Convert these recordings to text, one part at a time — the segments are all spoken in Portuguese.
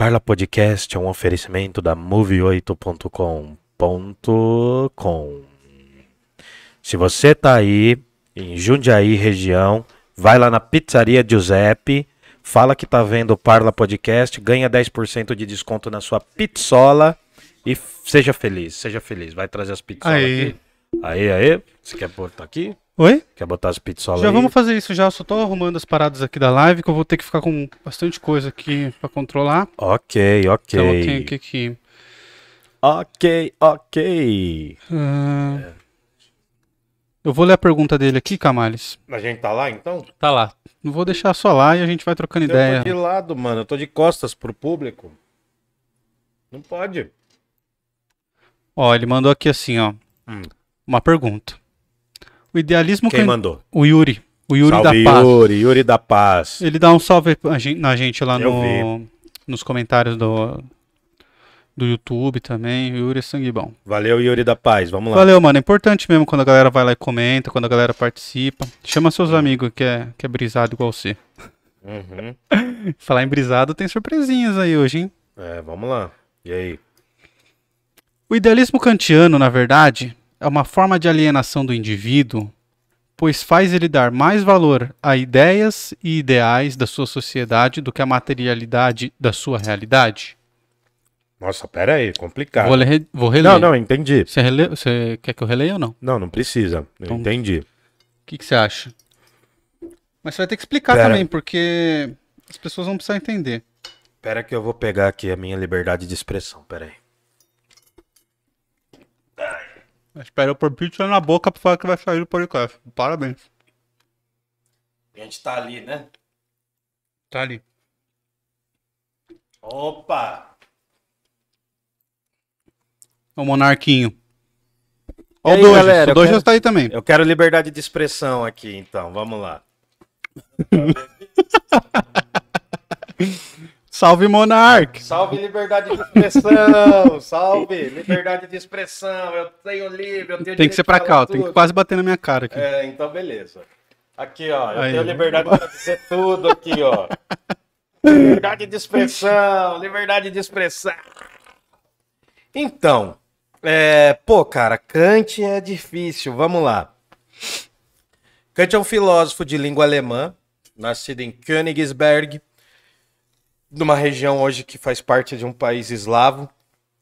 Parla Podcast é um oferecimento da move8.com.com. Se você tá aí em Jundiaí região, vai lá na Pizzaria Giuseppe, fala que tá vendo o Parla Podcast, ganha 10% de desconto na sua pizzola e seja feliz, seja feliz. Vai trazer as pizzolas Aí. aqui. Aí, aí. Você quer botar aqui? Oi? Quer botar as pizzolas Já aí? vamos fazer isso já. Eu só tô arrumando as paradas aqui da live, que eu vou ter que ficar com bastante coisa aqui pra controlar. Ok, ok. Então eu tenho que. que Ok, ok. ah, Eu vou ler a pergunta dele aqui, Camales. A gente tá lá então? Tá lá. Não vou deixar só lá e a gente vai trocando Eu ideia. tô de lado, mano. Eu tô de costas pro público. Não pode. Ó, ele mandou aqui assim, ó. Hum. Uma pergunta. O idealismo Quem can- mandou? O Yuri. O Yuri Salve, da Paz. Yuri. Yuri da Paz. Ele dá um salve na gente lá Eu no, nos comentários do, do YouTube também. O Yuri é sangue bom. Valeu, Yuri da Paz. Vamos lá. Valeu, mano. É importante mesmo quando a galera vai lá e comenta, quando a galera participa. Chama seus amigos que é, que é brisado igual você. Uhum. Falar em brisado, tem surpresinhas aí hoje, hein? É, vamos lá. E aí? O idealismo kantiano, na verdade, é uma forma de alienação do indivíduo, pois faz ele dar mais valor a ideias e ideais da sua sociedade do que a materialidade da sua realidade. Nossa, pera aí. Complicado. Vou, ler, vou reler. Não, não, entendi. Você, rele- você quer que eu releia ou não? O Não, não precisa. Eu Então- entendi. que, que você acha? Mas você vai ter que explicar Pera. também, porque as pessoas vão precisar entender. Pera que eu vou pegar aqui a minha liberdade de expressão. Pera aí. Espera pôr pizza na boca pra falar que vai sair do podcast. Parabéns. A gente tá ali, né? Tá ali. Opa! O Monarquinho. Ó o aí, Doja. galera, O Doja quero- tá aí também. Eu quero liberdade de expressão aqui, então. Vamos lá. Salve, Monark! Salve liberdade de expressão! Salve liberdade de expressão! Eu tenho livre, eu tenho Tem que ser pra cá, ó. Tem que quase bater na minha cara aqui. É, então beleza. Aqui, ó. Eu Aí. tenho liberdade pra dizer tudo aqui, ó. Liberdade de expressão, liberdade de expressão. Então, é, pô, cara, Kant é difícil. Vamos lá. Kant é um filósofo de língua alemã, nascido em Königsberg, numa região hoje que faz parte de um país eslavo,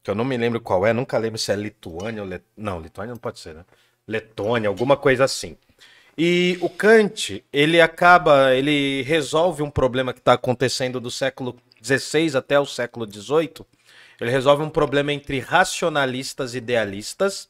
que eu não me lembro qual é, nunca lembro se é Lituânia ou Let... não, Lituânia não pode ser, né? Letônia, alguma coisa assim. E o Kant, ele acaba, ele resolve um problema que está acontecendo do século XVI até o século XVIII. Ele resolve um problema entre racionalistas e idealistas,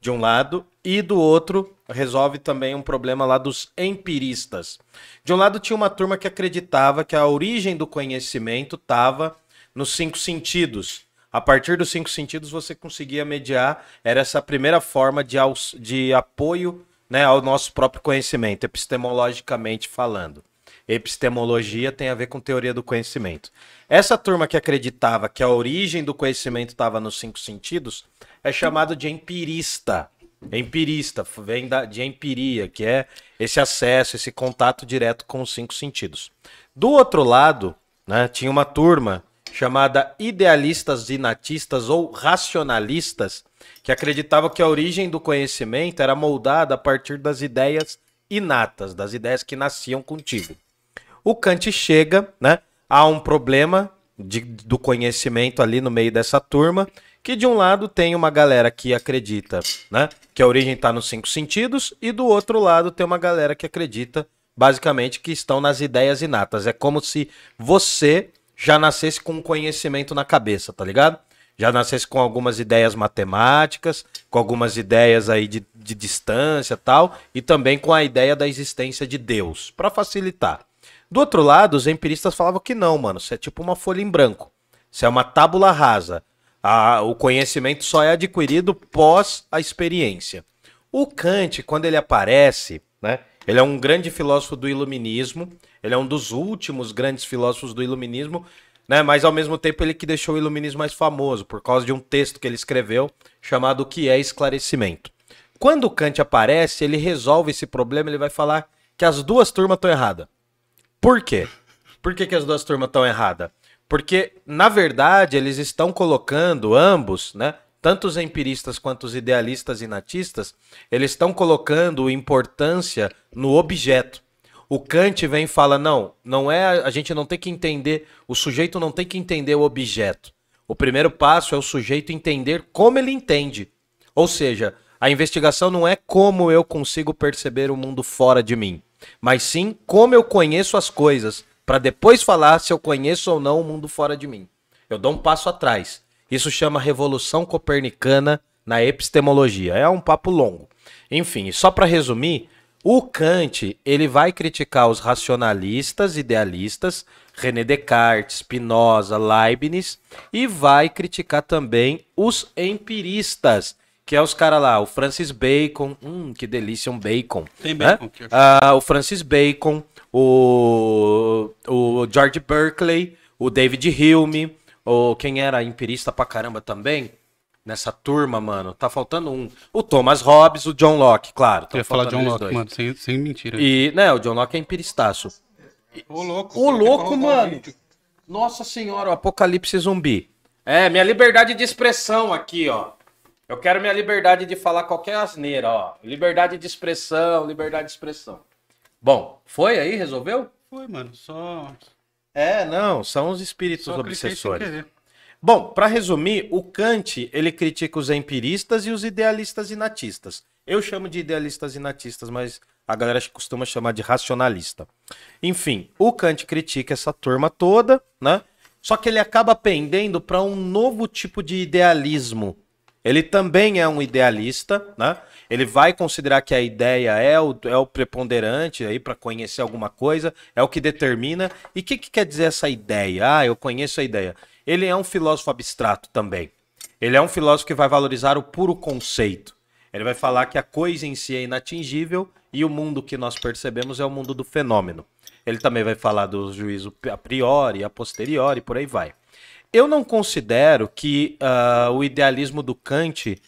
de um lado, e do outro resolve também um problema lá dos empiristas. De um lado tinha uma turma que acreditava que a origem do conhecimento estava nos cinco sentidos. A partir dos cinco sentidos você conseguia mediar, era essa primeira forma de, de apoio né, ao nosso próprio conhecimento, epistemologicamente falando. Epistemologia tem a ver com teoria do conhecimento. Essa turma que acreditava que a origem do conhecimento estava nos cinco sentidos é chamado de empirista. Empirista vem da, de empiria, que é esse acesso, esse contato direto com os cinco sentidos. Do outro lado, né, tinha uma turma chamada idealistas inatistas ou racionalistas, que acreditava que a origem do conhecimento era moldada a partir das ideias inatas, das ideias que nasciam contigo. O Kant chega, né, a um problema de- do conhecimento ali no meio dessa turma, que de um lado tem uma galera que acredita, né, que a origem está nos cinco sentidos, e do outro lado tem uma galera que acredita, basicamente, que estão nas ideias inatas. É como se você já nascesse com um conhecimento na cabeça, tá ligado? Já nascesse com algumas ideias matemáticas, com algumas ideias aí de, de distância tal, e também com a ideia da existência de Deus, para facilitar. Do outro lado, os empiristas falavam que não, mano. Isso é tipo uma folha em branco. Isso é uma tábula rasa. A- o conhecimento só é adquirido pós a experiência. O Kant, quando ele aparece, né? Ele é um grande filósofo do iluminismo. Ele é um dos últimos grandes filósofos do iluminismo, né? Mas ao mesmo tempo ele que deixou o iluminismo mais famoso por causa de um texto que ele escreveu chamado O que é esclarecimento. Quando Kant aparece, ele resolve esse problema, ele vai falar que as duas turmas estão erradas. Por quê? Por que, que as duas turmas estão erradas? Porque, na verdade, eles estão colocando ambos, né? Tanto os empiristas quanto os idealistas e natistas, eles estão colocando importância no objeto. O Kant vem e fala: não, não é. A gente não tem que entender, o sujeito não tem que entender o objeto. O primeiro passo é o sujeito entender como ele entende. Ou seja, a investigação não é como eu consigo perceber o mundo fora de mim, mas sim como eu conheço as coisas, para depois falar se eu conheço ou não o mundo fora de mim. Eu dou um passo atrás. Isso chama revolução copernicana na epistemologia. É um papo longo. Enfim, só para resumir, o Kant, ele vai criticar os racionalistas, idealistas, René Descartes, Spinoza, Leibniz, e vai criticar também os empiristas, que é os caras lá, o Francis Bacon, hum, que delícia um bacon. Tem né? bacon aqui. Ah, o Francis Bacon, o, o George Berkeley, o David Hume, o quem era empirista pra caramba também, nessa turma, mano, tá faltando um. O Thomas Hobbes, o John Locke, claro. Eu ia falar John Locke, dois. mano, sem, sem mentira. E, né, o John Locke é empiristaço. Ô, louco. Ô, louco, mano. Nossa senhora, o apocalipse zumbi. É, minha liberdade de expressão aqui, ó. Eu quero minha liberdade de falar qualquer asneira, ó. Liberdade de expressão, liberdade de expressão. Bom, foi aí? Resolveu? Foi, mano, só... É, não, são os espíritos só obsessores. Bom, para resumir, o Kant, ele critica os empiristas e os idealistas e natistas. Eu chamo de idealistas e natistas, mas a galera costuma chamar de racionalista. Enfim, o Kant critica essa turma toda, né? Só que ele acaba pendendo para um novo tipo de idealismo. Ele também é um idealista, né? Ele vai considerar que a ideia é o, é o preponderante aí para conhecer alguma coisa, é o que determina. E o que, que quer dizer essa ideia? Ah, eu conheço a ideia. Ele é um filósofo abstrato também. Ele é um filósofo que vai valorizar o puro conceito. Ele vai falar que a coisa em si é inatingível e o mundo que nós percebemos é o mundo do fenômeno. Ele também vai falar do juízo a priori, a posteriori, por aí vai. Eu não considero que ah, o idealismo do Kant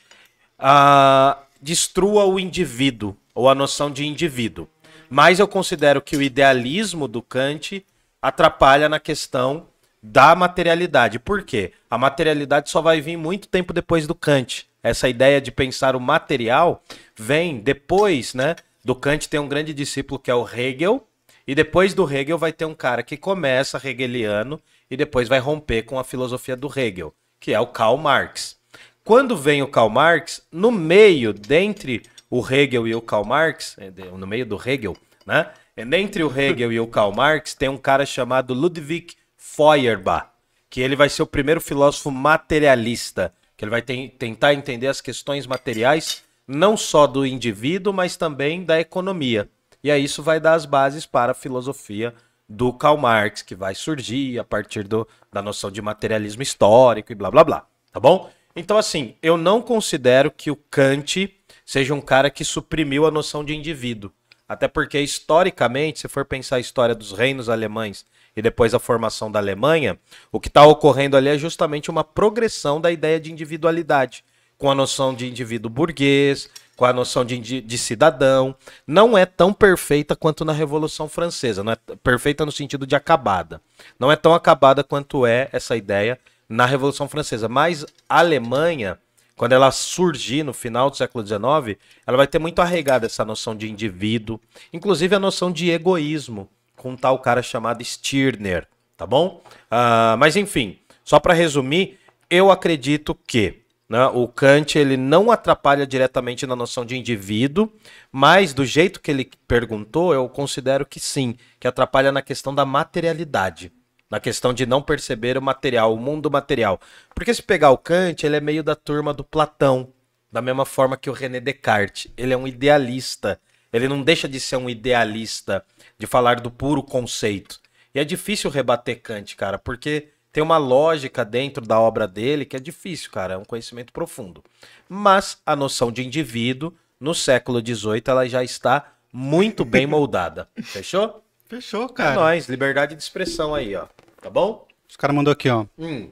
ah, destrua o indivíduo ou a noção de indivíduo. Mas eu considero que o idealismo do Kant atrapalha na questão da materialidade. Por quê? A materialidade só vai vir muito tempo depois do Kant. Essa ideia de pensar o material vem depois, né? Do Kant tem um grande discípulo que é o Hegel, e depois do Hegel vai ter um cara que começa hegeliano e depois vai romper com a filosofia do Hegel, que é o Karl Marx. Quando vem o Karl Marx, no meio, dentre o Hegel e o Karl Marx, é, no meio do Hegel, né? Entre o Hegel e o Karl Marx tem um cara chamado Ludwig Feuerbach, que ele vai ser o primeiro filósofo materialista, que ele vai ten- tentar entender as questões materiais não só do indivíduo, mas também da economia. E aí isso vai dar as bases para a filosofia do Karl Marx, que vai surgir a partir do, da noção de materialismo histórico e blá blá blá. Tá bom? Então, assim, eu não considero que o Kant seja um cara que suprimiu a noção de indivíduo. Até porque, historicamente, se for pensar a história dos reinos alemães e depois a formação da Alemanha, o que está ocorrendo ali é justamente uma progressão da ideia de individualidade, com a noção de indivíduo burguês, com a noção de, de cidadão. Não é tão perfeita quanto na Revolução Francesa, não é perfeita no sentido de acabada. Não é tão acabada quanto é essa ideia na Revolução Francesa. Mas a Alemanha, quando ela surgir no final do século XIX, ela vai ter muito arraigada essa noção de indivíduo, inclusive a noção de egoísmo, com um tal cara chamado Stirner, tá bom? Ah, mas enfim, só para resumir, eu acredito que né, o Kant ele não atrapalha diretamente na noção de indivíduo, mas do jeito que ele perguntou, eu considero que sim, que atrapalha na questão da materialidade na questão de não perceber o material, o mundo material. Porque se pegar o Kant, ele é meio da turma do Platão, da mesma forma que o René Descartes. Ele é um idealista. Ele não deixa de ser um idealista, de falar do puro conceito. E é difícil rebater Kant, cara, porque tem uma lógica dentro da obra dele que é difícil, cara, é um conhecimento profundo. Mas a noção de indivíduo, no século XVIII, ela já está muito bem moldada. Fechou? Fechou, É cara. nóis, liberdade de expressão aí, ó. Tá bom? Os caras mandou aqui, ó. Hum.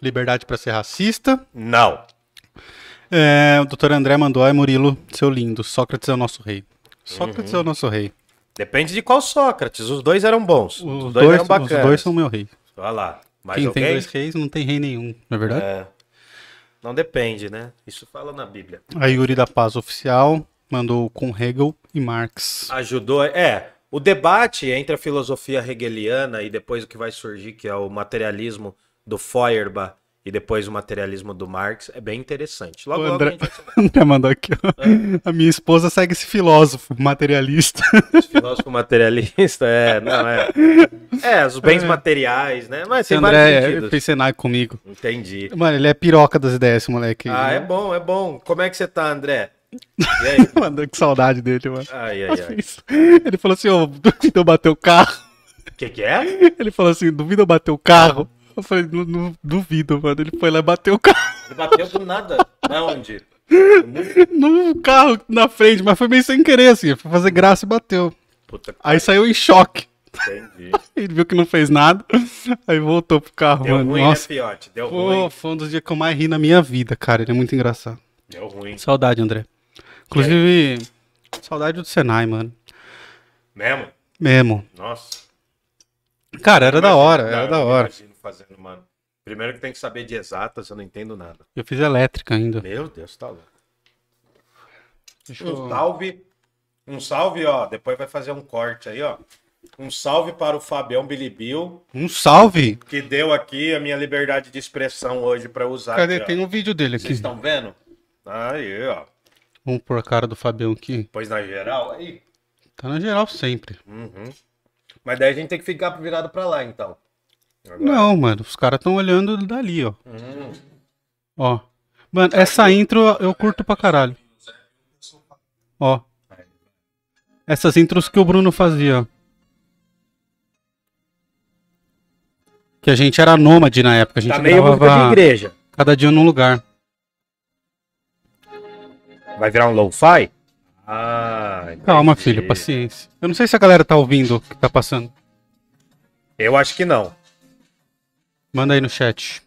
Liberdade pra ser racista. Não. É, o doutor André mandou, ai Murilo, seu lindo, Sócrates é o nosso rei. Sócrates é o nosso rei. Depende de qual Sócrates. Os dois eram bons. Os, Os, dois, dois, eram os bacanas. dois são meu rei. Olha lá. Mais Quem alguém? tem dois reis não tem rei nenhum, não é verdade? É. Não depende, né? Isso fala na Bíblia. A Yuri da Paz Oficial mandou com Hegel e Marx. Ajudou. É, o debate entre a filosofia hegeliana e depois o que vai surgir, que é o materialismo do Feuerbach e depois o materialismo do Marx, é bem interessante. Logo, O logo André- a gente mandou aqui, ó. É. A minha esposa segue esse filósofo materialista. Esse filósofo materialista, é, não, é. É, os bens materiais, né? Mas tem vários André sentidos. fez Senai comigo. Entendi. Mano, ele é piroca das ideias, esse moleque. Ah, é bom, é bom. Como é que você tá, André? E aí? Mano, que saudade dele, mano. Ai, ai, ai. Ele falou assim, ô, duvido eu bater o carro. O que, que é? Ele falou assim, duvido eu bater o carro. Eu falei, não, não duvido, mano. Ele foi lá e bateu o carro. Ele bateu do nada. Na onde? No carro na frente, mas foi meio sem querer, assim. Foi fazer graça e bateu. Puta Aí saiu em choque. entendi. Ele viu que não fez nada. Aí voltou pro carro, Deu mano. ruim, Nossa. né, Fiote? Deu Pô, ruim. foi um dos dias que eu mais ri na minha vida, cara. Ele é muito engraçado. Deu ruim. Saudade, André. Inclusive, saudade do Senai, mano. Mesmo? Mesmo. Nossa. Cara, era da Imagino- hora, era da hora. Imagino fazendo, mano. Primeiro que tem que saber de exatas, eu não entendo nada. Eu fiz elétrica ainda. Meu Deus, tá louco. Deixa Um eu... salve. Um salve, ó. Depois vai fazer um corte aí, ó. Um salve para o Fabião Bilibil, Um salve! que deu aqui a minha liberdade de expressão hoje pra usar. Cadê? aqui, ó. Tem um vídeo dele aqui. Vocês estão vendo? Aí, ó. Vamos pôr a cara do Fabião aqui. Pois na geral, aí. Tá na geral sempre. Uhum. Mas daí a gente tem que ficar virado pra lá, então. Agora. Não, mano, os caras estão olhando dali, ó. Hum. Ó. Mano, essa intro eu curto pra caralho. Ó. Essas intros que o Bruno fazia. ó. Que a gente era nômade na época. A gente Tá meio música de gravava igreja. cada dia num lugar. Vai virar um lo-fi? Ah, Calma, filho, paciência. Eu não sei se a galera tá ouvindo o que tá passando. Eu acho que não. Manda aí no chat.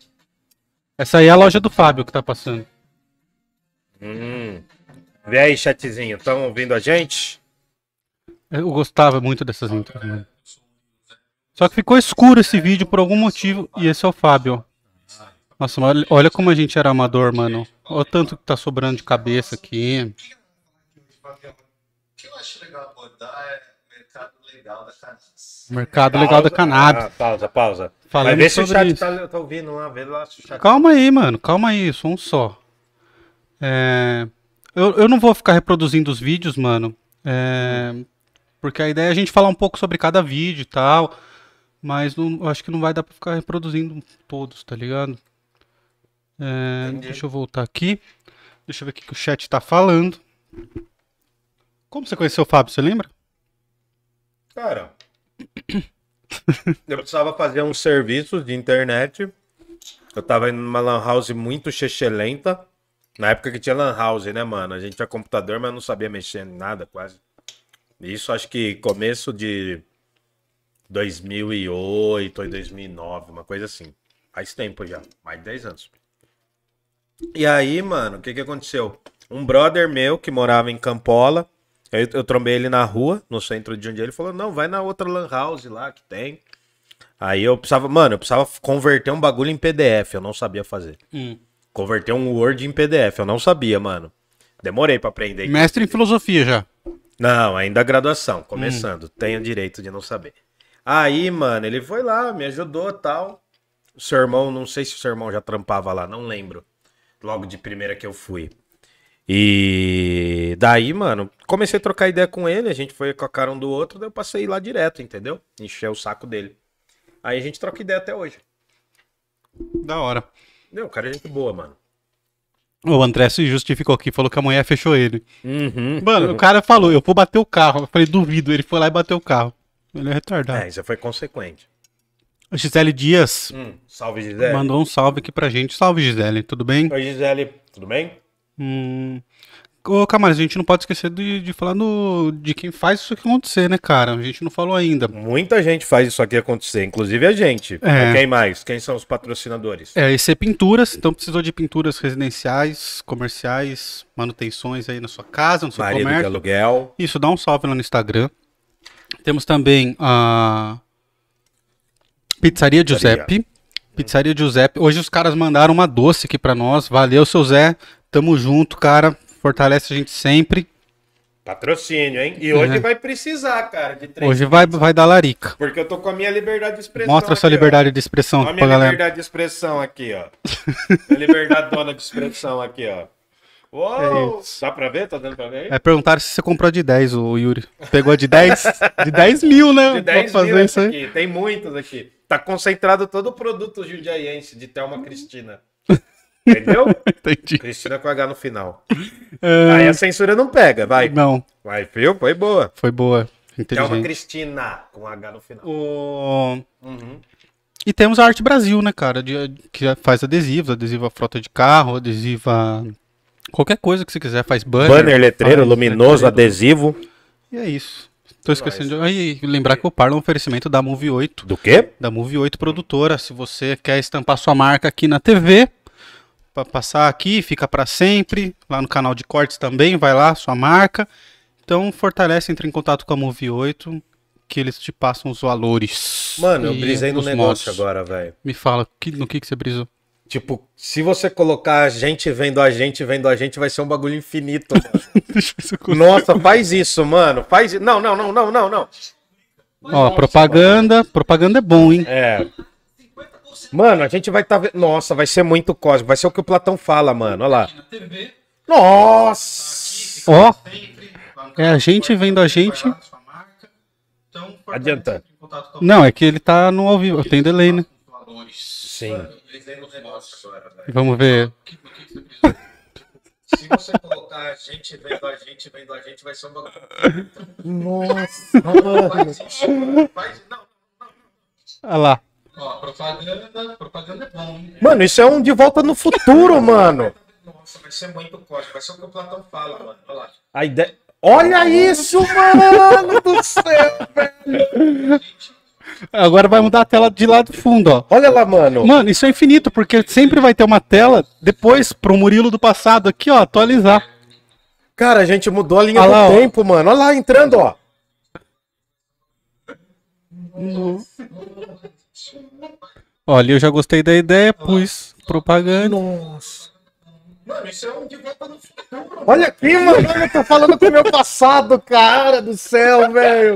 Essa aí é a loja do Fábio que tá passando. Hum. Vê aí, chatzinho. Estão ouvindo a gente? Eu gostava muito dessas intros, mano. Só que ficou escuro esse vídeo por algum motivo e esse é o Fábio. Nossa, mas olha- como a gente era amador, mano. Olha o tanto que tá sobrando de cabeça aqui. O que eu acho legal abordar é legal da cannabis. Mercado legal da cannabis. Ah, pausa, pausa. Vai ver se o chat isso. tá, tá ouvindo lá. Vê lá se o chat Calma aí, mano. Calma aí, só um só. É, Eu, eu não vou ficar reproduzindo os vídeos, mano. é, Porque a ideia é a gente falar um pouco sobre cada vídeo e tal. Mas não- eu acho que não vai dar pra ficar reproduzindo todos, tá ligado? É. Deixa eu voltar aqui. Deixa eu ver o que, que o chat tá falando. Como você conheceu o Fábio, você lembra? Cara, eu precisava fazer uns serviços de internet. Eu tava indo numa lan house muito lenta. Na época que tinha lan house, né, mano? A gente tinha computador, mas não sabia mexer em nada, quase. Isso acho que começo de 2008 ou 2009, uma coisa assim. Faz tempo já, mais de 10 anos. E aí, mano, o que que aconteceu? Um brother meu que morava em Campola, eu, eu trombei ele na rua, no centro de Jundiaí, ele falou, não, vai na outra lan house lá que tem. Aí eu precisava, mano, eu precisava converter um bagulho em PDF, eu não sabia fazer. Converter um Word em PDF, eu não sabia, mano. Demorei pra aprender. Mestre em filosofia já. Não, ainda graduação, começando. Tenho direito de não saber. Aí, mano, ele foi lá, me ajudou e tal. O seu irmão, não sei se o seu irmão já trampava lá, não lembro. Logo de primeira que eu fui. E daí, mano, comecei a trocar ideia com ele, a gente foi com a cara um do outro, daí eu passei lá direto, entendeu? Encher o saco dele. Aí a gente troca ideia até hoje. Da hora. Meu, o cara é gente boa, mano. O André se justificou aqui, falou que a mulher fechou ele. Uhum. Mano, o cara falou, eu vou bater o carro. Eu falei, duvido. Ele foi lá e bateu o carro. Ele é retardado. É, isso foi consequente. A Gisele Dias Hum, salve, Gisele. mandou um salve aqui pra gente. Salve, Gisele, tudo bem? Oi, Gisele, tudo bem? Hum... Ô, Camargo, a gente não pode esquecer de, de falar no, de quem faz isso aqui acontecer, né, cara? A gente não falou ainda. Muita gente faz isso aqui acontecer, inclusive a gente. É. Quem mais? Quem são os patrocinadores? É, esse é pinturas, então precisou de pinturas residenciais, comerciais, manutenções aí na sua casa, no seu Marido de comércio. aluguel. Isso, dá um salve lá no Instagram. Temos também a Pizzaria Giuseppe, Pizzaria Giuseppe. Hoje os caras mandaram uma doce aqui pra nós. Valeu, seu Zé. Tamo junto, cara. Fortalece a gente sempre. Patrocínio, hein? E hoje É. vai precisar, cara, de três Hoje vai, vai dar larica. Porque eu tô com a minha liberdade de expressão. Mostra sua aqui, ó. liberdade de expressão Olha a minha galera. liberdade de expressão aqui, ó. Minha liberdade dona de expressão aqui, ó. Uou! É. Dá pra ver? Tá dando pra ver? aí? É, perguntaram se você comprou de 10, o Yuri. Pegou de 10? de 10 mil, né? De pra 10 fazer mil isso aí. aqui. Tem muitos aqui. Tá concentrado todo o produto jundiaiense de Thelma Cristina. Entendeu? Entendi. Cristina com H no final. É, Aí a censura não pega, vai. Não, Vai, viu? Foi boa. foi boa. Thelma Inteligente. Cristina com H no final. O... Uhum. E temos a Arte Brasil, né, cara? de- que faz adesivos, adesiva frota de carro, adesiva qualquer coisa que você quiser. Faz banner. Banner, letreiro, faz luminoso, letreiro. adesivo. E é isso. Tô esquecendo de... Aí, lembrar que o Parla é um oferecimento da Move 8. Do quê? da Move 8 Produtora. Se você quer estampar sua marca aqui na TV, para passar aqui, fica para sempre. Lá no canal de cortes também, vai lá, sua marca. Então fortalece, entre em contato com a Move 8, que eles te passam os valores. Mano, eu brisei no negócio modos. agora, velho. Me fala, que- no que, que você brisou? Tipo, se você colocar a gente vendo a gente vendo a gente, vai ser um bagulho infinito. Nossa, faz isso, mano. Faz. Não, não, não, não, não, não. Ó, propaganda. Propaganda é bom, hein? É. Mano, a gente vai estar. Tá... Nossa, vai ser muito cósmico. Vai ser o que o Platão fala, mano. Olha lá. Nossa! Ó, é a gente vendo a gente. Adianta. Não, é que ele tá no ao vivo. Tem delay, né? Sim. Vamos ver. Se você colocar a gente vendo a gente vendo a gente, vai ser um bagulho. Nossa, mano. Faz... Não. Olha lá. Ó, propaganda, propaganda é bom, hein? Mano, isso é um de volta no futuro, mano. Nossa, vai ser muito código. Vai ser o que o Platão fala, mano. Olha lá. A ideia. Olha isso, mano do céu, velho. Agora vai mudar a tela de lá do fundo, ó. Olha lá, mano. Mano, isso é infinito, porque sempre vai ter uma tela depois pro Murilo do passado aqui, ó, atualizar. Cara, a gente mudou a linha Olha do lá, ó. tempo, mano. Olha lá, entrando, ó. Ó, ali eu já gostei da ideia, pus propaganda. Nossa. Mano, isso é um de volta no futuro. Olha aqui, mano. Eu tô falando com o meu passado, cara do céu, velho.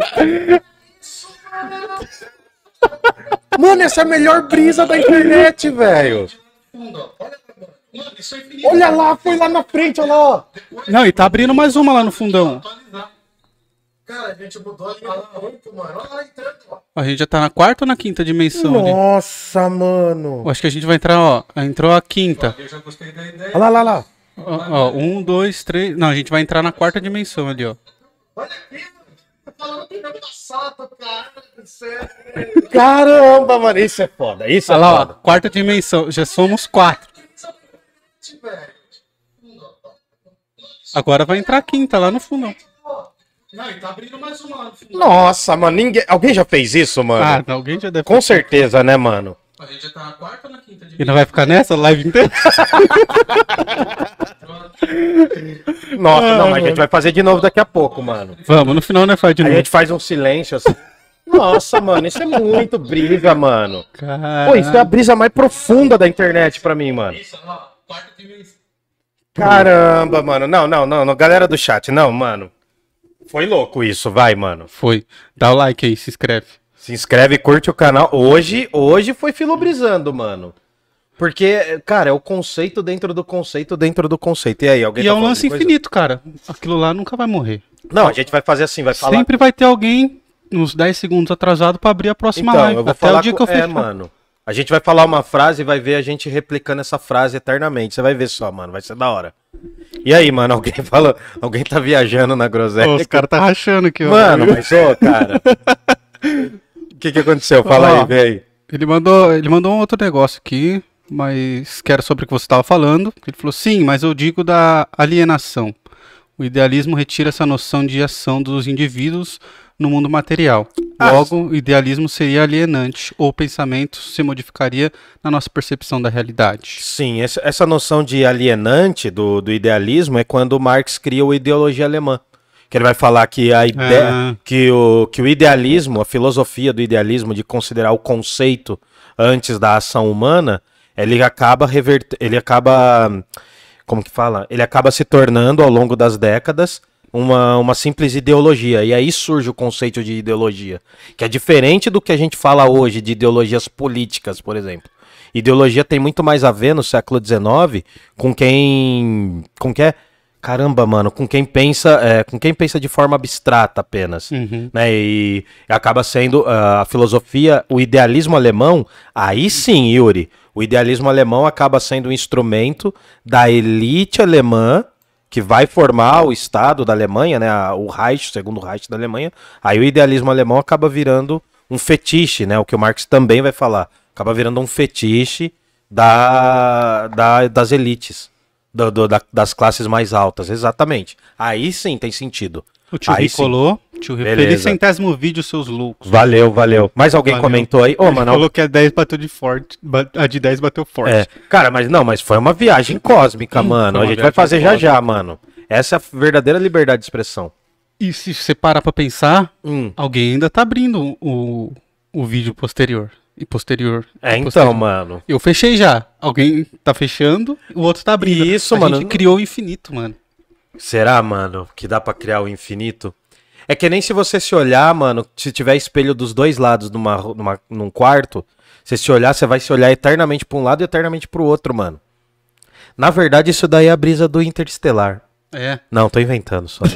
Mano, essa é a melhor brisa da internet, velho. Olha, mano, isso é infinito. Olha lá, foi lá na frente, olha lá. ó. Não, e tá abrindo mais uma lá no fundão. Cara, a gente mudou linha do tempo, mano. Olha lá entrando, ó. A gente já tá na quarta ou na quinta dimensão ali? Nossa, mano. Eu acho que a gente vai entrar, ó. Entrou a quinta. Eu já gostei da ideia. Olha lá, lá, lá. Ó, ó, um, dois, três. Não, a gente vai entrar na quarta dimensão ali, ó. Olha aqui, mano. Tô falando do meu passado, cara do céu. Caramba, mano. Isso é foda. Isso é Olha lá, ó. foda. Quarta dimensão. Já somos quatro. Agora vai entrar a quinta lá no fundão. Não, e tá abrindo mais uma. Nossa, mano. Ninguém... Alguém já fez isso, mano? Ah, não, alguém já deve. Com certeza, né, mano? A gente já tá na quarta ou na quinta E não vai ficar nessa live inteira? Nossa, não, mas a gente vai fazer de novo daqui a pouco, mano. Vamos, no final, né, faz de A novo. gente faz um silêncio assim. Nossa, mano, isso é muito brisa, mano. Pô, isso é a brisa mais profunda da internet pra mim, mano. Isso, ó. Quarta. Caramba, mano. Não, não, não, não. Galera do chat, não, mano. Foi louco isso, vai, mano. Foi. Dá o like aí, se inscreve. Se inscreve, curte o canal. Hoje, hoje foi filobrizando, mano. Porque, cara, é o conceito dentro do conceito dentro do conceito. E aí, alguém E tá é um falando lance de coisa? infinito, cara. Aquilo lá nunca vai morrer. Não, a gente vai fazer assim, vai falar. Sempre vai ter alguém uns 10 segundos atrasado pra abrir a próxima Então, live. eu vou Até falar o dia com... que eu É, fechar. mano. A gente vai falar uma frase e vai ver a gente replicando essa frase eternamente. Você vai ver só, mano. Vai ser da hora. E aí, mano, alguém fala. Alguém tá viajando na groselha. Ô, os caras tá rachando aqui, ó. Mano, mas ô, cara. O que que aconteceu? Fala Ó. aí, vem. Ele mandou, ele mandou um outro negócio aqui, mas que era sobre o que você estava falando. Ele falou: sim, mas eu digo da alienação. O idealismo retira essa noção de ação dos indivíduos no mundo material. Ah, Logo, o idealismo seria alienante, ou o pensamento se modificaria na nossa percepção da realidade. Sim, essa, noção de alienante do, do idealismo é quando Marx cria o ideologia alemã. Que ele vai falar que a ideia. Ah. Que, o, que o idealismo, a filosofia do idealismo de considerar o conceito antes da ação humana, ele acaba revert... ele acaba como que fala? Ele acaba se tornando ao longo das décadas uma, uma simples ideologia. E aí surge o conceito de ideologia, que é diferente do que a gente fala hoje de ideologias políticas, por exemplo. Ideologia tem muito mais a ver no século XIX com quem. com que é. Caramba, mano, com quem pensa, é, com quem pensa de forma abstrata apenas, Uhum. né? E acaba sendo ah, a filosofia, o idealismo alemão. Aí sim, Yuri, o idealismo alemão acaba sendo um instrumento da elite alemã que vai formar o Estado da Alemanha, né? O Reich, o segundo Reich da Alemanha. Aí o idealismo alemão acaba virando um fetiche, né? O que o Marx também vai falar. Acaba virando um fetiche da, da- das elites, do- do- da- das classes mais altas, exatamente. Aí sim tem sentido. O tio Aí Rick sim. Tio Beleza. feliz centésimo vídeo, seus loucos. Valeu, valeu. Mais alguém Valeu. comentou aí? Ô, mano, falou que a 10 bateu de forte. A de 10 bateu forte. É, cara, mas não, mas foi uma viagem cósmica, mano. A gente vai fazer já cósmica. já, mano. Essa é a verdadeira liberdade de expressão. E se você parar pra pensar, Hum. alguém ainda tá abrindo o, o vídeo posterior. E posterior. É, e então, posterior. mano. Eu fechei já. Alguém tá fechando, o outro tá abrindo. Isso, a mano. gente criou o infinito, mano. Será, mano, que dá pra criar o infinito? É que nem se você se olhar, mano, se tiver espelho dos dois lados numa, numa, num quarto, você se olhar, você vai se olhar eternamente pra um lado e eternamente pro outro, mano. Na verdade, isso daí é a brisa do Interestelar. É. Não, tô inventando só.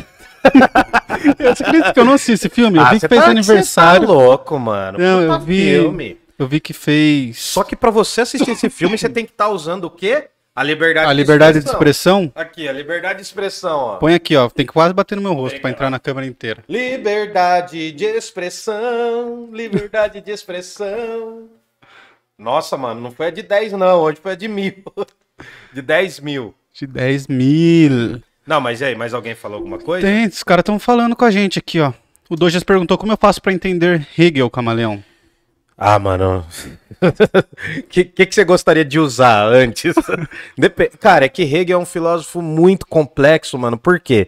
Você acredita que eu não assisti esse filme? Eu vi que fez tá- aniversário. Você tá louco, mano. Não, Puta eu vi. filme. Eu vi que fez. Só que pra você assistir esse filme, você tem que estar usando o quê? A liberdade A liberdade de expressão. Aqui, a liberdade de expressão, ó. Põe aqui, ó. Tem que quase bater no meu rosto pra entrar na câmera inteira. Liberdade de expressão, liberdade de expressão. Nossa, mano, não foi a de 10 não, hoje foi a de mil. De 10 mil. De 10 mil. Não, mas e aí, mais alguém falou alguma coisa? Tem, os caras estão falando com a gente aqui, ó. O Dojas perguntou como eu faço pra entender Hegel, camaleão. Ah, mano. O que, que, que você gostaria de usar antes? Depe- Cara, é que Hegel é um filósofo muito complexo, mano. Por quê?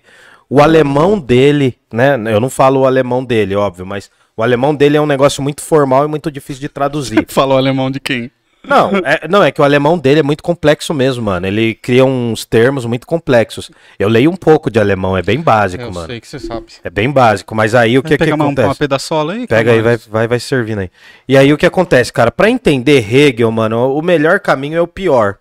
O alemão dele, né? Eu não falo o alemão dele, óbvio, mas o alemão dele é um negócio muito formal e muito difícil de traduzir. Falou alemão de quem? Não, é, não, é que o alemão dele é muito complexo mesmo, mano. Ele cria uns termos muito complexos. Eu leio um pouco de alemão, é bem básico, Eu mano. sei que você sabe. É bem básico, mas aí o que, Vai que uma, acontece? uma pedaçola aí? Pega aí, vai, vai, vai servindo aí. E aí o que acontece, cara? Pra entender Hegel, mano, o melhor caminho é o pior.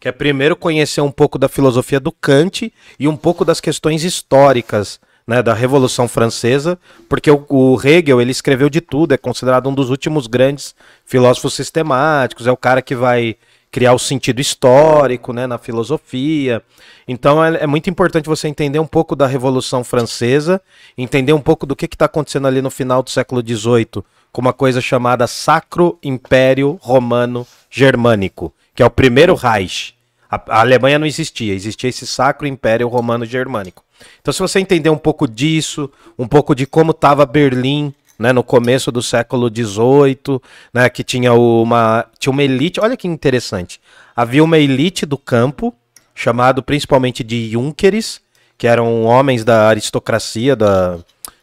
Que é primeiro conhecer um pouco da filosofia do Kant e um pouco das questões históricas, né, da Revolução Francesa, porque o, o Hegel, ele escreveu de tudo, é considerado um dos últimos grandes filósofos sistemáticos, é o cara que vai criar o sentido histórico, né, na filosofia. Então é, é muito importante você entender um pouco da Revolução Francesa, entender um pouco do que está acontecendo ali no final do século XVIII, com uma coisa chamada Sacro Império Romano Germânico, que é o primeiro Reich. A, a Alemanha não existia, existia esse Sacro Império Romano Germânico. Então, se você entender um pouco disso, um pouco de como estava Berlim, né, no começo do século XVIII, né, que tinha uma, tinha uma elite, olha que interessante, havia uma elite do campo, chamado principalmente de Junkeres, que eram homens da aristocracia da,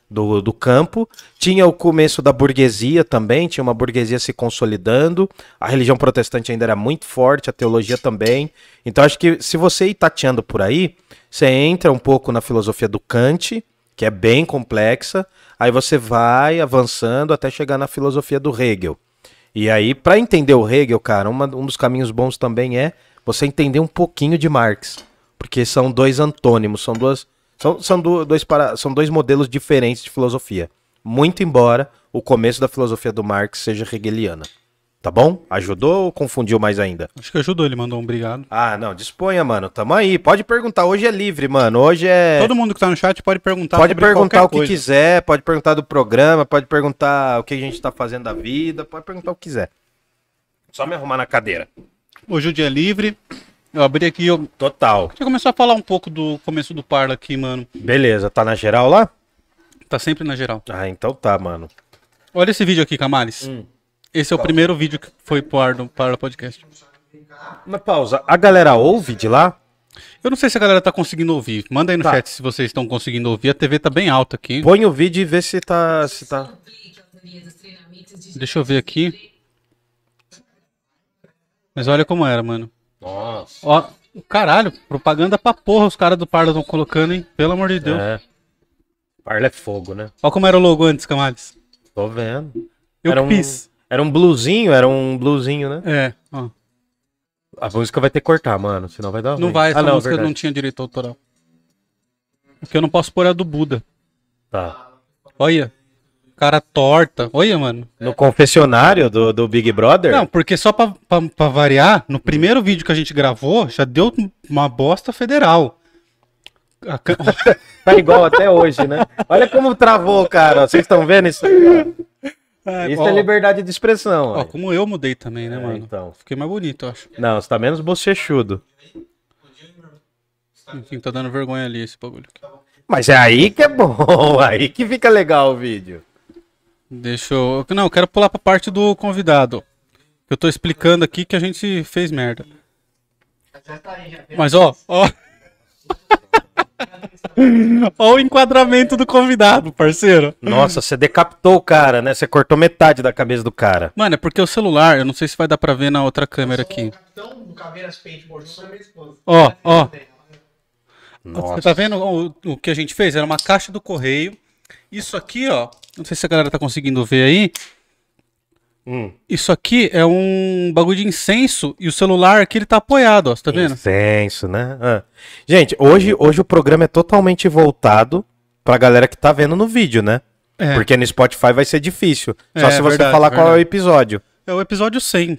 do, do campo. Tinha o começo da burguesia também, tinha uma burguesia se consolidando. A religião protestante ainda era muito forte, a teologia também. Então acho que se você ir tateando por aí, você entra um pouco na filosofia do Kant, que é bem complexa, aí você vai avançando até chegar na filosofia do Hegel. E aí, para entender o Hegel, cara, uma- um dos caminhos bons também é você entender um pouquinho de Marx. Porque são dois antônimos, são duas. São, são, do- dois para, são dois modelos diferentes de filosofia. Muito embora o começo da filosofia do Marx seja hegeliana. Tá bom? Ajudou ou confundiu mais ainda? Acho que ajudou, ele mandou um obrigado. Ah, não, disponha, mano. Tamo aí. Pode perguntar. Hoje é livre, mano. Hoje é. Todo mundo que tá no chat pode perguntar Pode perguntar o que coisa. quiser, pode perguntar do programa, pode perguntar o que a gente tá fazendo da vida, pode perguntar o que quiser. Só me arrumar na cadeira. Hoje o dia é livre. Eu abri aqui, eu Total. já começou a falar um pouco do começo do Parla aqui, mano. Beleza, tá na geral lá? Tá sempre na geral. Ah, então tá, mano. Olha esse vídeo aqui, Camales. Hum. Esse é o primeiro vídeo que foi pro ar do Parla Podcast. Uma pausa. A galera ouve de lá? Eu não sei se a galera tá conseguindo ouvir. Manda aí no Tá. chat se vocês estão conseguindo ouvir. A TV tá bem alta aqui. Põe o vídeo e vê se tá. Se tá... Deixa eu ver aqui. Mas olha como era, mano. Nossa. Ó, caralho, propaganda pra porra os caras do Parla estão colocando, hein? Pelo amor de Deus. É. Parla é fogo, né? Olha como era o logo antes, Camales. Tô vendo. Eu Era um- fiz. Era um bluesinho, era um bluesinho, né? É, ó. A música vai ter que cortar, mano, senão vai dar Não ruim. vai, essa ah, não, música verdade. não tinha direito autoral. Porque eu não posso pôr a do Buda. Tá. Olha. Cara torta. Olha, mano. No confessionário do, do Big Brother? Não, porque só pra, pra, pra variar, no primeiro vídeo que a gente gravou, já deu uma bosta federal. Tá igual até hoje, né? Olha como travou, cara. Vocês estão vendo isso? ó? Isso ó, é liberdade de expressão. ó, ó. como eu mudei também, né, É, mano? então. Fiquei mais bonito, eu acho. Não, você tá menos bochechudo. Enfim, tá dando vergonha ali esse bagulho. Mas é aí que é bom, aí que fica legal o vídeo. Deixa eu. Não, eu quero pular pra parte do convidado. Eu tô explicando aqui que a gente fez merda. Mas ó, ó. ó o enquadramento do convidado, parceiro. Nossa, você decapitou o cara, né? Você cortou metade da cabeça do cara. Mano, é porque o celular, eu não sei se vai dar pra ver na outra câmera aqui. Capitão do Caveiras Paintball, junto com a minha esposa. Ó, ó. Você Nossa. tá vendo o, o que a gente fez? Era uma caixa do correio. Isso aqui, ó. Não sei se a galera tá conseguindo ver aí. Hum. Isso aqui é um bagulho de incenso e o celular aqui ele tá apoiado, ó. Você tá vendo? Incenso, né? Ah. Gente, hoje, hoje o programa é totalmente voltado pra galera que tá vendo no vídeo, né? É. Porque no Spotify vai ser difícil. Só É, se você verdade, falar qual é o verdade. episódio. É o episódio 100.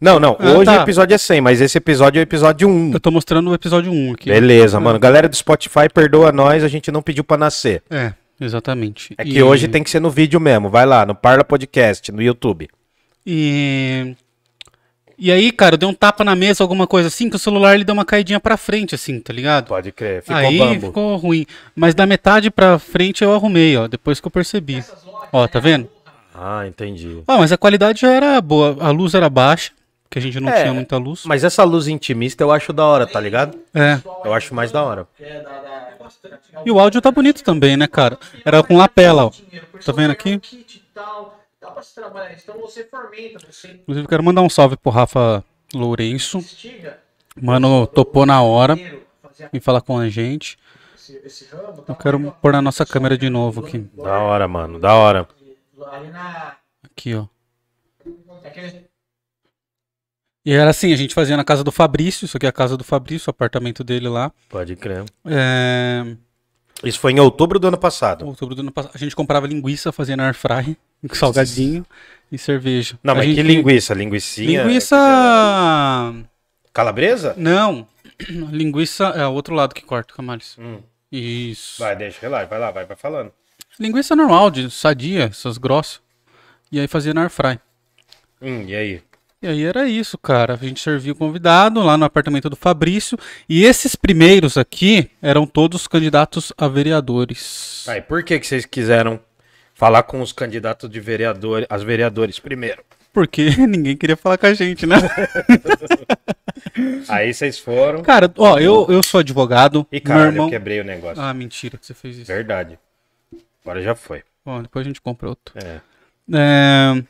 Não, não. Ah, hoje tá. o episódio é 100, mas esse episódio é o episódio 1. Eu tô mostrando o episódio 1 aqui. Beleza, mano. Galera do Spotify, perdoa nós, a gente não pediu pra nascer. É, exatamente. É que hoje tem que ser no vídeo mesmo. Vai lá, no Parla Podcast, no YouTube. E. E aí, cara, eu dei um tapa na mesa, alguma coisa assim, que o celular ele deu uma caidinha pra frente, assim, tá ligado? Pode crer. Ficou aí bambo. ficou ruim. Mas da metade pra frente eu arrumei, ó, depois que eu percebi. Ó, tá vendo? Ah, entendi. Ó, mas a qualidade já era boa. A luz era baixa, que a gente não É, tinha muita luz. Mas essa luz intimista eu acho da hora, tá ligado? É. Eu acho mais da hora. E o áudio tá bonito também, né, cara? Era com lapela, ó. Tá vendo aqui? Dá pra se trabalhar isso. Então você fermenta, você Inclusive, quero mandar um salve pro Rafa Lourenço. Mano, topou na hora em falar com a gente. ramo. Eu quero pôr na nossa câmera de novo aqui. Da hora, mano. Da hora. Ali na. Aqui, ó. E era assim, a gente fazia na casa do Fabrício. Isso aqui é a casa do Fabrício, o apartamento dele lá. Pode crer. É... Isso foi em outubro do ano passado. Outubro do ano passado. A gente comprava linguiça, fazia na air fry, salgadinho e cerveja. Não, A mas gente- que linguiça? Linguicinha? Linguiça. Calabresa? Não. Linguiça é o outro lado que corta, Camales. Hum. Isso. Vai, deixa, relaxa, vai lá, vai, vai falando. Linguiça normal, de sadia, essas grossas. E aí fazia na air fry. Hum, e aí? E aí era isso, cara. A gente servia o convidado lá no apartamento do Fabrício. E esses primeiros aqui eram todos candidatos a vereadores. Aí, por que, que vocês quiseram falar com os candidatos de vereador, as vereadores primeiro? Porque ninguém queria falar com a gente, né? Aí vocês foram. Cara, ó, eu, eu sou advogado. E caralho, irmão. eu quebrei o negócio. Ah, mentira que você fez isso. Verdade. Agora já foi. Bom, depois a gente compra outro. É. É,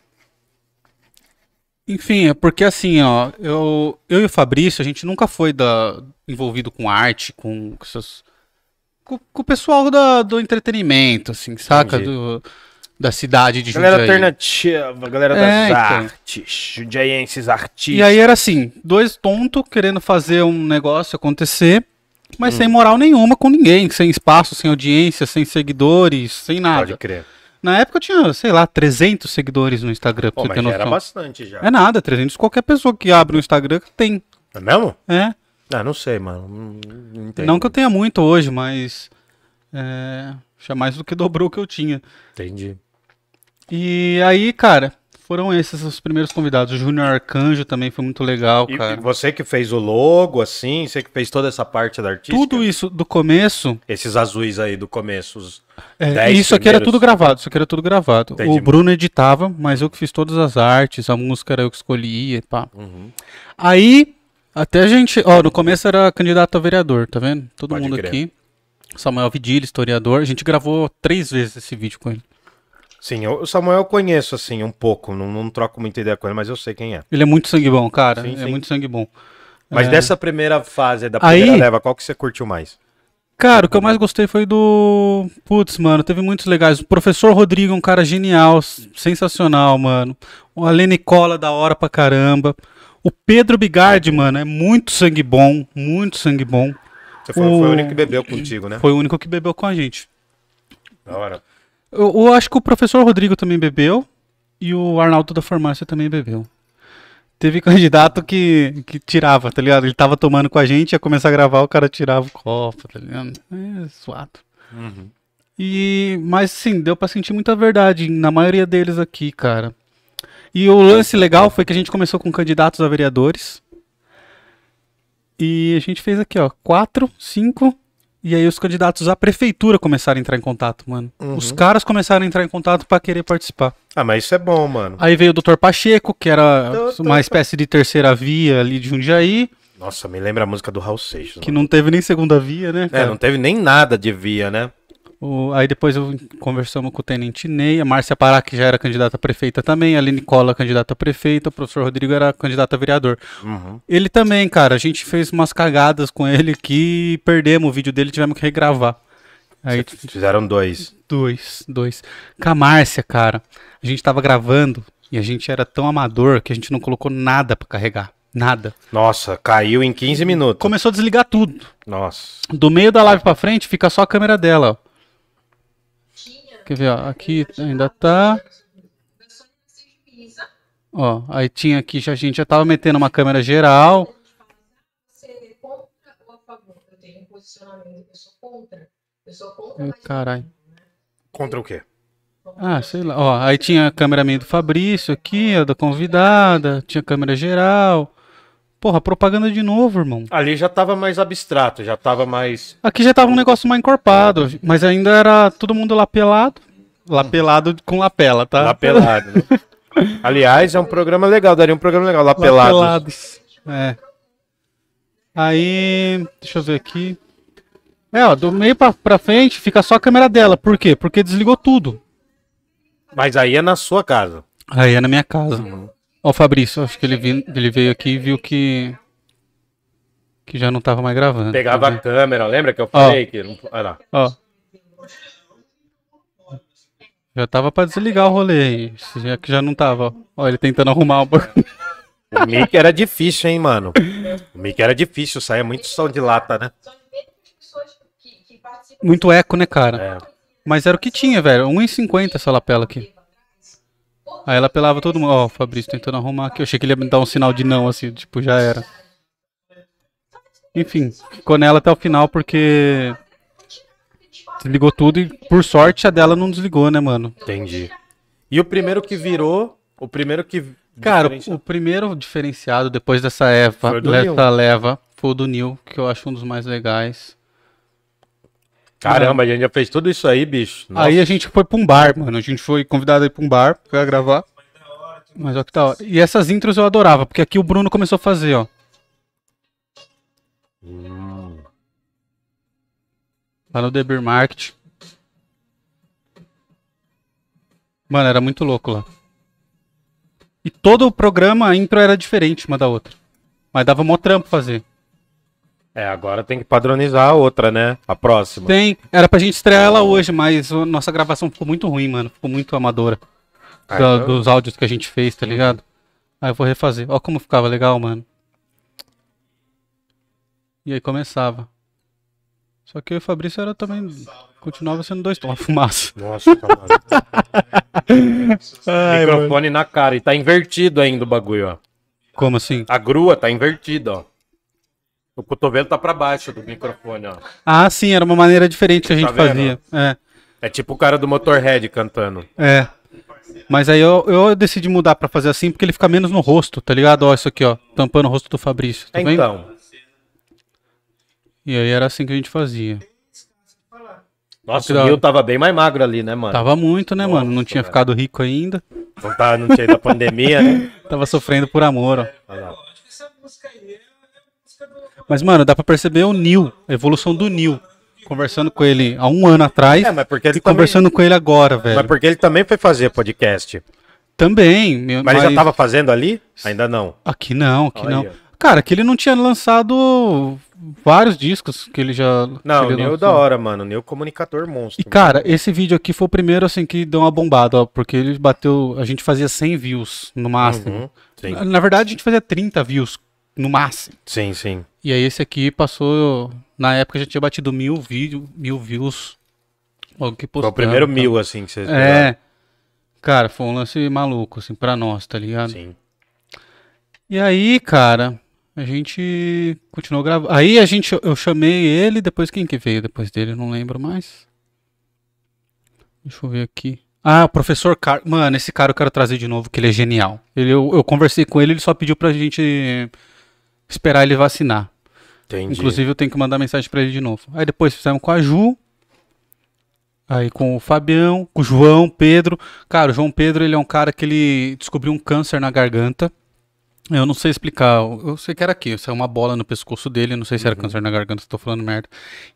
Enfim, é porque assim, ó, eu, eu e o Fabrício, a gente nunca foi da... envolvido com arte, com essas. Com, com o pessoal da, do entretenimento, assim, saca? Entendi. Do, da cidade de Galera Jundiaí. alternativa, galera das É, então. artes, jundiaenses artistas. E aí era assim, dois tontos querendo fazer um negócio acontecer, Hum. mas sem moral nenhuma com ninguém, sem espaço, sem audiência, sem seguidores, sem nada. Pode crer. Na época eu tinha, sei lá, 300 seguidores no Instagram, Pô, mas era bastante já. É nada, 300 qualquer pessoa que abre o Instagram tem. É mesmo? É. Ah, não sei, mano. Não, não entendo. Não que eu tenha muito hoje, mas. É, já mais do que dobrou o que eu tinha. Entendi. E aí, cara, foram esses os primeiros convidados. O Júnior Arcanjo também foi muito legal, E, e cara. você que fez o logo, assim, você que fez toda essa parte da artística? Tudo isso do começo. Esses azuis aí do começo. Os... é, isso aqui era tudo gravado, isso aqui era tudo gravado. Entendi. O Bruno editava, mas eu que fiz todas as artes, a música era eu que escolhia e pá. Uhum. Aí, até a gente, ó, no começo era candidato a vereador, tá vendo? Todo Pode mundo crer. aqui. Samuel Vidilha, historiador. A gente gravou três vezes esse vídeo com ele. Sim, o Samuel eu conheço, assim, um pouco. Não, não troco muita ideia com ele, mas eu sei quem é. Ele é muito sangue bom, cara. Sim, é sim. muito sangue bom. Mas É. dessa primeira fase, da Aí- primeira leva, qual que você curtiu mais? Cara, o que eu mais gostei foi do. Putz, mano, teve muitos legais. O professor Rodrigo é um cara genial, sensacional, mano. O Alê Nicola, da hora pra caramba. O Pedro Bigardi, mano, é muito sangue bom, muito sangue bom. Você falou, foi O- o único que bebeu contigo, né? Foi o único que bebeu com a gente. Da hora. Eu, eu acho que o professor Rodrigo também bebeu e o Arnaldo da farmácia também bebeu. Teve candidato que, que tirava, tá ligado? Ele tava tomando com a gente, ia começar a gravar, o cara tirava o copo, tá ligado? É suado. Uhum. E, mas sim, deu pra sentir muita verdade na maioria deles aqui, cara. E o lance legal foi que a gente começou com candidatos a vereadores. E a gente fez aqui, ó, quatro, cinco. E aí os candidatos à prefeitura começaram a entrar em contato, mano. Os caras começaram a entrar em contato pra querer participar. Ah, mas isso é bom, mano. Aí veio o Dr. Pacheco, que era Doutor uma espécie de terceira via ali de Jundiaí, Nossa, me lembra a música do Raul Seixas. que mano. não teve nem segunda via, né? É, cara? não teve nem nada de via, né? O- aí depois eu conversamos com o Tenente Ney, a Márcia Pará, que já era candidata a prefeita também, a Aline Cola, candidata a prefeita, o professor Rodrigo era candidato a vereador. Uhum. Ele também, cara, a gente fez umas cagadas com ele que perdemos o vídeo dele e tivemos que regravar. Aí, Fizeram dois. dois, dois. Com a Márcia, cara, a gente tava gravando e a gente era tão amador que a gente não colocou nada pra carregar. Nada. Nossa, caiu em 15 minutos. Começou a desligar tudo. Nossa. Do meio da live pra frente fica só a câmera dela, ó. Quer ver, ó? Aqui ainda tá. Ó, aí tinha aqui, já, a gente já tava metendo uma câmera geral. Caralho. Contra o quê? Ah, sei lá. Ó, aí tinha a câmera meio do Fabrício aqui, a da convidada. Tinha câmera geral. Porra, propaganda de novo, irmão. Ali já tava mais abstrato, já tava mais. Aqui já tava um negócio mais encorpado, mas ainda era todo mundo lá pelado. Lá pelado com lapela, tá? Lá pelado. né? Aliás, é um programa legal, daria um programa legal, lá, Lá pelado. pelados. É. Aí, deixa eu ver aqui. É, ó, do meio pra, pra frente fica só a câmera dela. Por quê? Porque desligou tudo. Mas aí é na sua casa. Aí é na minha casa. Ó, o Fabrício, acho que ele, vi- ele veio aqui e viu que. Que já não tava mais gravando. Pegava a câmera, lembra que eu Ó. falei que. não- Olha lá. Ó. Já tava pra desligar o rolê aí. Já que já não tava, ó. Ó, ele tentando arrumar o bagulho. O mic era difícil, hein, mano? O mic era difícil, saía muito som de lata, né? só depende de pessoas que, que participam. Muito eco, né, cara? É. Mas era o que tinha, velho. 1,50 essa lapela aqui. Aí ela pelava todo mundo. Ó, o Fabrício tentando arrumar aqui. Eu achei que ele ia me dar um sinal de não, assim, tipo, já era. Enfim, ficou nela até o final porque. Desligou tudo e, por sorte, a dela não desligou, né, mano? Entendi. E o primeiro que virou, o primeiro que. Cara, o primeiro diferenciado depois dessa Eva, dessa leva, foi o do Nil, que eu acho um dos mais legais. Caramba, a gente já fez tudo isso aí, bicho. Nossa. Aí a gente foi pra um bar, mano. A gente foi convidado aí pra um bar pra gravar. Mas ó que hora. E essas intros eu adorava, porque aqui o Bruno começou a fazer, ó. Lá no The Beer Market. Mano, era muito louco lá. E todo o programa, a intro era diferente uma da outra. Mas dava mó trampo fazer. É, agora tem que padronizar a outra, né? A próxima. Tem, era pra gente estrear ela hoje, mas a nossa gravação ficou muito ruim, mano. Ficou muito amadora. Ah, Da- então- Dos áudios que a gente fez, tá ligado? Aí eu vou refazer. Ó como ficava legal, mano. E aí começava. Só que eu e o Fabrício era também. Continuava sendo dois tons. Fumaça. Nossa, tá maluco. Microfone na cara. E tá invertido ainda o bagulho, ó. Como assim? A grua tá invertida, ó. O cotovelo tá pra baixo do microfone, ó. Ah, sim, era uma maneira diferente que a gente Tá vendo? fazia. É, É tipo o cara do Motorhead cantando. é. Mas aí eu, eu decidi mudar pra fazer assim porque ele fica menos no rosto, tá ligado? Ó, isso aqui, ó. Tampando o rosto do Fabrício. Tá vendo? Então, E aí era assim que a gente fazia. nossa, o hora. tava bem mais magro ali, né, mano? Tava muito, né, mano? Não Nossa, tinha velho. ficado rico ainda. Não, tá, não tinha ido a pandemia, né? Tava sofrendo por amor, ó. Olha lá. Acho que essa música aí Mas, mano, dá pra perceber o Nil, a evolução do Nil. conversando com ele há um ano atrás É, mas porque ele e também, conversando com ele agora, velho. mas porque ele também foi fazer podcast. Também. meu- Mas, ele já tava fazendo ali? Ainda não. Aqui não, aqui Olha não. Cara, que ele não tinha lançado vários discos que ele já. Não, que o ele Neo lançou. da hora, mano. O Neo comunicador monstro. E cara, esse vídeo aqui foi o primeiro assim que deu uma bombada, ó, porque ele bateu, a gente fazia 100 views no máximo. Uhum. Na verdade, a gente fazia 30 views no máximo. Sim, sim. E aí esse aqui passou, na época já tinha batido mil, vídeo, mil views. Logo que Foi postamos, o primeiro então. mil, assim, que vocês. É. Cara, foi um lance maluco, assim, pra nós, tá ligado? Sim. E aí, cara, a gente continuou gravando. Aí a gente, eu chamei ele, depois quem que veio depois dele, eu não lembro mais. Deixa eu ver aqui. Ah, o professor Car... Mano, esse cara eu quero trazer de novo, que ele é genial. Ele, eu, eu conversei com ele, ele só pediu pra gente esperar ele vacinar. Entendi. Inclusive eu tenho que mandar mensagem pra ele de novo. Aí depois fizemos com a Ju. Aí com o Fabião, com o João, Pedro. Cara, o João Pedro, ele é um cara que ele descobriu um câncer na garganta. Eu não sei explicar. Eu sei que era aqui. Saiu uma bola no pescoço dele. Não sei se era câncer na garganta, se tô falando merda.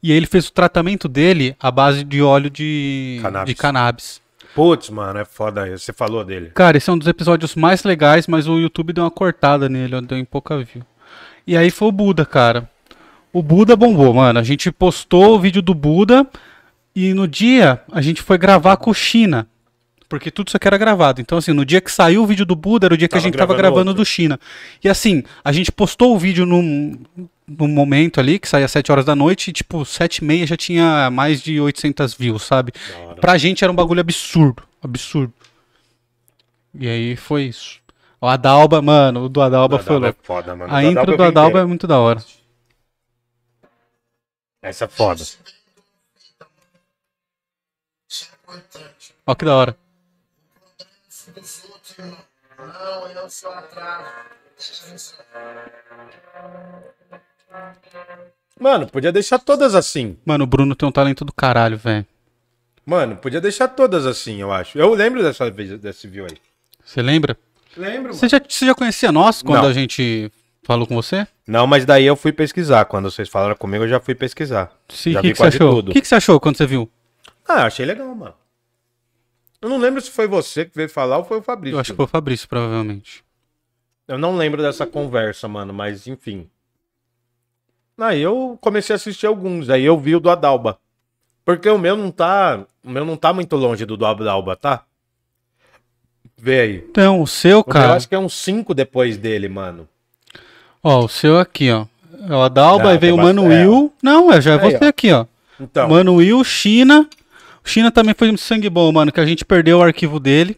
E aí ele fez o tratamento dele à base de óleo de Cannabis. de cannabis. Putz, mano, é foda. Você falou dele. Cara, esse é um dos episódios mais legais, mas o YouTube deu uma cortada nele, deu em pouca view. E aí foi o Buda, cara. O Buda bombou, mano. A gente postou o vídeo do Buda e no dia a gente foi gravar com o China. Porque tudo isso aqui era gravado. Então, assim, no dia que saiu o vídeo do Buda, era o dia que Tava a gente tava gravando do China. E assim, a gente postou o vídeo num, num momento ali, que saía às 7 horas da noite, e tipo, 7 e meia já tinha mais de 800 views, sabe? Pra gente era um bagulho absurdo. Absurdo. E aí foi isso. O Adalba, mano, o do Adalba Da foi Adalba louco. é foda, mano. A Da intro do Adalba é muito da hora. Essa é foda. É. Ó que da hora. Não, eu sou. Mano, podia deixar todas assim. Mano, o Bruno tem um talento do caralho, velho. Mano, podia deixar todas assim, eu acho. Eu lembro dessa vez, desse view aí. Você lembra? Lembro, Você já, você já conhecia nós quando Não. a gente falou com você? Não, mas daí eu fui pesquisar. Quando vocês falaram comigo, eu já fui pesquisar. Sim, Já o que, vi que você quase achou? O tudo. que, que você achou quando você viu? Ah, achei legal, mano. Eu não lembro se foi você que veio falar ou foi o Fabrício. Eu acho que foi o Fabrício, provavelmente. Eu não lembro dessa conversa, mano, mas enfim. Aí eu comecei a assistir alguns, aí eu vi o do Adalba. Porque o meu não tá. O meu não tá muito longe do do Adalba, tá? Vê aí. Então, o seu, meu cara. acho que é uns 5 depois dele, mano. Ó, o seu aqui, ó. É o Adalba, aí veio o Mano Will. Não, é, já é você ó. aqui, ó. Então, Mano Will, China. O China também foi um sangue bom, mano, que a gente perdeu o arquivo dele.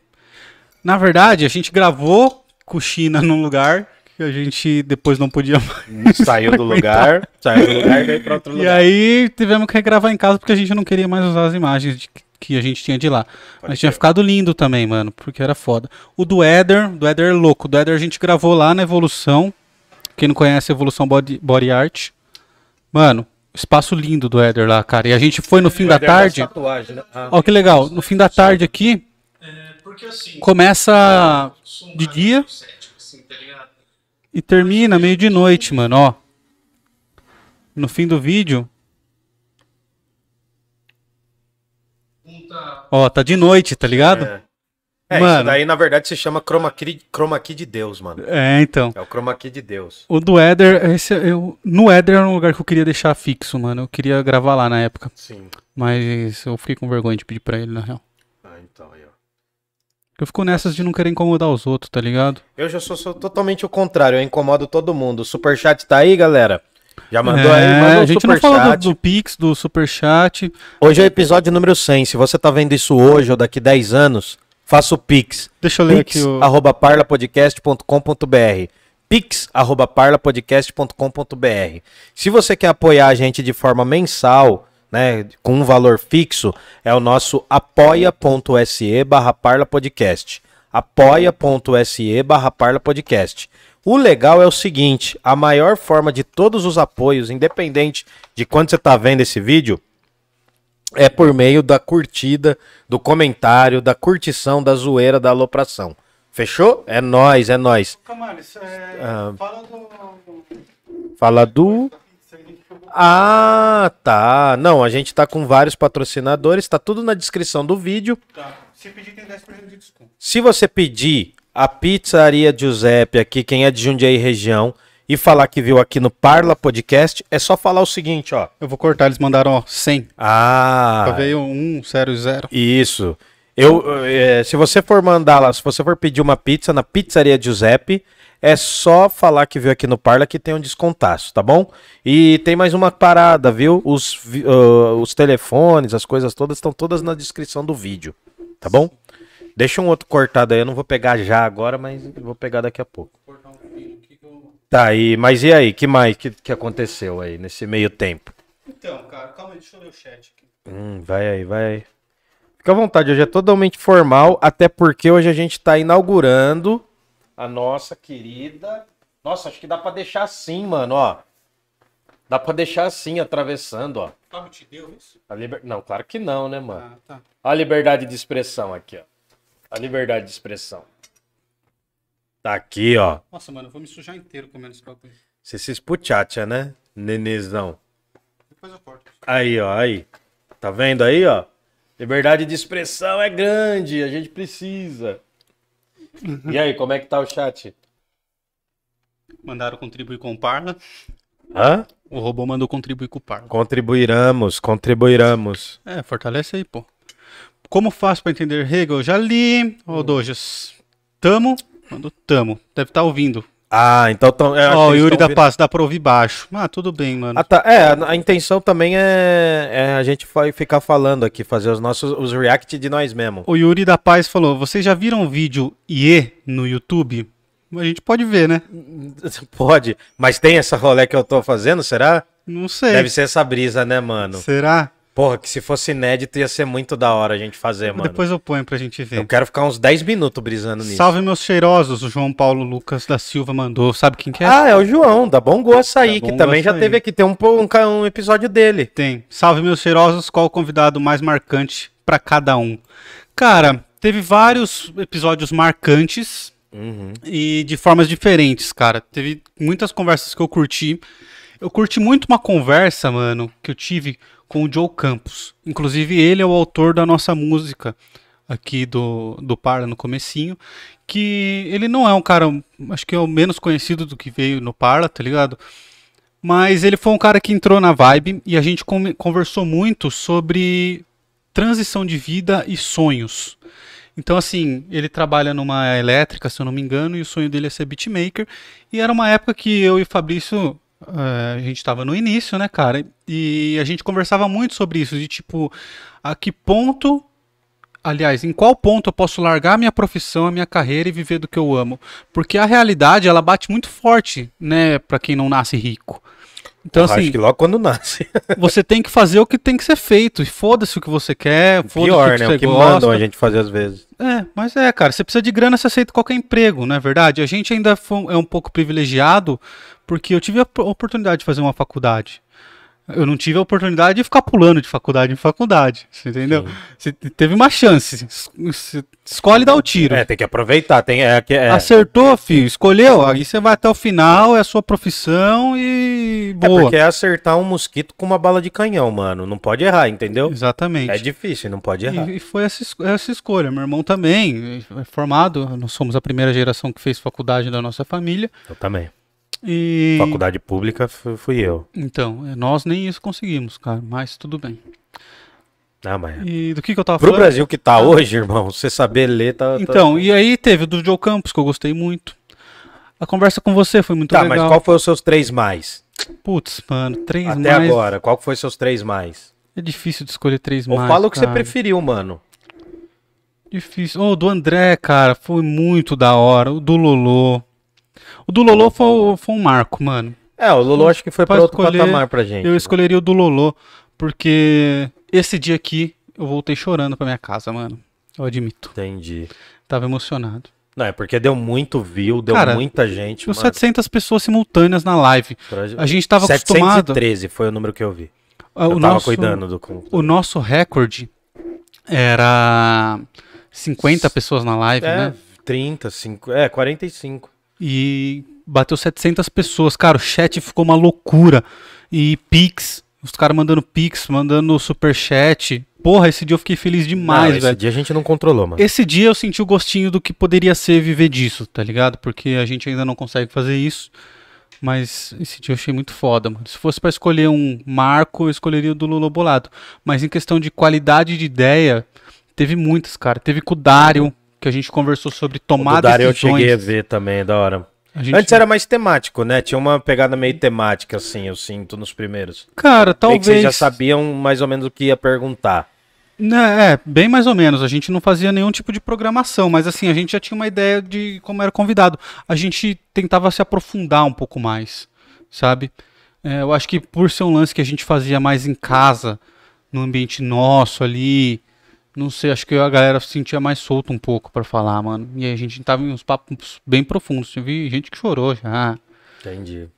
Na verdade, a gente gravou com o China num lugar que a gente depois não podia mais. saiu do lugar, saiu do lugar e veio pra outro E lugar. aí tivemos que regravar em casa porque a gente não queria mais usar as imagens de- que a gente tinha de lá. Mas tinha crer. ficado lindo também, mano, porque era foda. O do Eder, do Eder é louco. O do Eder a gente gravou lá na Evolução. Quem não conhece a Evolução Body, Body Art. Mano, espaço lindo do Eder lá, cara. E a gente foi no fim da tarde. Tatuagem, né? Ah. Ó, que legal. No fim da tarde aqui, Porque assim. começa um de dia assim, tá e termina meio de noite, mano, ó. No fim do vídeo, ó, tá de noite, tá ligado? É. É, isso Mano. daí na verdade se chama chroma key, chroma key de Deus, mano. É, então. É o chroma key de Deus. O do Éder, esse, eu, no Éder era um lugar que eu queria deixar fixo, mano. Eu queria gravar lá na época. Sim. Mas eu fiquei com vergonha de pedir pra ele, na real. Ah, então aí, ó. Eu fico nessas de não querer incomodar os outros, tá ligado? Eu já sou, sou totalmente o contrário, eu incomodo todo mundo. O superchat tá aí, galera? Já mandou aí, É, mandou a gente não falou do, do Pix, do Superchat. Hoje é o episódio número 100. Se você tá vendo isso hoje ou daqui 10 anos, faça o Pix. Deixa eu ler Pix, aqui o. arroba parlapodcast.com.br Pix, arroba parlapodcast.com.br Se você quer apoiar a gente de forma mensal, né, com um valor fixo, é o nosso apoia.se barra parlapodcast. apoia.se barra parlapodcast. O legal é o seguinte, a maior forma de todos os apoios, independente de quando você está vendo esse vídeo, é por meio da curtida, do comentário, da curtição, da zoeira, da alopração. Fechou? É nóis, é isso é... Ah. Fala do... Fala do. Ah, tá. Não, a gente tá com vários patrocinadores, tá tudo na descrição do vídeo. Tá. Se pedir, tem 10% de desconto. Se você pedir a pizzaria Giuseppe aqui, quem é de Jundiaí região, e falar que viu aqui no Parla Podcast, é só falar o seguinte, ó. Eu vou cortar, eles mandaram, ó, 100. Ah, Só veio 1, 0 0. isso. Eu, eh, se você for mandar lá, se você for pedir uma pizza na pizzaria Giuseppe, é só falar que viu aqui no Parla que tem um descontaço, tá bom? E tem mais uma parada, viu? Os, ah, os telefones, as coisas todas estão todas na descrição do vídeo, tá bom? Deixa um outro cortado aí, eu não vou pegar já agora, mas vou pegar daqui a pouco. Tá aí, mas e aí, que mais que, que aconteceu aí nesse meio tempo? Então, cara, calma aí, deixa eu ler o chat aqui. Hum, vai aí, vai aí. Fica à vontade, hoje é totalmente formal, até porque hoje a gente tá inaugurando a nossa querida. Nossa, acho que dá pra deixar assim, mano, ó. Dá pra deixar assim, atravessando, ó. Fábio te deu isso? A liber... Não, claro que não, né, mano? Ah, tá. A liberdade de expressão aqui, ó. A liberdade de expressão. Tá aqui, ó. Nossa, mano, eu vou me sujar inteiro comendo esse bagulho. Você se espuchacha, né? Nenezão. Depois eu corto. Aí, ó, aí. Tá vendo aí, ó? Liberdade de expressão é grande, a gente precisa. E aí, como é que tá o chat? Mandaram contribuir com o Parla. Hã? O robô mandou contribuir com o Parla. Contribuiramos, contribuiramos. É, fortalece aí, pô. Como faço pra entender Hegel? Já li. Ô, Dojas. Tamo? Mandou tamo. Deve estar ouvindo. Ah, então tão, Ó, que o eles Yuri da Paz, dá pra ouvir baixo. Ah, tudo bem, mano. Ah, tá. É, a, a intenção também é, é a gente ficar falando aqui, fazer os nossos os react de nós mesmo. O Yuri da Paz falou: vocês já viram o vídeo IE no YouTube? A gente pode ver, né? Pode, mas tem essa rolê que eu tô fazendo, será? Não sei. Deve ser essa brisa, né, mano? Será? Porra, que se fosse inédito ia ser muito da hora a gente fazer, mano. Depois eu ponho pra gente ver. Eu quero ficar uns 10 minutos brisando nisso. Salve meus cheirosos, o João Paulo Lucas da Silva mandou. Sabe quem que é? Ah, é o João, da Bom Gosto aí, que também já teve aqui. Tem um, um, um episódio dele. Tem. Salve meus cheirosos, qual o convidado mais marcante pra cada um? Cara, teve vários episódios marcantes Uhum. e de formas diferentes, cara. Teve muitas conversas que eu curti. Eu curti muito uma conversa, mano, que eu tive com o Joe Campos. Inclusive, ele é o autor da nossa música aqui do, do Parla no comecinho. Que ele não é um cara, acho que é o menos conhecido do que veio no Parla, tá ligado? Mas ele foi um cara que entrou na vibe e a gente conversou muito sobre transição de vida e sonhos. Então, assim, ele trabalha numa elétrica, se eu não me engano, e o sonho dele é ser beatmaker. E era uma época que eu e Fabrício, a gente estava no início, né, cara? E a gente conversava muito sobre isso, de tipo, a que ponto, aliás, em qual ponto eu posso largar a minha profissão, a minha carreira e viver do que eu amo? Porque a realidade, ela bate muito forte, né, pra quem não nasce rico. Então, Porra, assim, Acho que logo quando nasce. você tem que fazer o que tem que ser feito. E foda-se o que você quer, foda-se Pior, o que né? você O que gosta. mandam a gente fazer às vezes. É, mas é, cara, você precisa de grana, você aceita qualquer emprego, não é verdade? A gente ainda é um pouco privilegiado porque eu tive a oportunidade de fazer uma faculdade. Eu não tive a oportunidade de ficar pulando de faculdade em faculdade, você entendeu? Você te- teve uma chance, es- escolhe dá o tiro. É, tem que aproveitar. Tem, é, é, Acertou, filho, escolheu, aí você vai até o final, é a sua profissão e é boa. porque é acertar um mosquito com uma bala de canhão, mano. Não pode errar, entendeu? Exatamente. É difícil, não pode errar. E, e foi essa, es- essa escolha. Meu irmão também é formado, nós somos a primeira geração que fez faculdade da nossa família. Eu também. E Faculdade pública fu- fui eu. então, é, nós nem isso conseguimos, cara, mas tudo bem. Ah, mas. E do que que eu tava Pro falando? Brasil que tá hoje, irmão, você saber ler tá. tá- Então, e aí teve o do Joe Campos que eu gostei muito. A conversa com você foi muito Tá, mas legal. qual foi os seus três mais? Putz, mano, três Até mais. agora, qual foi seus três mais? É difícil de escolher três Ou mais. fala o que você cara. preferiu, mano. Difícil. Oh, do André, cara, foi muito da hora. O do Lolo. O do Lolo foi, foi um marco, mano. É, o Lulu acho que foi pra Pode outro escolher, patamar pra gente. Eu né? escolheria o do Lolo, porque esse dia aqui eu voltei chorando pra minha casa, mano. Eu admito. Entendi. Tava emocionado. Não, é porque deu muito view, deu Cara, muita gente. Tinha mano, 700 pessoas simultâneas na live. A gente tava acostumado. 713 foi o número que eu vi. Ah, Eu O tava nosso, cuidando do. o nosso recorde era 50 pessoas na live, É, né? 30, 5, é, 45. E bateu 700 pessoas. Cara, o chat ficou uma loucura. E Pix, os caras mandando Pix, mandando superchat. Porra, esse dia eu fiquei feliz demais, Não, esse velho. dia a gente não controlou, mano. Esse dia eu senti o gostinho do que poderia ser viver disso, tá ligado? Porque a gente ainda não consegue fazer isso. Mas esse dia eu achei muito foda, mano. Se fosse pra escolher um marco, eu escolheria o do Lula Bolado. Mas em questão de qualidade de ideia, teve muitas, cara. Teve com o Dário, que a gente conversou sobre O tomar do Dario eu cheguei a ver também, da hora. Gente- Antes era mais temático, né? Tinha uma pegada meio temática, assim, eu sinto, nos primeiros. Cara, Meio que talvez. vocês já sabiam mais ou menos o que ia perguntar. Né, é, bem mais ou menos. A gente não fazia nenhum tipo de programação, mas assim, a gente já tinha uma ideia de como era convidado. A gente tentava se aprofundar um pouco mais, sabe? É, eu acho que por ser um lance que a gente fazia mais em casa, no ambiente nosso ali, não sei, acho que a galera se sentia mais solta um pouco pra falar, mano. E a gente tava em uns papos bem profundos. Eu vi gente que chorou já. Entendi.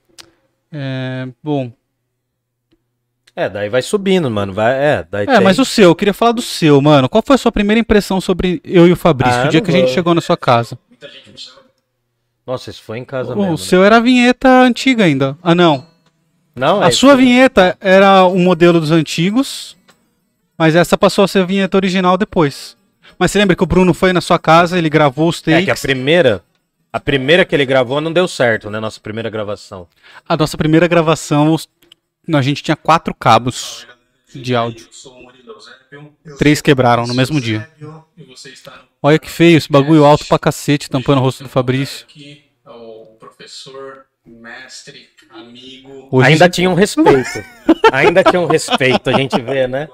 É, bom, É, daí vai subindo, mano. Vai, é, daí É, mas o seu, eu queria falar do seu, mano. Qual foi a sua primeira impressão sobre eu e o Fabrício, Ah, o dia que a gente chegou na sua casa? Muita gente não sabe. Nossa, isso foi em casa O mesmo. né? seu era a vinheta antiga ainda. Ah, não. Não, A é, sua vinheta era o modelo dos antigos, mas essa passou a ser a vinheta original depois. Mas você lembra que o Bruno foi na sua casa, ele gravou os É takes. que a primeira, a primeira que ele gravou não deu certo, né? Nossa primeira gravação. A nossa primeira gravação, a gente tinha quatro cabos de áudio. Três quebraram no mesmo dia. Olha que feio, esse bagulho alto pra cacete, tampando o rosto do Fabrício. Aqui, é o professor, mestre, amigo. Hoje Ainda tinha um respeito. Ainda tinha um respeito, a gente vê, né?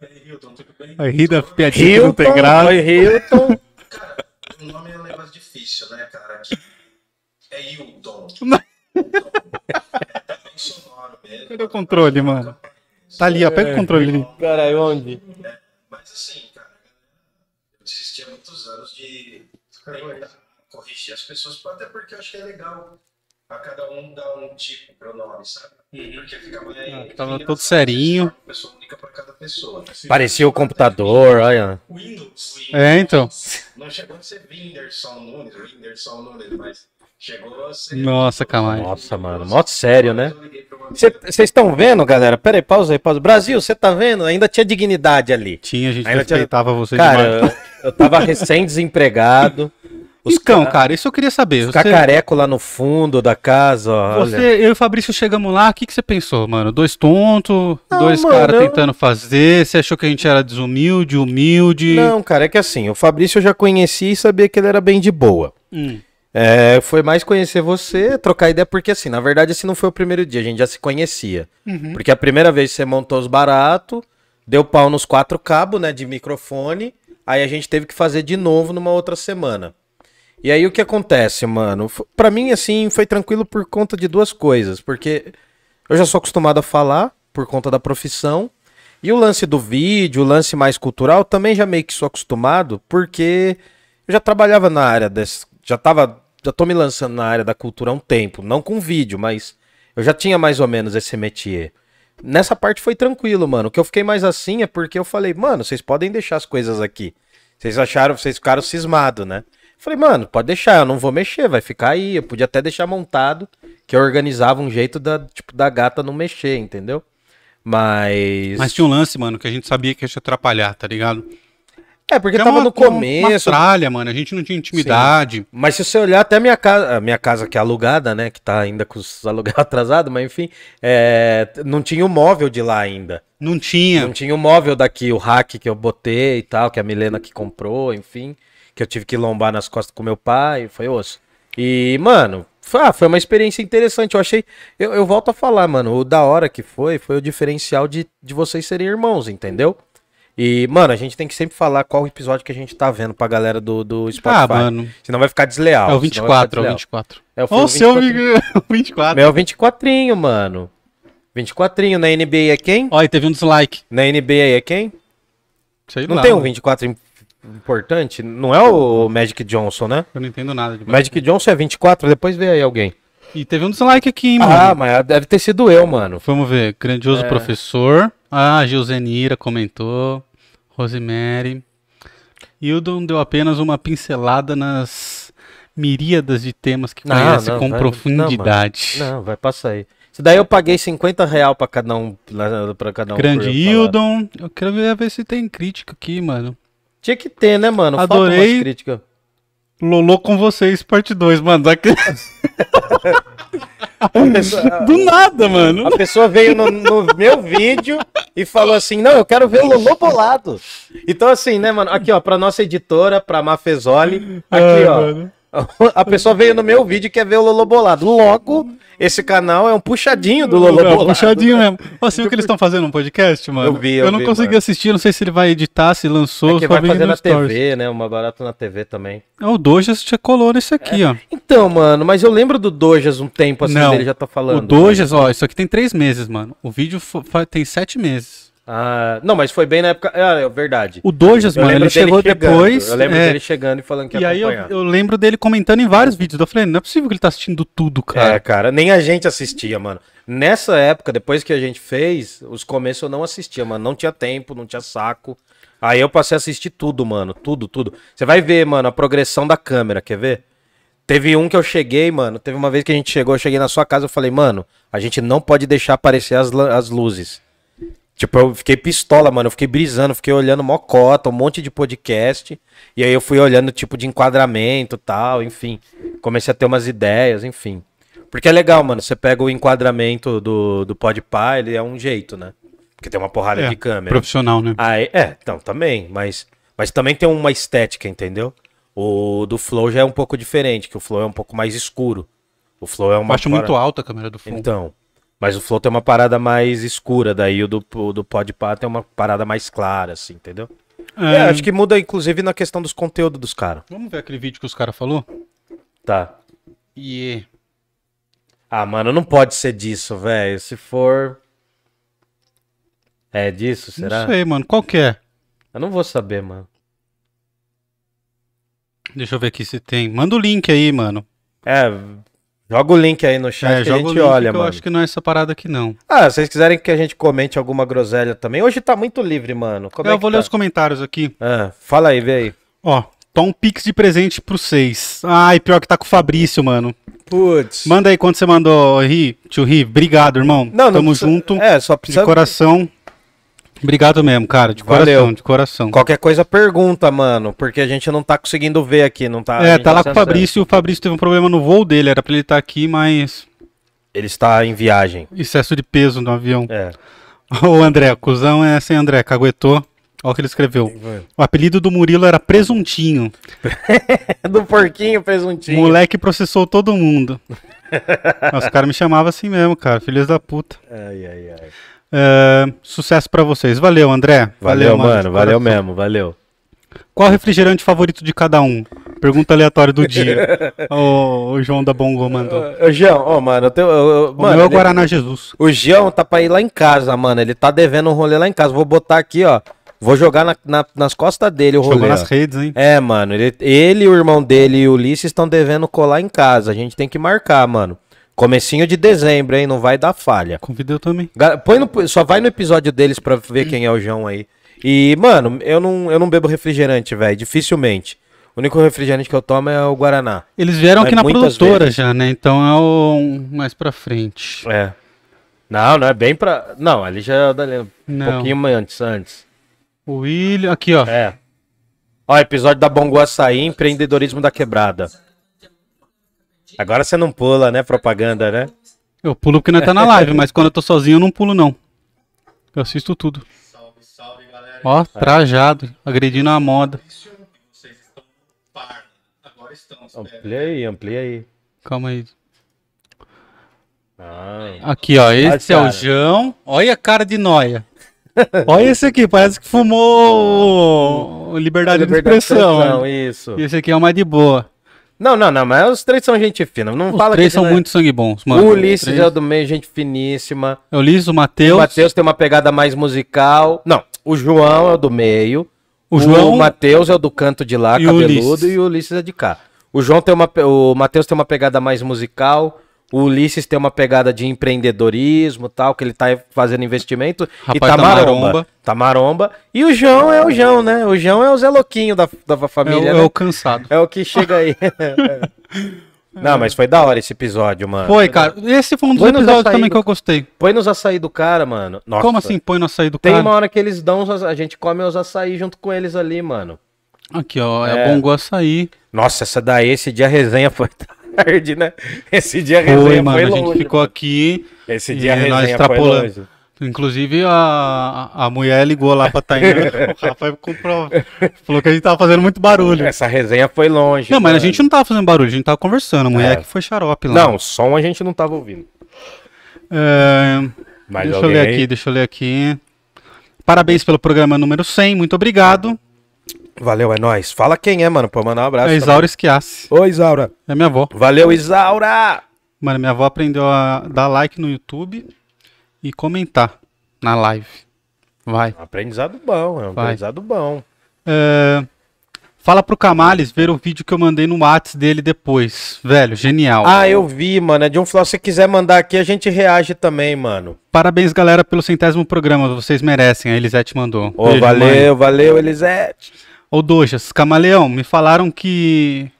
aí, Hilton, tudo bem? Vai rir da piadinha não Hilton, tem graça. foi Hilton. Cara, o nome é um negócio difícil, né, cara? É Hilton. É bem sonoro mesmo. Cadê o controle, mano? Tá ali, ó. Pega o controle ali. Caralho, onde? Mas assim, cara, eu desisti há muitos anos de tentar corrigir as pessoas, até porque eu acho que é legal a cada um dar um tipo pro nome, sabe? Porque fica mais. Ah, tava engraçado, todo serinho. uma pessoa única pra cada pessoa. Parecia o computador, olha. Windows. É, então. Não chegou a ser Whindersson Nunes, Whindersson Nunes, mas chegou a ser. Nossa, Camai. Nossa, mano, mó sério, né? Vocês estão vendo, galera? Pera aí, pausa aí, pausa. Brasil, você tá vendo? Ainda tinha dignidade ali. Tinha, a gente Ainda tinha- respeitava você demais. Cara, eu, eu tava recém-desempregado. Os Então, ca- cara, isso eu queria saber. Os Você, cacareco lá no fundo da casa, ó. você, olha. eu e o Fabrício chegamos lá, o que, que você pensou, mano? Dois tontos, dois caras eu- tentando fazer, você achou que a gente era desumilde, humilde? Não, cara, é que assim, o Fabrício eu já conheci e sabia que ele era bem de boa. Hum. É, foi mais conhecer você, trocar ideia, porque assim, na verdade, esse não foi o primeiro dia, a gente já se conhecia. Uhum. Porque a primeira vez que você montou os baratos, deu pau nos quatro cabos, né, de microfone, aí a gente teve que fazer de novo numa outra semana. E aí o que acontece, mano? Pra mim, assim, foi tranquilo por conta de duas coisas, porque eu já sou acostumado a falar, por conta da profissão, e o lance do vídeo, o lance mais cultural, também já meio que sou acostumado, porque eu já trabalhava na área desse, já tava, já tô me lançando na área da cultura há um tempo, não com vídeo, mas eu já tinha mais ou menos esse métier. Nessa parte foi tranquilo, mano. O que eu fiquei mais assim é porque eu falei, mano, vocês podem deixar as coisas aqui. Vocês acharam, vocês ficaram cismados, né? Falei, mano, pode deixar, eu não vou mexer, vai ficar aí. Eu podia até deixar montado, que eu organizava um jeito da, tipo, da gata não mexer, entendeu? Mas. Mas tinha um lance, mano, que a gente sabia que ia te atrapalhar, tá ligado? É, porque Que é tava uma- no começo. Uma tralha, mano, a gente não tinha intimidade. Mas se você olhar até a minha casa, a minha casa que é alugada, né? Que tá ainda com os aluguel atrasado, mas enfim, é, não tinha o móvel de lá ainda. Não tinha. Não tinha o móvel daqui, o hack que eu botei e tal, que a Milena que comprou, enfim. Que eu tive que lombar nas costas com meu pai, foi osso. E, mano, foi, ah, foi uma experiência interessante. Eu achei. Eu, eu volto a falar, mano. O da hora que foi, foi o diferencial de, de vocês serem irmãos, entendeu? E, mano, a gente tem que sempre falar qual episódio que a gente tá vendo pra galera do, do Spotify. Ah, mano. Senão vai ficar desleal. É o senão vai ficar 24, é o desleal. 24. É, Ó, o o seu 24. 24. É o 24, mano. 24 na NBA é quem? E teve um dislike. Na NBA é quem? Sei Não lá, tem um mano. 24 im- importante? Não é o Magic Johnson, né? Eu não entendo nada de Magic Johnson é 24, depois vê aí alguém. E teve um dislike aqui, hein, mano. Ah, mas deve ter sido eu, mano. Vamos ver. Grandioso É. professor. Ah, Gilzenira comentou. Rosemary. Hildon deu apenas uma pincelada nas miríadas de temas que Não, conhece não, com vai- profundidade. Não, vai passar aí. Isso daí eu paguei 50 real pra cada um. Pra cada um Grande. Hildon. Eu quero ver, ver se tem crítica aqui, mano. Tinha que ter, né, mano? Falta Adorei. umas críticas. Lolô com vocês, parte 2, mano. Daqui- pessoa, Do nada, mano. a pessoa veio no, no meu vídeo e falou assim: Não, eu quero ver o Lolo bolado. Então, assim, né, mano? Aqui, ó, pra nossa editora, pra Mafezoli. Aqui, Ai, ó. mano. A pessoa veio no meu vídeo e quer ver o Lolo bolado. Logo, esse canal é um puxadinho do Lolo bolado. puxadinho mesmo. Você viu que eles estão fazendo um podcast, mano? Eu vi, eu não vi, consegui mano. assistir, não sei se ele vai editar, se lançou, É que vai fazer na Stories. TV, né? Uma barata na TV também. É, O Dojas já colou nesse aqui, ó. Então, mano, mas eu lembro do Dojas um tempo assim Não, dele já tá falando. O Dojas, ó, isso aqui tem três meses, mano. O vídeo tem sete meses. Ah, não, mas foi bem na época. Ah, é verdade. O Dojas, mano, ele chegou chegando, depois. Eu lembro é, dele chegando e falando que E ia aí eu, eu lembro dele comentando em vários vídeos. Eu falei, não é possível que ele tá assistindo tudo, É, cara. cara, nem a gente assistia, mano. Nessa época, depois que a gente fez, os começos eu não assistia, mano. Não tinha tempo, não tinha saco. Aí eu passei a assistir tudo, mano. Tudo, tudo. Você vai ver, mano, a progressão da câmera, quer ver? Teve um que eu cheguei, mano. Teve uma vez que a gente chegou, eu cheguei na sua casa, eu falei, mano, a gente não pode deixar aparecer as, as luzes. Tipo, eu fiquei pistola, mano. Eu fiquei brisando, fiquei olhando mocota, um monte de podcast. E aí eu fui olhando tipo de enquadramento tal, enfim. Comecei a ter umas ideias, enfim. Porque é legal, mano. Você pega o enquadramento do, do Podpah, ele é um jeito, né? Porque tem uma porrada É, de câmera. Profissional, né? Aí, é, então, também. Mas, mas também tem uma estética, entendeu? O do Flow já é um pouco diferente, que o Flow é um pouco mais escuro. O Flow é Eu uma acho para- muito alta a câmera do fundo. então, mas o Flow tem uma parada mais escura, daí o do, o do Podpah tem uma parada mais clara, assim, entendeu? É, acho que muda, inclusive, na questão dos conteúdos dos caras. Vamos ver aquele vídeo que os caras falou? Tá. E Ah, mano, não pode ser disso, velho. Se for... É disso, será? Não sei, mano. Qual que é? Eu não vou saber, mano. Deixa eu ver aqui se tem. Manda o link aí, mano. É, joga o link aí no chat É, que a gente link olha, que eu mano. acho que não é essa parada aqui, não. Ah, se vocês quiserem que a gente comente alguma groselha também. Hoje tá muito livre, mano. Como eu é vou ler tá? os comentários aqui. Ah, fala aí, vê aí. Ó, Tom Pix de presente pro seis. Ai, pior que tá com o Fabrício, mano. Putz. Manda aí quando você mandou, Ri. Tio Ri, obrigado, irmão. Não, não Tamo precisa- junto. É, só De precisa... coração. Obrigado mesmo, cara. De Valeu. coração, de coração. Qualquer coisa pergunta, mano, porque a gente não tá conseguindo ver aqui, não tá? É, tá lá com o. Fabrício. O Fabrício teve um problema no voo dele. Era pra ele estar aqui, mas. Ele está em viagem. Excesso de peso no avião. É. Ô, André, cuzão é sem André, caguetou. Olha o que ele escreveu. O apelido do Murilo era Presuntinho. Do porquinho presuntinho. Moleque processou todo mundo. Nossa, os caras me chamavam assim mesmo, cara. Filhos da puta. Ai, ai, ai. É, sucesso pra vocês. Valeu, André. Valeu, mano, mano, valeu mesmo, valeu. Qual o refrigerante favorito de cada um? Pergunta aleatória do dia. o, o João da Bongo mandou. Ô, João, ó, mano, eu tenho. eu- eu- O mano, meu é o ele- Guaraná Jesus. o João tá pra ir lá em casa, mano. Ele tá devendo um rolê lá em casa. Vou botar aqui, ó. Vou jogar na- na- nas costas dele o rolê. Jogou nas redes, hein? É, mano, ele, ele, o irmão dele e o Ulisses estão devendo colar em casa. A gente tem que marcar, mano. Comecinho de dezembro, hein? Não vai dar falha. Convida eu também. Põe no- só vai no episódio deles pra ver quem é o João aí. E, mano, eu não, eu não bebo refrigerante, velho. Dificilmente. O único refrigerante que eu tomo é o Guaraná. Eles vieram Mas aqui na produtora vezes. já, né? Então é o mais pra frente. É. Não, não é bem pra. Não, ali já é dali, um Não. pouquinho antes, antes. O William, aqui ó. É. Ó, episódio da Bongo Açaí, empreendedorismo da quebrada. Agora você não pula, né? Propaganda, né? Eu pulo porque não tá na live, mas quando eu tô sozinho eu não pulo não. Eu assisto tudo. Salve, salve, galera. Ó, trajado, agredindo a moda. Amplia aí, amplia aí. Calma aí. Ah. Aqui, ó, esse é o João. Olha a cara de noia. Olha esse aqui, parece que fumou Liberdade, Liberdade de expressão. né? isso. E esse aqui é o mais de boa. Não, não, não, mas os três são gente fina. Não Os fala três que são não muito sangue bons, mano. O Ulisses três- é o do meio, gente finíssima. É o Ulisses, o O Matheus. Matheus tem uma pegada mais musical. Não, o João é o do meio. O João- O Matheus é o do canto de lá, E o cabeludo, Ulisses. e o Ulisses é de cá. O João tem uma. O Matheus tem uma pegada mais musical. O Ulisses tem uma pegada de empreendedorismo tal, que ele tá fazendo investimento. e Rapaz tá da maromba. maromba. Tá maromba. E o João é o João, né? O João é o Zé Louquinho da, da É o, família, é né? o cansado. É o que chega aí. Não, mas foi da hora esse episódio, mano. Foi, cara. Esse foi um dos episódios também do- que eu gostei. Põe nos açaí do cara, mano. Nossa. Como assim põe no açaí do Tem cara? uma hora que eles dão, os, a gente come os açaí junto com eles ali, mano. Aqui, ó. É, É. bongo açaí. Nossa, essa daí, esse dia a resenha foi tarde, né? Esse dia a resenha Foi, foi, mano. a gente longe. ficou aqui. Esse dia a resenha foi longe. Inclusive, a, a mulher ligou lá pra Tainá. o Rafael comprou. Falou que a gente tava fazendo muito barulho. Essa resenha foi longe. Não, mas a mano. gente não tava fazendo barulho, a gente tava conversando. A mulher É. que foi xarope lá. Não, som a gente não tava ouvindo. É, Mas deixa eu ler aí? aqui, deixa eu ler aqui. Parabéns pelo programa número 100, muito obrigado. Valeu, é nóis. Fala quem é, mano, pra mandar um abraço. É Isaura Esquiasse. Oi, Isaura. É minha avó. Valeu, Isaura! Mano, minha avó aprendeu a dar like no YouTube e comentar na live. Vai. Aprendizado bom, é um Vai. aprendizado bom. É, Fala pro Camales ver o vídeo que eu mandei no Whats dele depois. Velho, genial. Ah, eu vi, mano. É de um flow. Se quiser mandar aqui, a gente reage também, mano. Parabéns, galera, pelo centésimo programa. Vocês merecem. A Elisete mandou. Ô, Beijo, mãe. valeu, valeu, Elisete. Ô, Dojas, Camaleão, me falaram que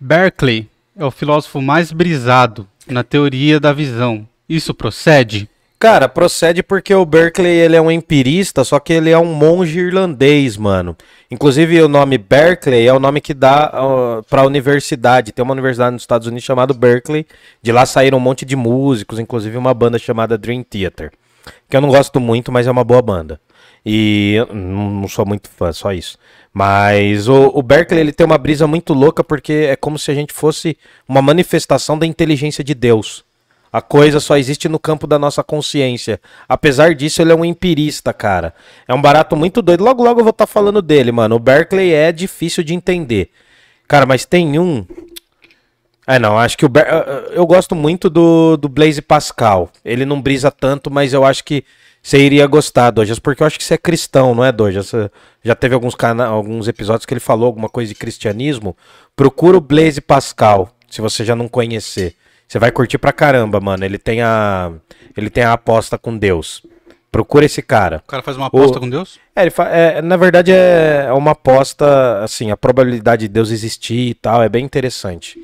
Berkeley é o filósofo mais brisado na teoria da visão. Isso procede? Cara, procede porque o Berkeley ele é um empirista, só que ele é um monge irlandês, mano. Inclusive o nome Berkeley é o nome que dá uh, pra universidade. Tem uma universidade nos Estados Unidos chamada Berkeley. De lá saíram um monte de músicos, inclusive uma banda chamada Dream Theater. Que eu não gosto muito, mas é uma boa banda. E não sou muito fã, só isso. Mas o, o Berkeley ele tem uma brisa muito louca porque é como se a gente fosse uma manifestação da inteligência de Deus. A coisa só existe no campo da nossa consciência. Apesar disso, ele é um empirista, cara. É um barato muito doido. Logo, logo eu vou estar falando dele, mano. O Berkeley é difícil de entender. Cara, mas tem um. É, não, acho que o. Ber... Eu gosto muito do, do Blaze Pascal. Ele não brisa tanto, mas eu acho que você iria gostar, Dojas, porque eu acho que você é cristão, não é, Dojas? Já teve alguns, cana... alguns episódios que ele falou alguma coisa de cristianismo. Procura o Blaze Pascal, se você já não conhecer. Você vai curtir pra caramba, mano. Ele tem a. Ele tem a aposta com Deus. Procura esse cara. O cara faz uma aposta O- com Deus? É, fa- é, na verdade é uma aposta, assim, a probabilidade de Deus existir e tal, é bem interessante.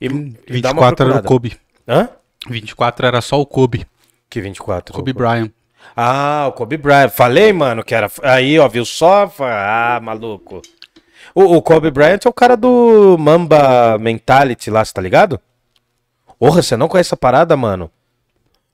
E, e dá uma 24 era o. Kobe. Hã? 24 era só o Kobe. Que 24? Kobe Bryant. Ah, o Kobe Bryant. Falei, mano, que era. Aí, ó, viu só? Ah, maluco. O, o Kobe Bryant é o cara do Mamba Mentality lá, você tá ligado? Porra, você não conhece essa parada, mano?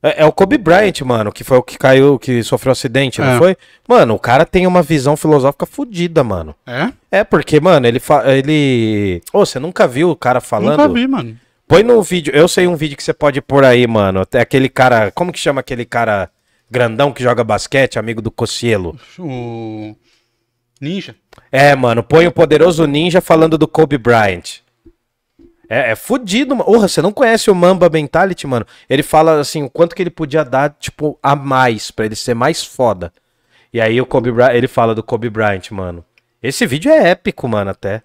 É, é o Kobe Bryant, mano, que foi o que caiu, que sofreu acidente, não É. foi? Mano, o cara tem uma visão filosófica fodida, mano. É? É, porque, mano, ele. Fa... ele... Ô, você nunca viu o cara falando? Nunca vi, mano. Põe no vídeo. Eu sei um vídeo que você pode pôr aí, mano. É aquele cara. Como que chama aquele cara grandão que joga basquete, amigo do Cocielo? O Ninja. É, mano. Põe o poderoso ninja falando do Kobe Bryant. É, é fudido, mano. Porra, você não conhece o Mamba Mentality, mano? Ele fala assim, o quanto que ele podia dar, tipo, a mais, pra ele ser mais foda. E aí o Kobe Bryant, ele fala do Kobe Bryant, mano. Esse vídeo é épico, mano, até.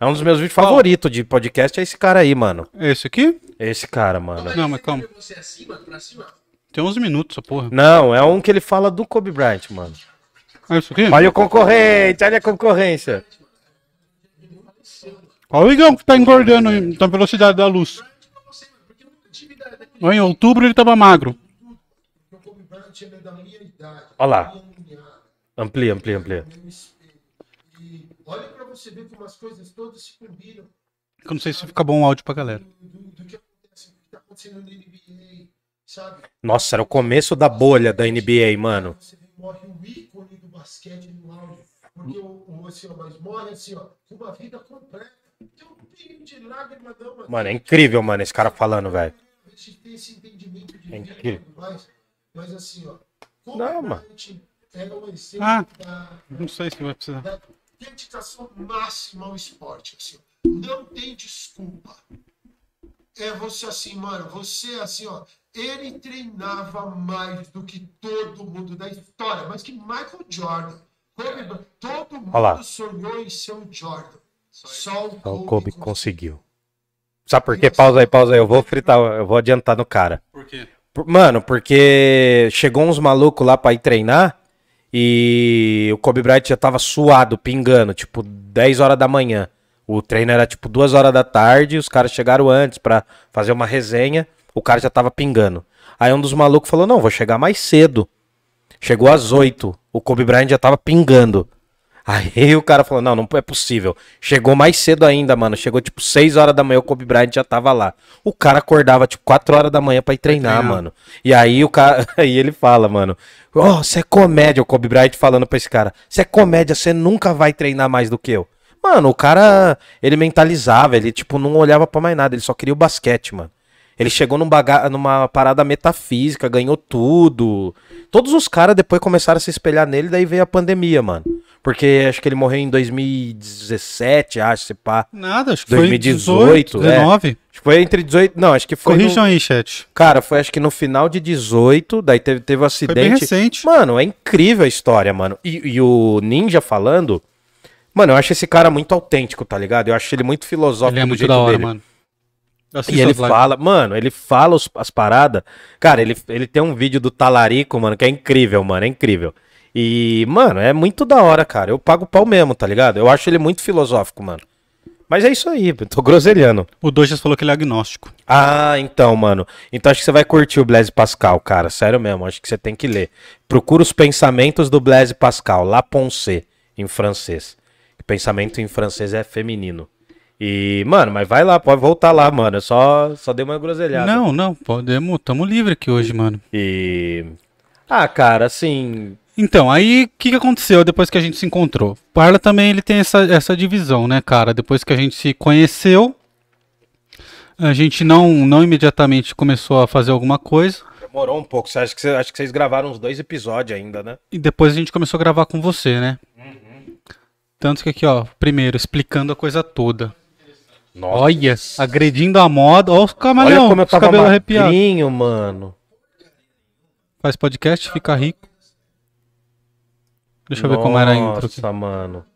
É um dos meus vídeos favoritos de podcast, é esse cara aí, mano. Esse aqui? Esse cara, mano. Não, mas calma. Você acima, pra cima. Tem 11 minutos, essa porra. Não, é um que ele fala do Kobe Bryant, mano. É isso aqui? Olha o concorrente, olha a concorrência. Olha o Igão que tá engordando aí, na velocidade da luz. Em outubro ele tava magro. O Kobe Bryant ele é da minha idade. Olha lá. Amplia, amplia, amplia. E olha pra você ver como as coisas todas se combinam Eu não sei se fica bom o áudio pra galera. do, que acontece, do que tá acontecendo na NBA? Nossa, era o começo da bolha da NBA, mano. Você morre um ícone do basquete no auge. Porque o, o assim, ó, mas morre assim, ó, com uma vida completa. Tem um pingo de lágrima, não, mano. Mano, é incrível, mano, esse cara falando, velho. A gente tem esse entendimento de É incrível. mais. Mas assim, ó, Kobe Não, mano. É um exemplo Ah. da, Não sei se vai precisar. da dedicação máxima ao esporte. Assim, ó. Não tem desculpa. É você assim, mano, você assim, ó. Ele treinava mais do que todo mundo da história, mais que Michael Jordan. Kobe todo mundo Olha lá. sonhou em ser um Jordan. Só o Só Kobe, o Kobe conseguiu. conseguiu. Sabe por quê? Pausa aí, pausa aí. Eu vou fritar, eu vou adiantar no cara. Por quê? Por- Mano, porque chegou uns malucos lá pra ir treinar e o Kobe Bryant já tava suado, pingando, tipo 10 horas da manhã. O treino era tipo duas horas da tarde, os caras chegaram antes pra fazer uma resenha, o cara já tava pingando. Aí um dos malucos falou: Não, vou chegar mais cedo. Chegou às oito, o Kobe Bryant já tava pingando. Aí o cara falou: Não, não é possível. Chegou mais cedo ainda, mano. Chegou tipo 6 horas da manhã, o Kobe Bryant já tava lá. O cara acordava tipo 4 horas da manhã pra ir treinar, mano. E aí o cara. Aí ele fala, mano: Ó, você é comédia, o Kobe Bryant falando pra esse cara. Você é comédia, você nunca vai treinar mais do que eu. Mano, o cara, ele mentalizava, ele tipo não olhava pra mais nada, ele só queria o basquete, mano. Ele chegou num baga numa parada metafísica, ganhou tudo. Todos os caras depois começaram a se espelhar nele, daí veio a pandemia, mano. Porque acho que ele morreu em 2017, acho, se pá. Nada, acho que 2018, foi 18, 19. Acho que foi entre 18. Não, acho que foi. no- Corrijam aí, chat. Cara, foi acho que no final de 18, daí teve, teve um Foi bem acidente. recente. Mano, é incrível a história, mano. E, e o Ninja falando. Mano, eu acho esse cara muito autêntico, tá ligado? Eu acho ele muito filosófico Ele é do muito jeito da hora, dele. mano. E ele fala, mano, ele fala os- as paradas. Cara, ele, ele tem um vídeo do Talarico, mano, que é incrível, mano, é incrível. E, mano, é muito da hora, cara. Eu pago pau mesmo, tá ligado? Eu acho ele muito filosófico, mano. Mas é isso aí, tô groselhando. O Dojas falou que ele é agnóstico. Ah, então, mano. Então acho que você vai curtir o Blaise Pascal, cara. Sério mesmo, acho que você tem que ler. Procura os pensamentos do Blaise Pascal, La Pensée, em francês. Pensamento em francês é feminino. E, mano, mas vai lá, pode voltar lá, mano. Eu só, só dei uma groselhada. Não, não, podemos, tamo livre aqui hoje, mano. E. Ah, cara, assim. Então, aí o que, que aconteceu depois que a gente se encontrou? Parla também ele tem essa, essa divisão, né, cara? Depois que a gente se conheceu, a gente não, não imediatamente começou a fazer alguma coisa. Demorou um pouco. Você acha que, você, acho que vocês gravaram uns dois episódios ainda, né? E depois a gente começou a gravar com você, né? Tanto que aqui, ó, primeiro, explicando a coisa toda. Nossa. Olha, agredindo a moda. Ó, os Olha camaleão, como eu os tava cabelos arrepiados. magrinho, mano. Faz podcast, fica rico. Deixa eu ver como era a intro aqui. Nossa, mano.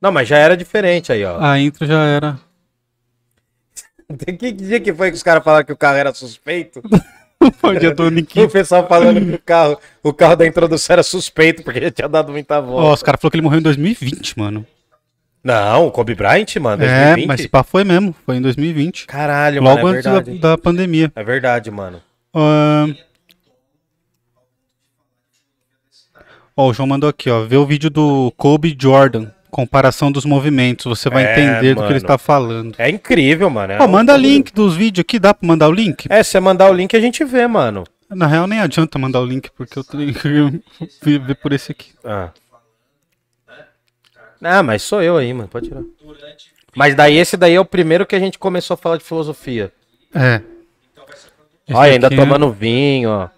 Não, mas já era diferente aí, ó. A intro já era. Que dia que foi que os caras falaram que o carro era suspeito? O dia do O Niquinho. pessoal falando que o carro, o carro da introdução era suspeito porque ele tinha dado muita Ó, volta. os caras falaram que ele morreu em 2020, mano. Não, o Kobe Bryant, mano, É, 2020. mas esse pá foi mesmo. Foi em 2020. Caralho, Logo mano, é antes da, verdade. da pandemia. É verdade, mano. Ahn. Ó, o João mandou aqui, ó. Vê o vídeo do Kobe Jordan. Comparação dos movimentos. Você vai É, entender do que ele mano. está falando. É incrível, mano. É Ó, um- manda link dos vídeos aqui. Dá pra mandar o link? É, se você mandar o link a gente vê, mano. Na real, nem adianta mandar o link, porque eu tenho que ver por esse aqui. Ah. Ah, mas sou eu aí, mano. Pode tirar. Mas daí esse daí é o primeiro que a gente começou a falar de filosofia. É. Esse Olha, ainda é- tomando vinho, ó.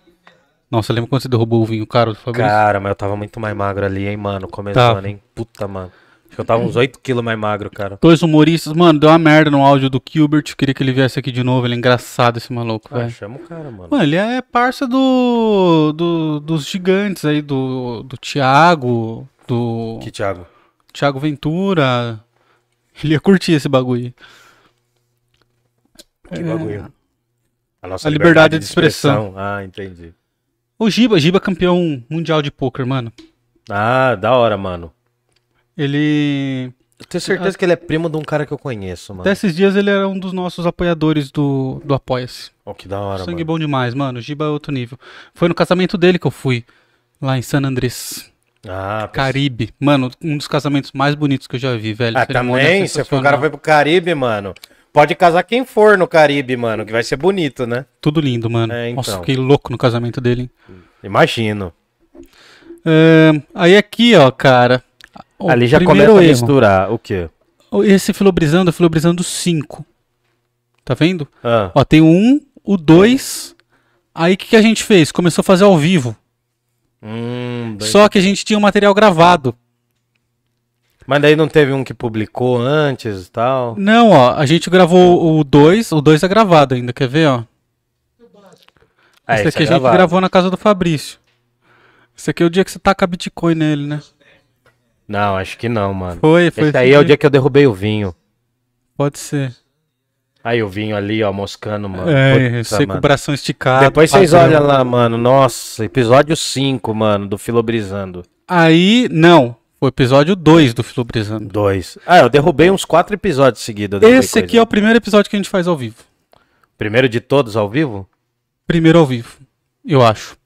Nossa, lembra quando você derrubou o vinho caro do Fabrício? Cara, mas eu tava muito mais magro ali, hein, mano. Começando, Tava. hein? Puta, mano. Acho que eu tava uns 8 quilos mais magro, cara. Dois humoristas, mano, deu uma merda no áudio do Gilbert. Queria que ele viesse aqui de novo. Ele é engraçado, esse maluco, Ah, velho. chama o cara, mano. Mano, ele é parça do, do- dos gigantes aí, do, do Thiago, do Que Thiago. Thiago Ventura. Ele ia curtir esse bagulho. Que bagulho. A nossa A liberdade de expressão. Ah, entendi. O Giba, Giba é campeão mundial de poker, mano. Ah, da hora, mano. Ele. Eu tenho certeza que ele é primo de um cara que eu conheço, mano. Até esses dias ele era um dos nossos apoiadores do, do Apoia-se. Oh, que da hora, Sangue mano. bom demais, mano. O Giba é outro nível. Foi no casamento dele que eu fui. Lá em San Andrés, Ah, Caribe. Mano, um dos casamentos mais bonitos que eu já vi, velho. Ah, Cerimônia também? Se o cara foi pro Caribe, mano. Pode casar quem for no Caribe, mano, que vai ser bonito, né? Tudo lindo, mano. É, Nossa, então. fiquei louco no casamento dele. hein? Imagino. Aí aqui, ó, cara. o Ali já começa a misturar. O quê? Esse filobrizando é filobrizando 5. Tá vendo? Ah, Ó, tem o 1, o 2. Aí o que, que a gente fez? Começou a fazer ao vivo. Hum, Só que a gente tinha o material gravado. Mas daí não teve um que publicou antes e tal? Não, ó, a gente gravou o 2. O 2 é gravado ainda, quer ver, ó? Ah, esse esse aqui é a gente gravou na casa do Fabrício. Esse aqui é o dia que você taca Bitcoin nele, né? Não, acho que não, mano. Foi, foi. Esse aí é o dia que eu derrubei o vinho. Pode ser. Aí o vinho ali, ó, moscando, mano. É, Puta, com o mano. bração esticado. Depois vocês olham lá, mano. Nossa, episódio 5, mano, do Filobrizando. Aí, não. Foi o episódio 2 do Filobrizando. Dois. Ah, eu derrubei uns quatro episódios seguidos. Esse aqui é o primeiro episódio que a gente faz ao vivo. Primeiro de todos ao vivo? Primeiro ao vivo, eu acho.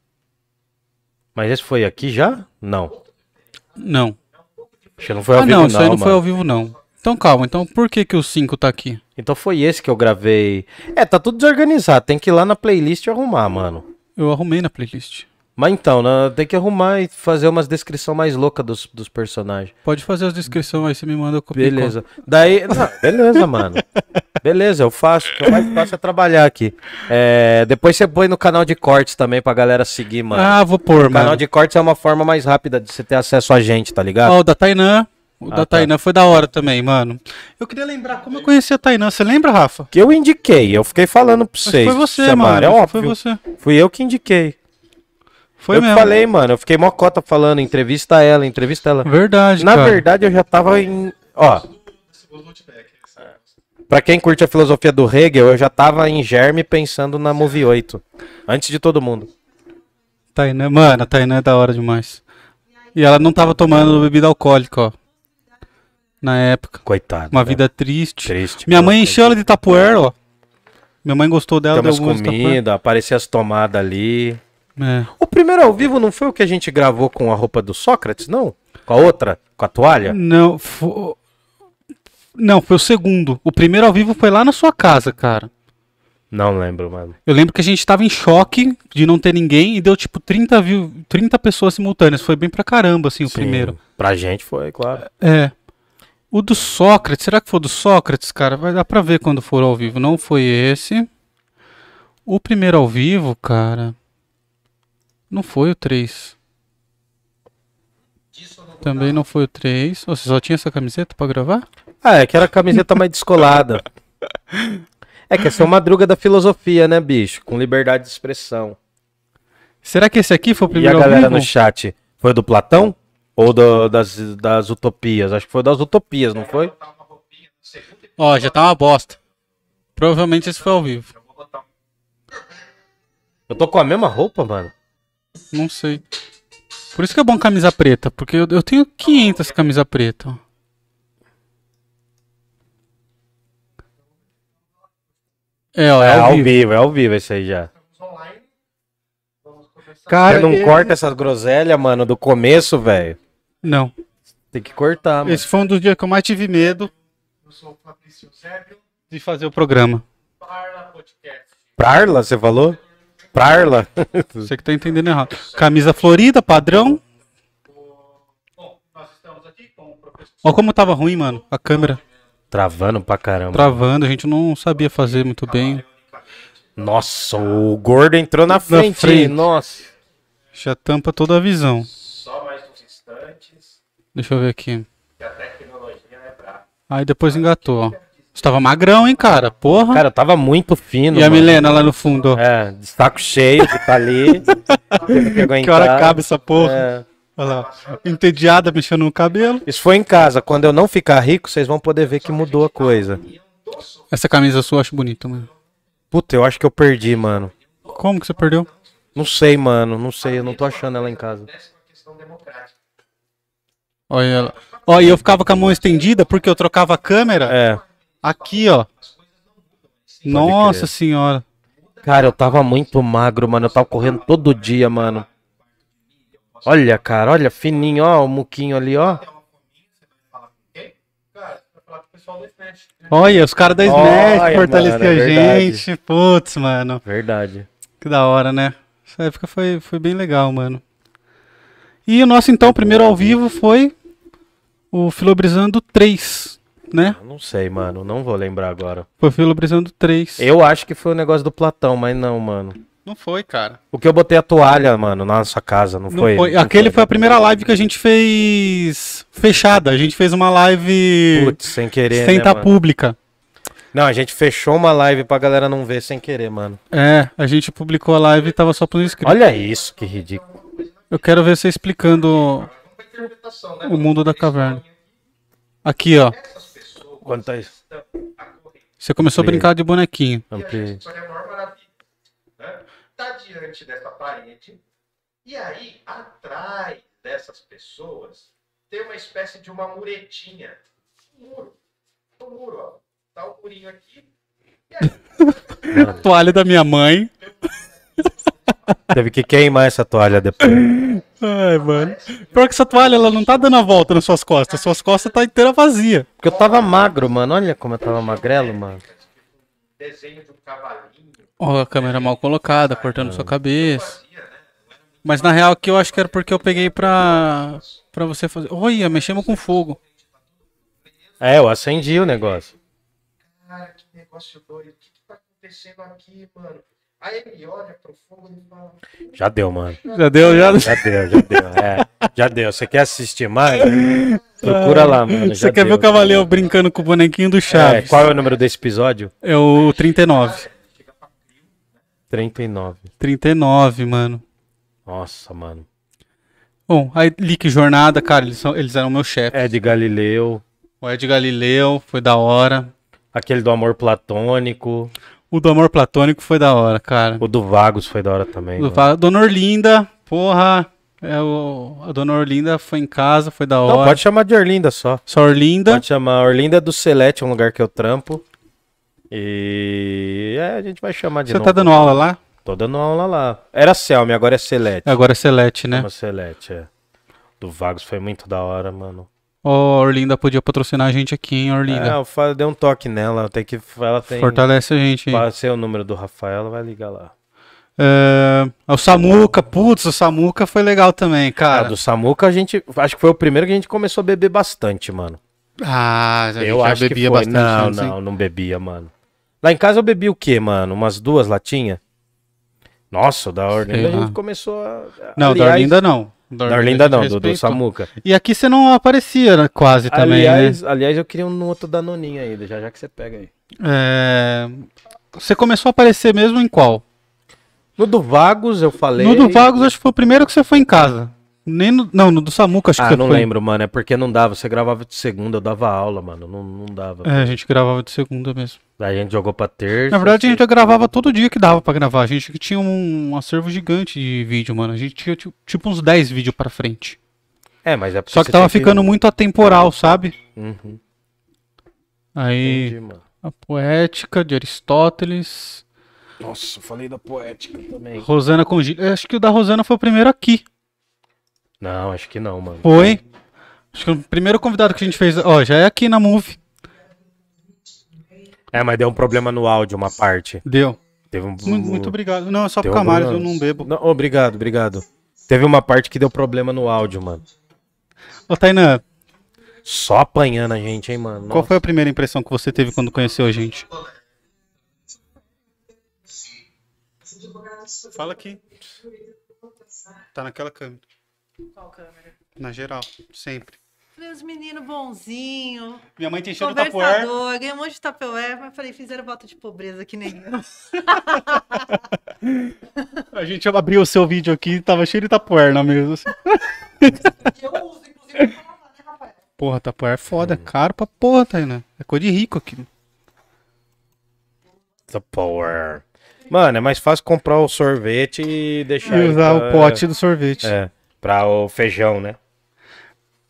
Mas esse foi aqui já? Não. Não. Acho que não foi ao ah, vivo, não, isso aí não foi mano. ao vivo, não. Então calma, então por que que o 5 tá aqui? Então foi esse que eu gravei. É, tá tudo desorganizado. Tem que ir lá na playlist e arrumar, mano. Eu arrumei na playlist. Mas então, né, tem que arrumar e fazer umas descrições mais loucas dos, dos personagens. Pode fazer as descrições aí, você me manda colo. Beleza. Daí. Não, beleza, mano. Beleza, eu faço. O que eu mais faço é trabalhar aqui. É, depois você põe no canal de cortes também pra galera seguir, mano. Ah, vou pôr, o canal mano. de cortes é uma forma mais rápida de você ter acesso a gente, tá ligado? Ó, o da Tainã. O Ah, da tá. Tainã foi da hora também, mano. Eu queria lembrar como eu conheci a Tainã. Você lembra, Rafa? Que eu indiquei, eu fiquei falando pra vocês. foi você, mano. É óbvio. Foi você. Fui eu que indiquei. Foi eu mesmo. falei, mano. Eu fiquei mocota falando, entrevista ela, entrevista ela. Verdade, Na cara. verdade, eu já tava em. Ó. Pra quem curte a filosofia do Hegel, eu já tava em germe pensando na Movie 8. Antes de todo mundo. Tainã, mano, a Tainã é da hora demais. E ela não tava tomando bebida alcoólica, ó. Na época. Coitado. Uma né? vida triste. triste. Minha mãe encheu ela de tapuer, ó. Minha mãe gostou dela, Tem umas comidas, aparecia as tomadas ali. É. O primeiro ao vivo não foi o que a gente gravou com a roupa do Sócrates, não? Com a outra? Com a toalha? Não, fo... não, foi o segundo. O primeiro ao vivo foi lá na sua casa, cara. Não lembro, mano. Eu lembro que a gente tava em choque de não ter ninguém e deu tipo 30, view... 30 pessoas simultâneas. Foi bem pra caramba, assim, o Sim, primeiro. Pra gente foi, claro. É. O do Sócrates, será que foi do Sócrates, cara? Vai dar pra ver quando for ao vivo. Não foi esse. O primeiro ao vivo, cara. Não foi o 3. Também não foi o 3. Você só tinha essa camiseta pra gravar? Ah, é que era a camiseta mais descolada. É que essa é uma madruga da filosofia, né, bicho? Com liberdade de expressão. Será que esse aqui foi o E a primeiro ao galera vivo? no chat, foi do Platão? Ou do- das, das utopias? Acho que foi das utopias, não foi? Ó, já tá uma bosta. Provavelmente esse foi ao vivo. Eu tô com a mesma roupa, mano. Não sei. Por isso que é bom camisa preta, porque eu, eu tenho 500 camisa preta. É, ó, é, É ao ao vivo. vivo, é ao vivo esse aí já. online. Vamos começar. Cara, Você não corta essas groselhas, mano, do começo, velho. Não. Tem que cortar, mano. Esse foi um dos dias que eu mais tive medo Eu sou o Fabrício Zébio, de fazer o programa. Parla Podcast. Prarla, você falou? Prarla? Você que tá entendendo errado. Camisa florida, padrão. Bom, nós estamos aqui com o professor Ó como tava ruim, mano. A câmera Travando pra caramba. travando, a gente não sabia fazer muito bem. Nossa, o gordo entrou na frente. frente. Nossa. Já tampa toda a visão. só mais uns instantes, Deixa eu ver aqui. é. Aí depois engatou, ó. Você tava magrão, hein, cara? Porra. Cara, eu tava muito fino. e a mano. Milena lá no fundo, ó. É, de saco cheio que tá ali. Que. Que hora cabe essa porra? É. Olha lá. Entediada mexendo no cabelo. Isso foi em casa. Quando eu não ficar rico, vocês vão poder ver que mudou a coisa. Essa camisa sua eu acho bonita, mano. Puta, eu acho que eu perdi, mano. Como que você perdeu? Não sei, mano. Não sei. Eu não tô achando ela em casa. Essa é uma questão democrática. Olha ela. Ó, e eu ficava com a mão estendida porque eu trocava a câmera É. aqui, ó. Nossa crer. senhora. Cara, eu tava muito magro, mano. Eu tava correndo todo dia, mano. Olha, cara, olha, fininho, ó, o muquinho ali, ó. Olha, os caras da Smash Olha, fortaleciam mano, é a verdade. gente. Putz, mano. Verdade. Que da hora, né? Essa época foi, foi bem legal, mano. E o nosso, então, primeiro ao vivo foi o Filobrizando 3, né? Eu não sei, mano. Não vou lembrar agora. Foi o Filobrizando 3. Eu acho que foi o negócio do Platão, mas não, mano. Não foi, cara. O que eu botei a toalha, mano, na nossa casa, não, Não foi? foi. Não Aquele foi a primeira live que a gente fez fechada. A gente fez uma live Putz, sem querer, sem né, estar mano? pública. Não, a gente fechou uma live pra galera não ver sem querer, mano. É, a gente publicou a live e tava só pros inscritos. Olha isso, que ridículo. Eu quero ver você explicando Interpretação, né? o mundo da caverna. Aqui, ó. Quanto tá isso? Você começou a brincar de bonequinho. Ampli... Isso é a maior maravilha. Né? Tá diante dessa parede, e aí, atrás dessas pessoas, tem uma espécie de uma muretinha. Um muro. Um muro, ó. Tá o murinho aqui. Toalha da minha mãe. Teve que queimar essa toalha depois. Ai, mano. Pior que essa toalha, ela não tá dando a volta nas suas costas. Suas costas tá inteira vazia. Porque eu tava magro, mano. Olha como eu tava magrelo, mano. Desenho de um cavalinho. Ó, a câmera mal colocada, cortando sua cabeça. Né? Mas na real aqui eu acho que era porque eu peguei pra, pra você fazer. Olha, mexemos com fogo. É, eu acendi o negócio. Cara, que negócio doido. O que, que tá acontecendo aqui, mano? Aí ele olha pro fogo e fala. Já deu, mano. Já deu, já. Já deu, já deu. É, já deu. Você quer assistir mais? Procura lá, mano. Você já quer ver deu, o Cavaleiro brincando com o bonequinho do É, Chaves? qual é o número desse episódio? É o 39. 39. 39, mano. Nossa, mano. Bom, aí Lick Jornada, cara, eles, são, eles eram meu chefe. É de Galileu. O Ed Galileu foi da hora. Aquele do amor platônico. O do Amor Platônico foi da hora, cara. O do Vagos foi da hora também. Do mano. Va- Dona Orlinda, porra. É o, a Dona Orlinda foi em casa, foi da Não, hora. pode chamar de Orlinda só. Só Orlinda. Pode chamar Orlinda do Celete, um lugar que eu trampo. E é, a gente vai chamar de Você novo. tá dando aula lá? Tô dando aula lá. Era Selme, agora é Celete. Agora é Celeste, né? Chama Celete, é. Do Vagos foi muito da hora, mano. Ó, Orlinda podia patrocinar a gente aqui, hein, É, Orlinda? eu fa- dei um toque nela. Tem que, ela tem. Fortalece a gente aí. Passei o número do Rafael, ela vai ligar lá. É, o Samuca, putz, o Samuca foi legal também, Ah, cara. do Samuca a gente. Acho que foi o primeiro que a gente começou a beber bastante, mano. Ah, eu já acho que bebia foi. bastante. não, antes, hein? não, não bebia, mano. Lá em casa eu bebi o quê, mano? Umas duas latinhas? Nossa, da Orlinda Sei a gente lá. começou a. Não, aliás, da Orlinda não. Da Orlinda não, do, do respeitou. Samuca. E aqui você não aparecia né, quase também, aliás, né? aliás, eu queria um outro Danoninho ainda, já já que você pega aí. É, Você começou a aparecer mesmo em qual? No do Vagos eu falei. No do Vagos, acho que foi o primeiro que você foi em casa. Nem no... Não, no do Samuca, acho que Ah, não foi. lembro, mano. É porque não dava. Você gravava de segunda, eu dava aula, mano. Não, não dava. É, a gente gravava de segunda mesmo. Daí a gente jogou pra terça. Na verdade, a gente gravava todo dia que dava pra gravar. A gente tinha um, um acervo gigante de vídeo, mano. A gente tinha tipo, tipo uns 10 vídeos pra frente. É, mas é porque Só que tava ficando muito atemporal, sabe? Uhum, Aí, entendi, mano. a poética de Aristóteles. Nossa, eu falei da poética também. Rosana com Gil- Acho que o da Rosana foi o primeiro aqui. Não, acho que não, mano. Foi. Acho que o primeiro convidado que a gente fez. Ó, já é aqui na Move. É, mas deu um problema no áudio, uma parte. Deu. Teve um. Muito, muito obrigado. Não, é só pro Camares, eu não bebo. Não, obrigado, obrigado. Teve uma parte que deu problema no áudio, mano. Ô, Tainan, Só apanhando a gente, hein, mano. qual foi a primeira impressão que você teve quando conheceu a gente? Fala aqui. Tá naquela câmera. Qual câmera? Na geral, sempre. Falei, os meninos bonzinhos, Minha mãe tem cheiro de tapoer. ganhei um monte de tapoé, mas falei, fizeram voto de pobreza que nem eu. A gente abriu o seu vídeo aqui tava cheio de tapoer na mesa. Eu uso, inclusive, né, Rafael? Porra, tapoer é foda. Caro pra porra, Tainan. É coisa de rico aqui. The power. Mano, é mais fácil comprar o sorvete e deixar. E usar pra- o pote do sorvete. É, pra o feijão, né?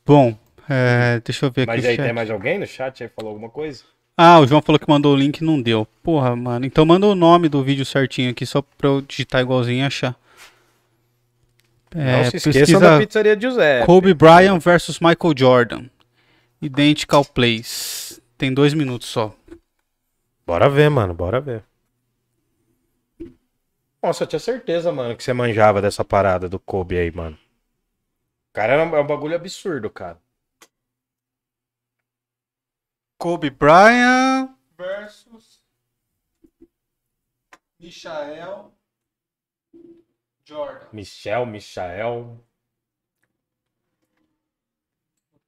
Bom, é, deixa eu ver aqui Mas aí chat. tem mais alguém no chat aí falou alguma coisa? Ah, o João falou que mandou o link e não deu. Porra, mano. Então manda o nome do vídeo certinho aqui, só pra eu digitar igualzinho e achar. É, Não se esqueçam da pizzaria de José. Kobe Bryant versus Michael Jordan. Identical Plays. Tem dois minutos só. Bora ver, mano, bora ver. Nossa, eu tinha certeza, mano, que você manjava dessa parada do Kobe aí, mano. Cara, é um, é um bagulho absurdo, cara. Kobe Bryant versus Michael Jordan. Michel, Michael.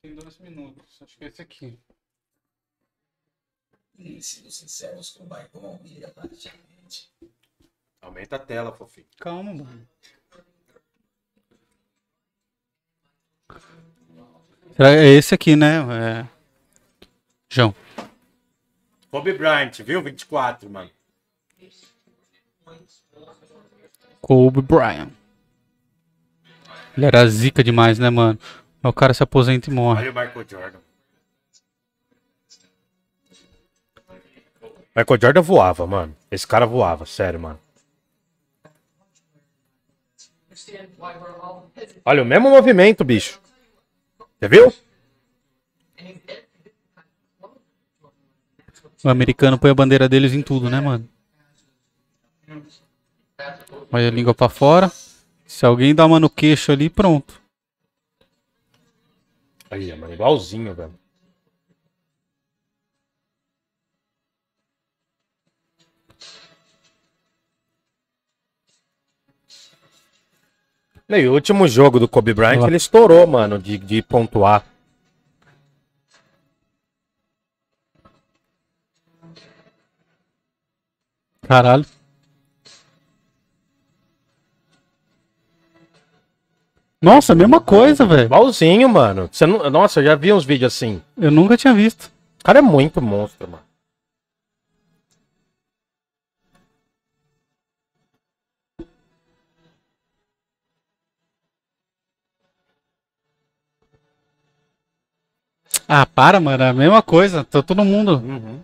Tem dois minutos. Acho que é esse aqui. sinceros com o Baigon e relativamente. Aumenta a tela, fofinho. Calma, mano. É esse aqui, né? É... João. Kobe Bryant, viu? 24, mano. Kobe Bryant. Ele era zica demais, né, mano? O cara se aposenta e morre. Olha o Michael Jordan. Michael Jordan voava, mano. Esse cara voava, sério, mano. Olha, o mesmo movimento, bicho. Você viu? O americano põe a bandeira deles em tudo, né, mano? Olha a língua pra fora. Se alguém dá uma no queixo ali, pronto. Aí, mano, igualzinho, velho. E o último jogo do Kobe Bryant, ele estourou, mano, de, de pontuar. Caralho. Nossa, mesma coisa, velho. Igualzinho, mano. Você não... Nossa, eu já vi uns vídeos assim. Eu nunca tinha visto. O cara é muito monstro, mano. Ah, para, mano. É a mesma coisa. Tá todo mundo. Uhum.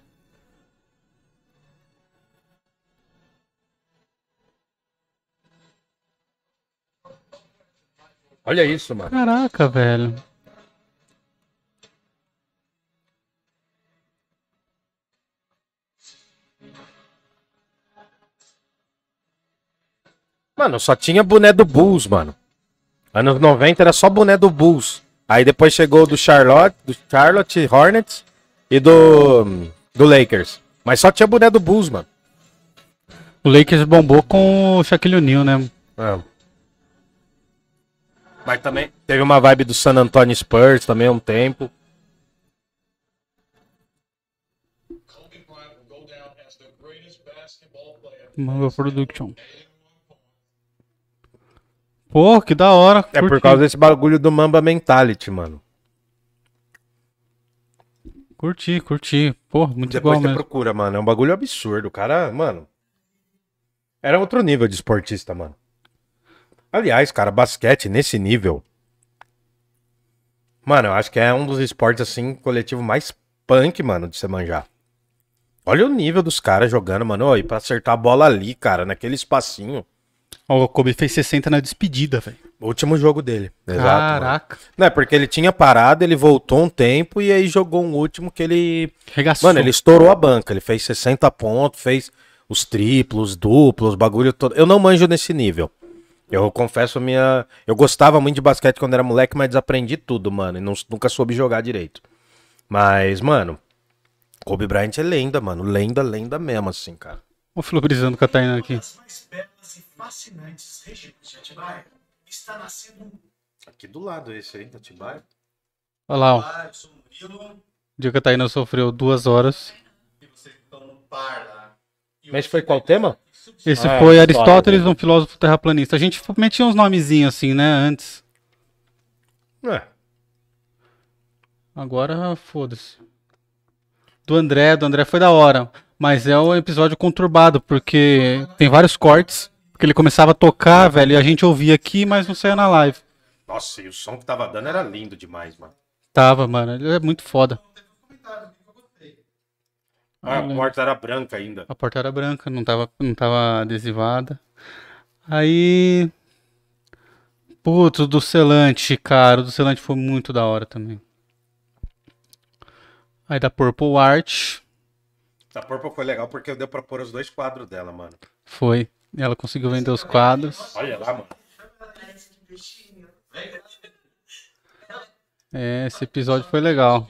Olha isso, mano. Caraca, velho. Mano, só tinha boné do Bulls, mano. Anos 90 era só boné do Bulls. Aí depois chegou do Charlotte, do Charlotte Hornets e do do Lakers. Mas só tinha boné do Bulls, mano. O Lakers bombou com o Shaquille O'Neal, né? É. Mas também teve uma vibe do San Antonio Spurs também há um tempo. Kobe Bryant will go down as the greatest basketball player. Manga Production. Pô, que da hora. É por curti. causa desse bagulho do Mamba Mentality, mano. Curti, curti. Pô, muito Depois igual você mesmo. procura, mano. É um bagulho absurdo. O cara, mano. Era outro nível de esportista, mano. Aliás, cara, basquete nesse nível. Mano, eu acho que é um dos esportes, assim, coletivo mais punk, mano, de você manjar. Olha o nível dos caras jogando, mano. E pra acertar a bola ali, cara, naquele espacinho. O Kobe fez 60 na despedida, velho. Último jogo dele. Exato. mano. Caraca. Não, é porque ele tinha parado, ele voltou um tempo e aí jogou um último que ele Regaçou. Mano, ele estourou a banca. Ele fez 60 pontos, fez os triplos, duplos, bagulho todo. Eu não manjo nesse nível. Eu confesso a minha. Eu gostava muito de basquete quando era moleque, mas desaprendi tudo, mano. E não- nunca soube jogar direito. Mas, mano, Kobe Bryant é lenda, mano. Lenda, lenda mesmo, assim, cara. Ô, Filo brisando com a Tainá aqui. das mais belas e fascinantes regiões de Atibaia está nascendo um Aqui do lado esse aí, Atibaia. Olha lá, ó. Olá, eu sou o Murilo O dia que a Tainá sofreu duas horas. e vocês estão no par lá. E Mas foi qual tema? Esse Ah, foi é, Aristóteles, história, um filósofo terraplanista. A gente metia uns nomezinhos assim, né, antes. É. Agora, foda-se. Do André, do André foi da hora. Mas é um episódio conturbado, porque tem vários cortes. Porque ele começava a tocar, velho, e a gente ouvia aqui, mas não saía na live. Nossa, e o som que tava dando era lindo demais, mano. Tava, mano. Ele é muito foda. Ah, a porta era branca ainda. A porta era branca, não tava, não tava adesivada. Aí. Putz, do Celante, cara. O do Celante foi muito da hora também. Aí da Purple Art. A Purple foi legal porque deu pra pôr os dois quadros dela, mano. Foi. Ela conseguiu vender os quadros. Olha lá, mano. É, esse episódio foi legal.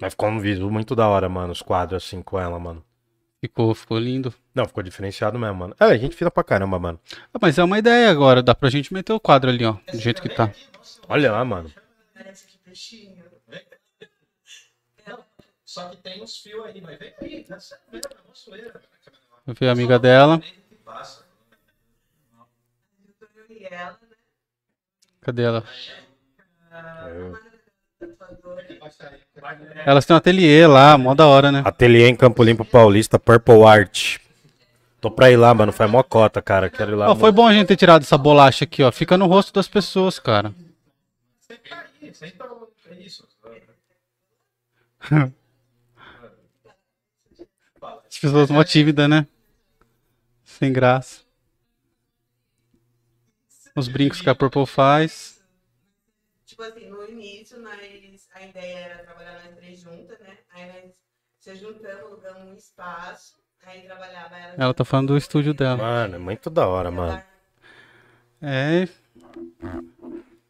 Mas ficou um visu muito da hora, mano, os quadros assim com ela, mano. Ficou, ficou lindo. Não, ficou diferenciado mesmo, mano. É, a gente fina pra caramba, mano. Ah, mas é uma ideia agora. Dá pra gente meter o quadro ali, ó. Do jeito que tá. Olha lá, mano. Só que tem uns fios aí, mas vem aí, tá certo mesmo, é uma zoeira. Eu vi a amiga dela. Cadê ela? Né? Elas têm um ateliê lá, mó da hora, né? Ateliê em Campo Limpo Paulista, Purple Art. Tô pra ir lá, mano. Foi mocota, cara. Quero ir lá. Ó, foi bom a gente ter tirado essa bolacha aqui, ó. Fica no rosto das pessoas, cara. Senta aí, senta é isso. As pessoas mó tímidas, né? Sem graça. Os brincos que a Purple faz. Tipo assim, no início, nós, a ideia era trabalhar nós três juntas, né? Aí nós se juntamos, alugamos um espaço, aí trabalhava ela. Ela tá falando do estúdio dela. Mano, é muito da hora, mano. É.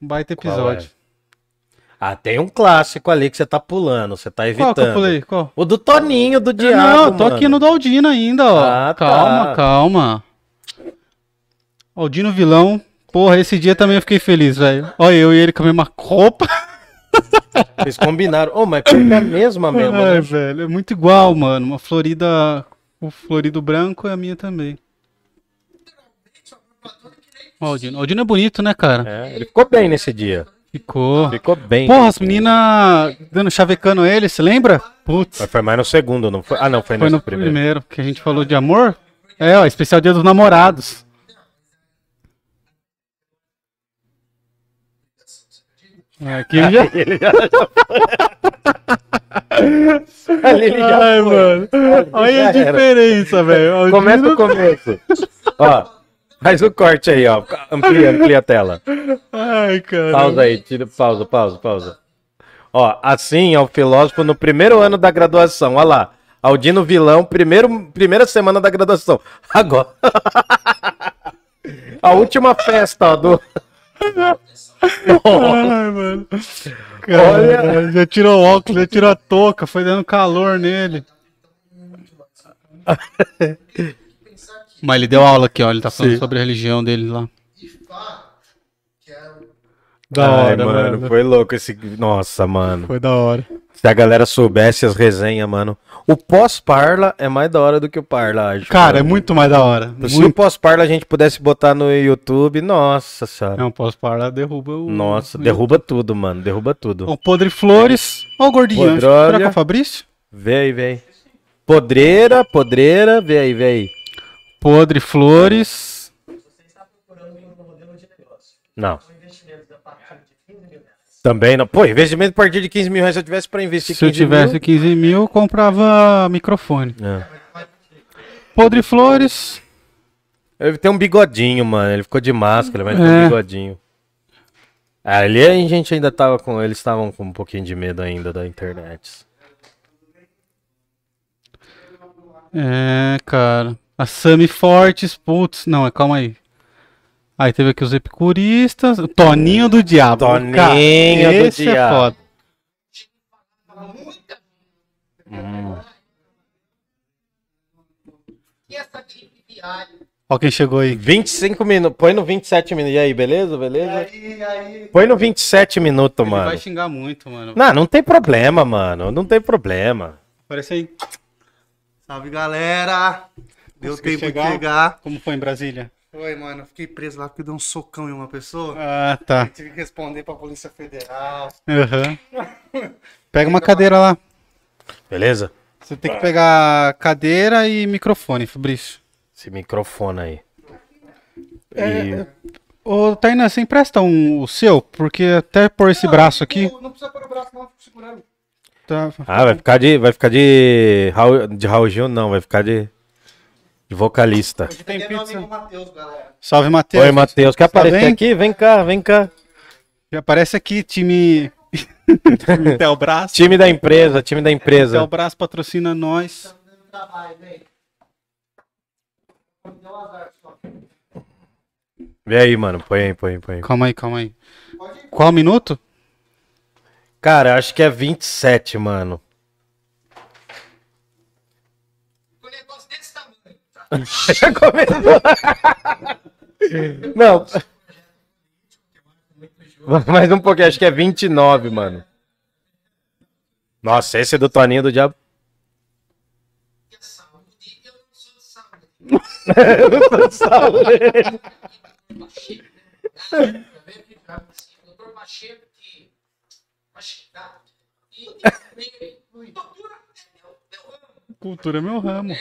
Um baita Qual episódio. Ah, tem um clássico ali que você tá pulando, você tá evitando. Qual que eu pulei? Qual? O do Toninho, do Diabo, Não, eu tô mano. aqui no do Aldino ainda, ó. Ah, tá. calma, calma. Aldino vilão. Porra, esse dia também eu fiquei feliz, velho. Olha eu e ele com a mesma roupa. Vocês combinaram. Ô, mas foi a mesma mesmo, Ai, né? velho, é muito igual, mano. Uma florida, o florido branco e a minha também. O Aldino. O Aldino é bonito, né, cara? É, ele ficou bem nesse dia. Ficou. Ficou bem. Porra, as meninas dando chavecando ele, você lembra? Putz, Mas foi mais no segundo, não foi? Ah, não, foi, foi no primeiro. primeiro que a gente falou de amor. É, ó, especial dia dos namorados. É, Aqui ele já... Ali ele já Ai, foi. mano. Olha a Já diferença, velho. Começa do começo. ó, faz o corte aí, ó. Amplia, amplia a tela. Ai, cara. Pausa aí, tira, pausa, pausa, pausa. Ó, assim é o filósofo no primeiro ano da graduação. Olha lá. Aldino Vilão, primeiro, primeira semana da graduação. Agora. A última festa, ó, do. Ai, mano. Cara, já tirou o óculos, já tirou a touca, foi dando calor nele. Mas ele deu aula aqui, ó. Ele tá falando Sim. sobre a religião dele lá. É Da Ai, hora, mano. Foi louco esse. Nossa, mano. Foi da hora. Se a galera soubesse as resenhas, mano. O pós-parla é mais da hora do que o parla, acho. Cara, é mano. muito mais da hora. Se o Muito. pós-parla a gente pudesse botar no YouTube, nossa senhora. Não, posso parar, derruba o. Nossa, o- derruba tudo, mano. Derruba tudo. O Podre Flores. Ó, o gordinho. Podrólia. Será que é o Fabrício? Vê aí, vê aí. Podreira, podreira, vê aí, vê aí. Podre Flores. Não. Também não. Pô, investimento a partir de 15 mil reais, se eu tivesse pra investir Se eu 15 tivesse mil... 15 mil, eu comprava microfone. É. Podre Flores. Ele tem um bigodinho, mano. Ele ficou de máscara, mas tem É. um bigodinho. Ah, ali a gente ainda tava com. Eles estavam com um pouquinho de medo ainda da internet. É, cara. A Sami Fortes, putz, não, é, calma aí. Aí teve aqui os epicuristas, o Toninho do Diabo. Toninho Cara, do esse Diabo. é foda. Hum. E? Ó quem chegou aí. 25 minutos. Põe no 27 minutos. E aí, beleza? Beleza? Aí, aí, Põe no 27 minutos, Ele mano. vai xingar muito, mano. Não, não tem problema, mano. Não tem problema. Aparece aí. Salve galera! Deu tempo chegar? de chegar. Como foi em Brasília? Oi, mano, eu fiquei preso lá porque deu um socão em uma pessoa. Ah, tá. Tive que responder pra Polícia Federal. Aham. Pega uma cadeira lá. Beleza? Você tem que pegar cadeira e microfone, Fabrício. Esse microfone aí. É, E- Ô, Tainá, você empresta um, o seu? Porque até por esse braço aqui. Não, não precisa pôr o braço, não, fico segurando. Tá... Ah, vai ficar de. Vai ficar de. De Raul Gil, não, vai ficar de. De vocalista. Hoje Tem meu pizza? amigo Matheus, galera. Salve, Matheus. Oi, Matheus. Quer Tá aparecer bem? aqui? Vem cá, vem cá. Já aparece aqui, time. time Telbras. Time da empresa, time da empresa. Telbras patrocina nós. só. Vê aí, mano. Põe aí, põe aí, põe aí. Calma aí, calma aí. Qual minuto? Cara, acho que é 27, mano. Com um negócio desse tamanho. Já começou. Não. Mais um pouquinho, acho que é 29, mano. Nossa, esse é do Toninho do Diabo. Eu cultura é meu ramo.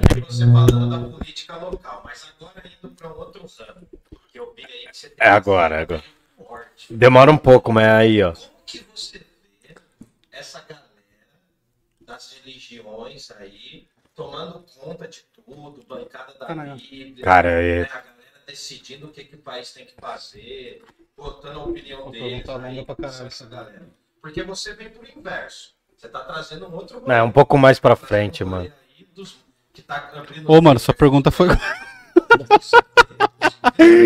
É. É, cara, você falando da política local, mas agora indo para um outro ramo, que eu vi aí que você tem É agora, é agora. forte. Demora um pouco, mas aí, ó. Como que você vê essa galera das religiões aí tomando conta de tudo, bancada da Tá na- Bíblia, Cara, né, é- a galera decidindo o que, que o país tem que fazer, botando a opinião aí, pra caralho, essa galera. Porque você vem por inverso. Você tá trazendo um outro É, um pouco mais pra frente, mano. aí dos- que tá abrindo Ô, mano, sua pergunta foi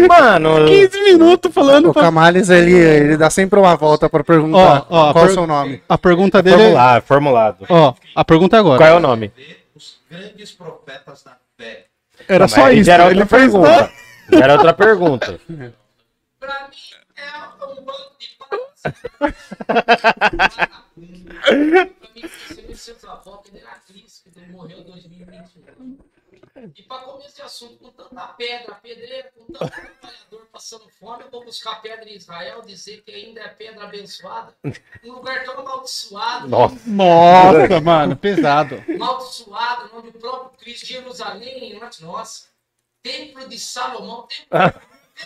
Mano, 15 minutos falando. O pra- Camales, ele, ele dá sempre uma volta pra perguntar Ó, ó, qual é o seu nome. A pergunta dele é... formulado, formulado. Ó, a pergunta é agora. Qual é o nome? os grandes profetas da fé. Era Não, só isso. Era ele outra fez pergunta. Era outra pergunta. Pra mim é um bando de Pra mim, você me sente a foto ele morreu em 2021. E para começo de assunto, com tanta pedra, pedreira, com tanto trabalhador passando fome, eu vou buscar pedra em Israel, dizer que ainda é pedra abençoada. Um lugar tão amaldiçoado, Nossa. Nossa, mano, pesado. amaldiçoado, onde o próprio Cristo, Jerusalém, antes nossa, templo de Salomão, templo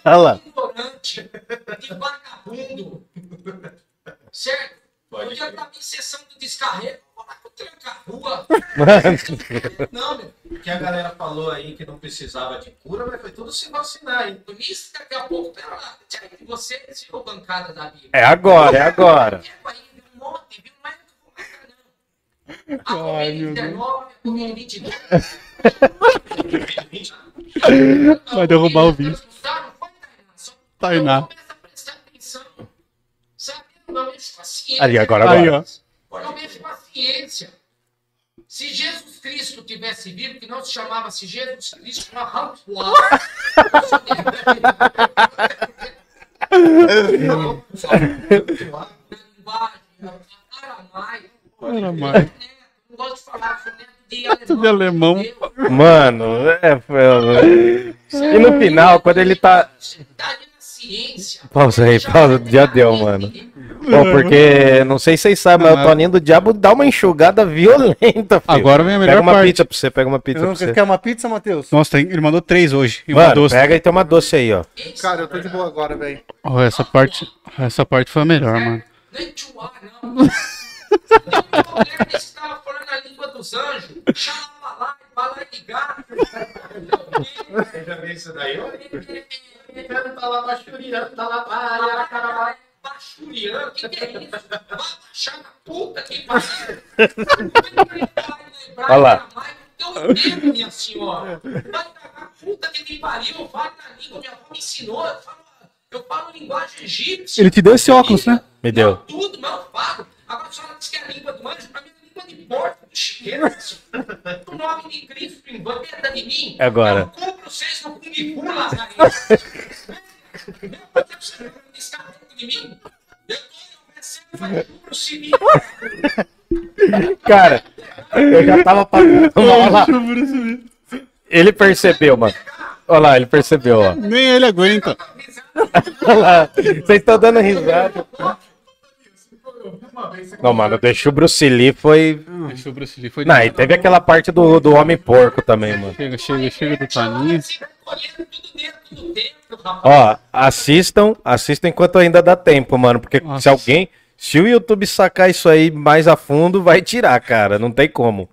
Olha lá. de ignorante, de vagabundo. Certo? Um dia eu tava em sessão de descarrego, eu vou lá com o tranca-rua. Não, meu. que a galera falou aí que não precisava de cura, mas foi tudo se vacinar, hein? Isso daqui a pouco, pera lá. Tiago, Você viu bancada da Bíblia? É agora, é agora. Aí, um monte, viu marcar, não. A Covid-19, a Covid-22. Vai derrubar o vídeo. Tá, Tainá? Só Tainá. Então começa a prestar atenção. Sabe? Não mexe com a ciência. Ali, agora, Aí, agora. ó. Não mexe com a ciência. Se Jesus Cristo tivesse vivo, que não se chamasse Jesus Cristo, uma rampoá. Era mais. Não gosto de falar, de Tudo de alemão. Mano, é. foi- E no final, quando ele tá. Tá. Pausa aí, pausa. Já deu, mano. Bom, porque não sei se vocês sabem, mas o Toninho do Diabo dá uma enxugada violenta, filho. Agora vem a melhor Pega uma parte. pizza pra você, pega uma pizza pra Você quer uma pizza, Matheus? Nossa, tem- ele mandou três hoje. E uma Mano, doce. pega e tem uma doce aí, ó. Cara, eu tô de boa agora, velho. Ó, essa parte, essa parte foi a melhor, mano. Nem tchuá, não. Tem uma mulher que estava falando a língua dos anjos. Xalabalá, balai de gato. Você já viu isso daí? Ele tá lá baixuriando, tá lá, para, caralho. Baixuriando, o que, que é isso? Vai baixar na puta que pariu. Olha lá. Eu entendo, minha senhora. Vai cagar puta que me pariu. Eu falo na língua, minha avó me ensinou. Eu falo, eu falo linguagem egípcia. Ele te deu esse óculos, né? Me deu. Tudo, mas eu falo. Agora a senhora diz que é a língua do anjo, pra mim é língua de porco, do chiqueiro. O nome de Cristo, em bandeira de mim. É agora. Eu compro vocês no Kung Fu, Lazarento. Meu Deus, está dentro de mim. Eu tô. Cara, eu já tava passando mal lá. Ele percebeu, mano. Olha lá, ele percebeu, ó. Nem ele aguenta. Olha lá. Vocês estão dando risada. Não, mano, deixa o Bruce Lee foi. Deixa o Bruce Lee. Foi Não, e teve aquela parte do, do Homem Porco também, mano. Chega, chega, chega do Ó, assistam, assistam enquanto ainda dá tempo, mano. Porque Nossa. se alguém. Se o YouTube sacar isso aí mais a fundo, vai tirar, cara. Não tem como.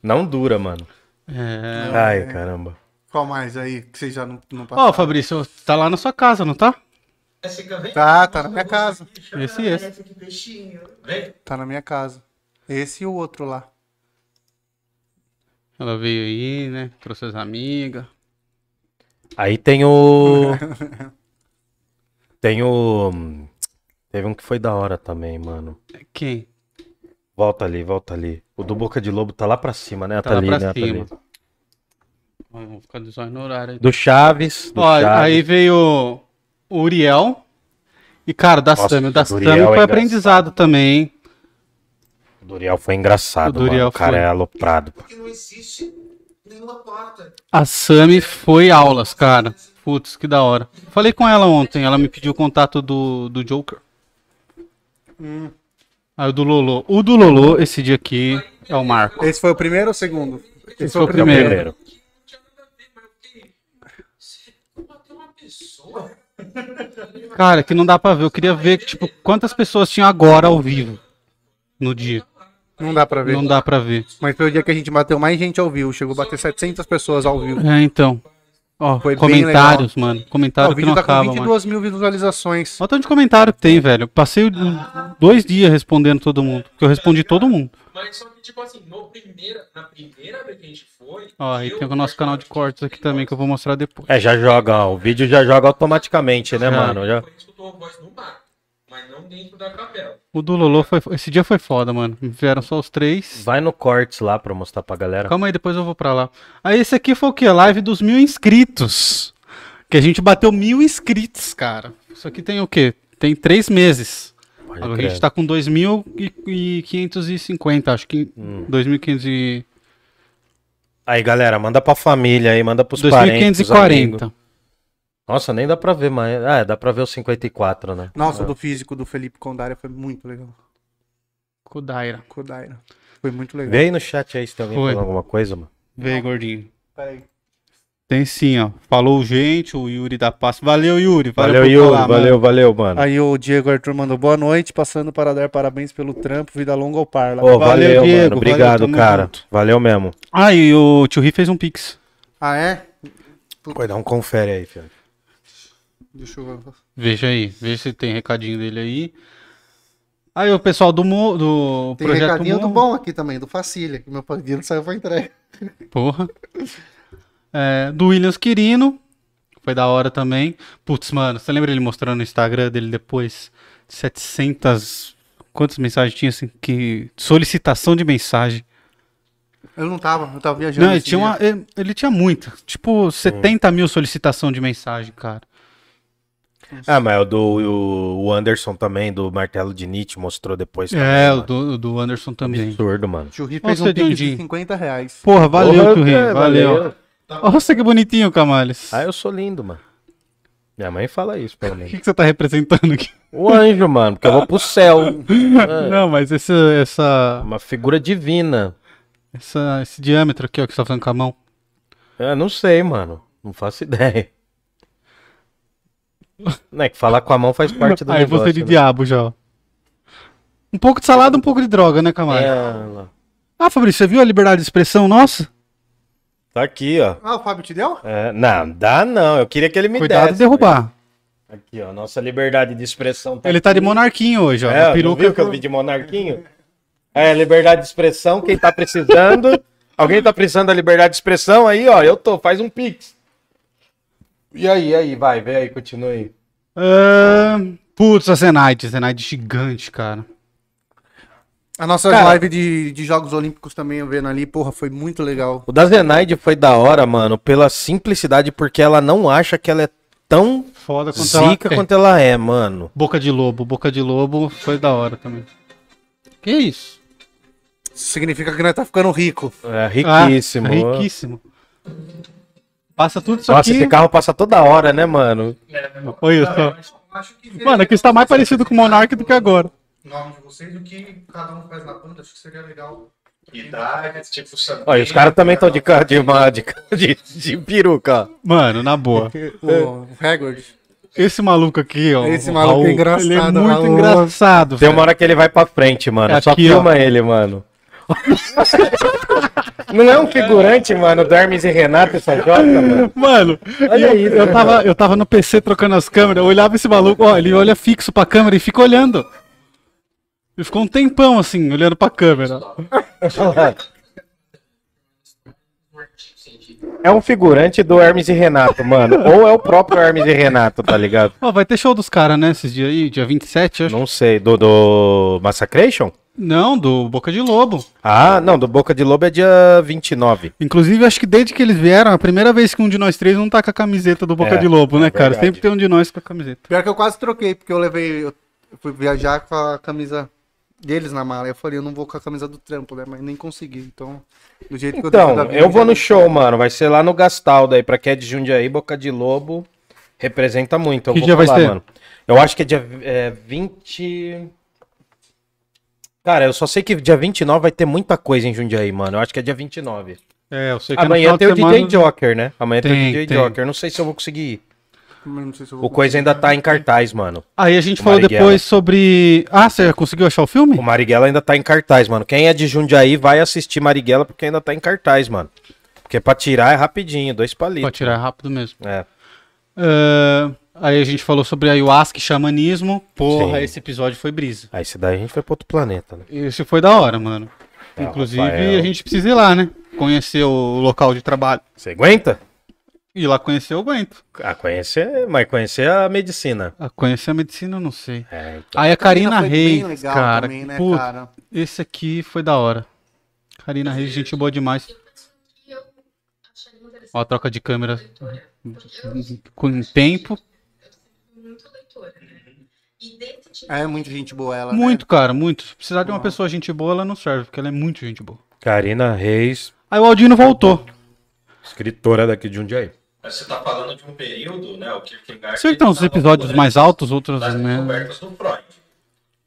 Não dura, mano. É. Ai, caramba. Qual mais aí que vocês já não, não Ó, passaram? Fabrício, tá lá na sua casa, não tá? Tá, tá na minha casa. Esse e esse. Tá na minha casa. Esse e o outro lá. Ela veio aí, né? Trouxe as amigas. Aí tem o. tem o. Teve um que foi da hora também, mano. Quem? Volta ali, volta ali. O do Boca de Lobo tá lá pra cima, né? Tá lá ali, pra né? Tá cima. Vamos ficar de no horário aí. Do Chaves. Do Ó, Chaves. aí veio o Uriel. E, cara, da Nossa. O da Uriel é foi engraçado. aprendizado também, hein? O Duriel foi engraçado, O Duriel mano. O cara foi. é aloprado. Porque não existe. A Sami foi aulas, cara. Putz, que da hora. Falei com ela ontem, ela me pediu o contato do, do Joker. Aí o do Lolo. O do Lolo, esse dia aqui, é o Marco. Esse foi o primeiro ou o segundo? Esse foi o primeiro. Cara, que não dá pra ver. Eu queria ver, tipo, quantas pessoas tinham agora ao vivo no dia. Não dá pra ver. Não dá pra ver. Mas foi o dia que a gente bateu mais gente ao vivo. Chegou a bater 700 pessoas ao vivo. É, então. Ó, Foi comentários, mano. Ó, Comentário o que não tá acaba, com mano. 22 mil visualizações. Olha o tanto de comentário que tem, velho. Passei dois dias respondendo todo mundo. Porque eu respondi todo mundo. Mas só que, tipo assim, no primeira, na primeira vez que a gente foi. Ó, aí tem o nosso canal de cortes aqui também que eu vou mostrar depois. É, já joga, ó, o vídeo já joga automaticamente, né, Já. mano? Já... escutou a voz no mar, mas não dentro da capela. O do Lolo foi. Esse dia foi foda, mano. Vieram só os três. Vai no cortes lá pra mostrar pra galera. Calma aí, depois eu vou pra lá. Aí esse aqui foi o quê? Live dos mil inscritos. Que a gente bateu mil inscritos, cara. Isso aqui tem o quê? Tem três meses. Pode Agora a gente tá com 2.550, acho que Hum. 2.500 e... Aí, galera, manda pra família aí, manda pros parentes. pros 2.540. Nossa, nem dá pra ver, mas. Ah, dá pra ver os 54, né? Nossa, É. o do físico do Felipe Condária foi muito legal. Kodaira. Kodaira. Foi muito legal. Aí no chat aí se tem alguém Foi. falando alguma coisa, mano. Aí, gordinho. Peraí. Tem sim, ó. Falou gente, o Yuri da Paz. Valeu, Yuri. Valeu, por Yuri. colar, valeu, mano. valeu, mano. Aí o Diego Arthur mandou boa noite, passando para dar parabéns pelo trampo, vida longa ao Parla. Ô, valeu, Valeu, Diego, mano. Obrigado, valeu, cara. junto. Valeu mesmo. Ah, e o Tio Ri fez um pix. Ah, é? Vai dar um confere aí, filho. Deixa eu ver. Veja aí, veja se tem recadinho dele aí. Aí o pessoal do, Mo- do Tem Projeto recadinho do Morro. bom aqui também, do Facília, que meu padrinho saiu pra entrega. Porra. É, do Williams Quirino. Foi da hora também. Putz, mano, você lembra ele mostrando no Instagram dele depois? 700. Quantas mensagens tinha assim? Que... Solicitação de mensagem. Eu não tava, eu tava viajando. Não, ele tinha, uma, ele, ele tinha muita. Tipo, 70 mil solicitação de mensagem, cara. Ah, mas o do o, o Anderson também, do Martelo de Nietzsche, mostrou depois. É, o mano. do, o do Anderson também. Absurdo, mano. Tio Ri fez Nossa, um pix de Dindinho. 50 reais. Porra, valeu, Porra, Tio Ri, é, valeu. Nossa, que bonitinho, Camales. Ah, eu sou lindo, mano. Minha mãe fala isso, pelo O menos. que, que você tá representando aqui? O anjo, mano, porque eu vou pro céu. É, Não, mas esse, essa, uma figura divina. essa, esse diâmetro aqui, ó, que você tá fazendo com a mão. Eu não sei, mano. Não faço ideia. Não é que falar com a mão faz parte do Aí negócio. você de né? diabo já. Um pouco de salada, um pouco de droga, né? É, lá. Ah, Fabrício, você viu a liberdade de expressão nossa? Tá aqui, ó. Ah, o Fábio te deu? É, não, dá não. Eu queria que ele me Cuidado desse. de derrubar. Aqui, ó. Nossa liberdade de expressão tá Ele tá de aqui. monarquinho hoje, ó. É, peruca viu que eu vi de monarquinho? É, liberdade de expressão, quem tá precisando. Alguém tá precisando da liberdade de expressão aí, ó. Eu tô, faz um pix. E aí, aí, vai, vem aí, continua aí. Ah, Putz, a Zenaide, Zenaide gigante, cara. A nossa Cara- live de, de Jogos Olímpicos também, eu vendo ali, porra, foi muito legal. O da Zenaide foi da hora, mano, pela simplicidade, porque ela não acha que ela é tão Foda quanto zica ela é. quanto ela é, mano. Boca de lobo, boca de lobo foi da hora também. Que isso? Isso significa que nós tá ficando rico. É riquíssimo. Ah, riquíssimo. Passa tudo isso Nossa, aqui. esse carro passa toda hora, né, mano? Olha só. Mano, aqui está mais parecido com o Monark do que agora. O nome de vocês, o que cada um faz na banda, acho que seria legal. Idade, tipo? Olha, os caras também estão de, de, de, de, de peruca, ó. Mano, na boa. O Hagrid. Esse maluco aqui, ó. Esse maluco é Raul, engraçado, Ele é muito Raul. engraçado. Tem uma hora que ele vai pra frente, mano. É Só aqui, filma ele, mano. Não é um figurante, mano, do Hermes e Renato, essa jota, mano? Mano, Olha eu, isso, eu, tava, eu tava no PC trocando as câmeras, eu olhava esse maluco, ó, ele olha fixo pra câmera e fica olhando. Ele ficou um tempão assim, olhando pra câmera. É um figurante do Hermes e Renato, mano. Ou é o próprio Hermes e Renato, tá ligado? Ó, vai ter show dos caras, né, esses dias aí, dia 27, acho. Não sei. Do, do Massacration? Não, do Boca de Lobo. Ah, não, do Boca de Lobo é dia 29. Inclusive, acho que desde que eles vieram, a primeira vez que um de nós três não tá com a camiseta do Boca É, de Lobo, né, é cara? Sempre tem um de nós com a camiseta. Pior que eu quase troquei, porque eu levei. Eu fui viajar com a camisa deles na mala. Eu falei, eu não vou com a camisa do trampo, né? Mas nem consegui. Então, do jeito que eu Então, da vida, eu vou no show, mano. Vai ser lá no Gastaldo aí, pra quem é de Jundiaí, Boca de Lobo. Representa muito. Eu Que vou dia vai falar, ser? mano. Eu acho que é dia é, 20. Cara, eu só sei que dia 29 vai ter muita coisa em Jundiaí, mano. Eu acho que é dia 29. É, eu sei que é Amanhã tem o semana- DJ Joker, né? Amanhã tem, Tem, o DJ tem. Joker. Não sei se eu vou conseguir ir. Não sei se eu vou O coisa ainda tá em cartaz, mano. Aí a gente O falou Marighella. depois sobre. Ah, você conseguiu achar o filme? O Marighella ainda tá em cartaz, mano. Quem é de Jundiaí vai assistir Marighella porque ainda tá em cartaz, mano. Porque pra tirar é rapidinho, dois palitos. Pode tirar rápido mesmo. É. Ah, aí a gente falou sobre ayahuasca e xamanismo. Porra, Sim. esse episódio foi brisa. Aí esse daí a gente foi pra outro planeta, né? Esse foi da hora, mano. É, Inclusive, Rafael. a gente precisa ir lá, né? Conhecer o local de trabalho. Você aguenta? Ir lá conhecer, eu aguento. Ah, conhecer, mas conhecer a medicina. Ah, conhecer a medicina, eu não sei. É, então. Aí a Karina Reis, legal cara. também, né, puta, cara? Esse aqui foi da hora. Karina Reis, gente boa demais. Ó, a troca de câmera com tempo. Né? E desse tipo É muito gente boa ela. né? Muito, cara, muito. Se precisar de uma pessoa gente boa, ela não serve, porque ela é muito gente boa. Karina Reis, Aí o Aldino voltou. escritora daqui de Jundiaí. Mas você tá falando de um período, né? O Kierkegaard. Você que tem uns ele tava episódios mais altos, outros né? descobertas do Freud.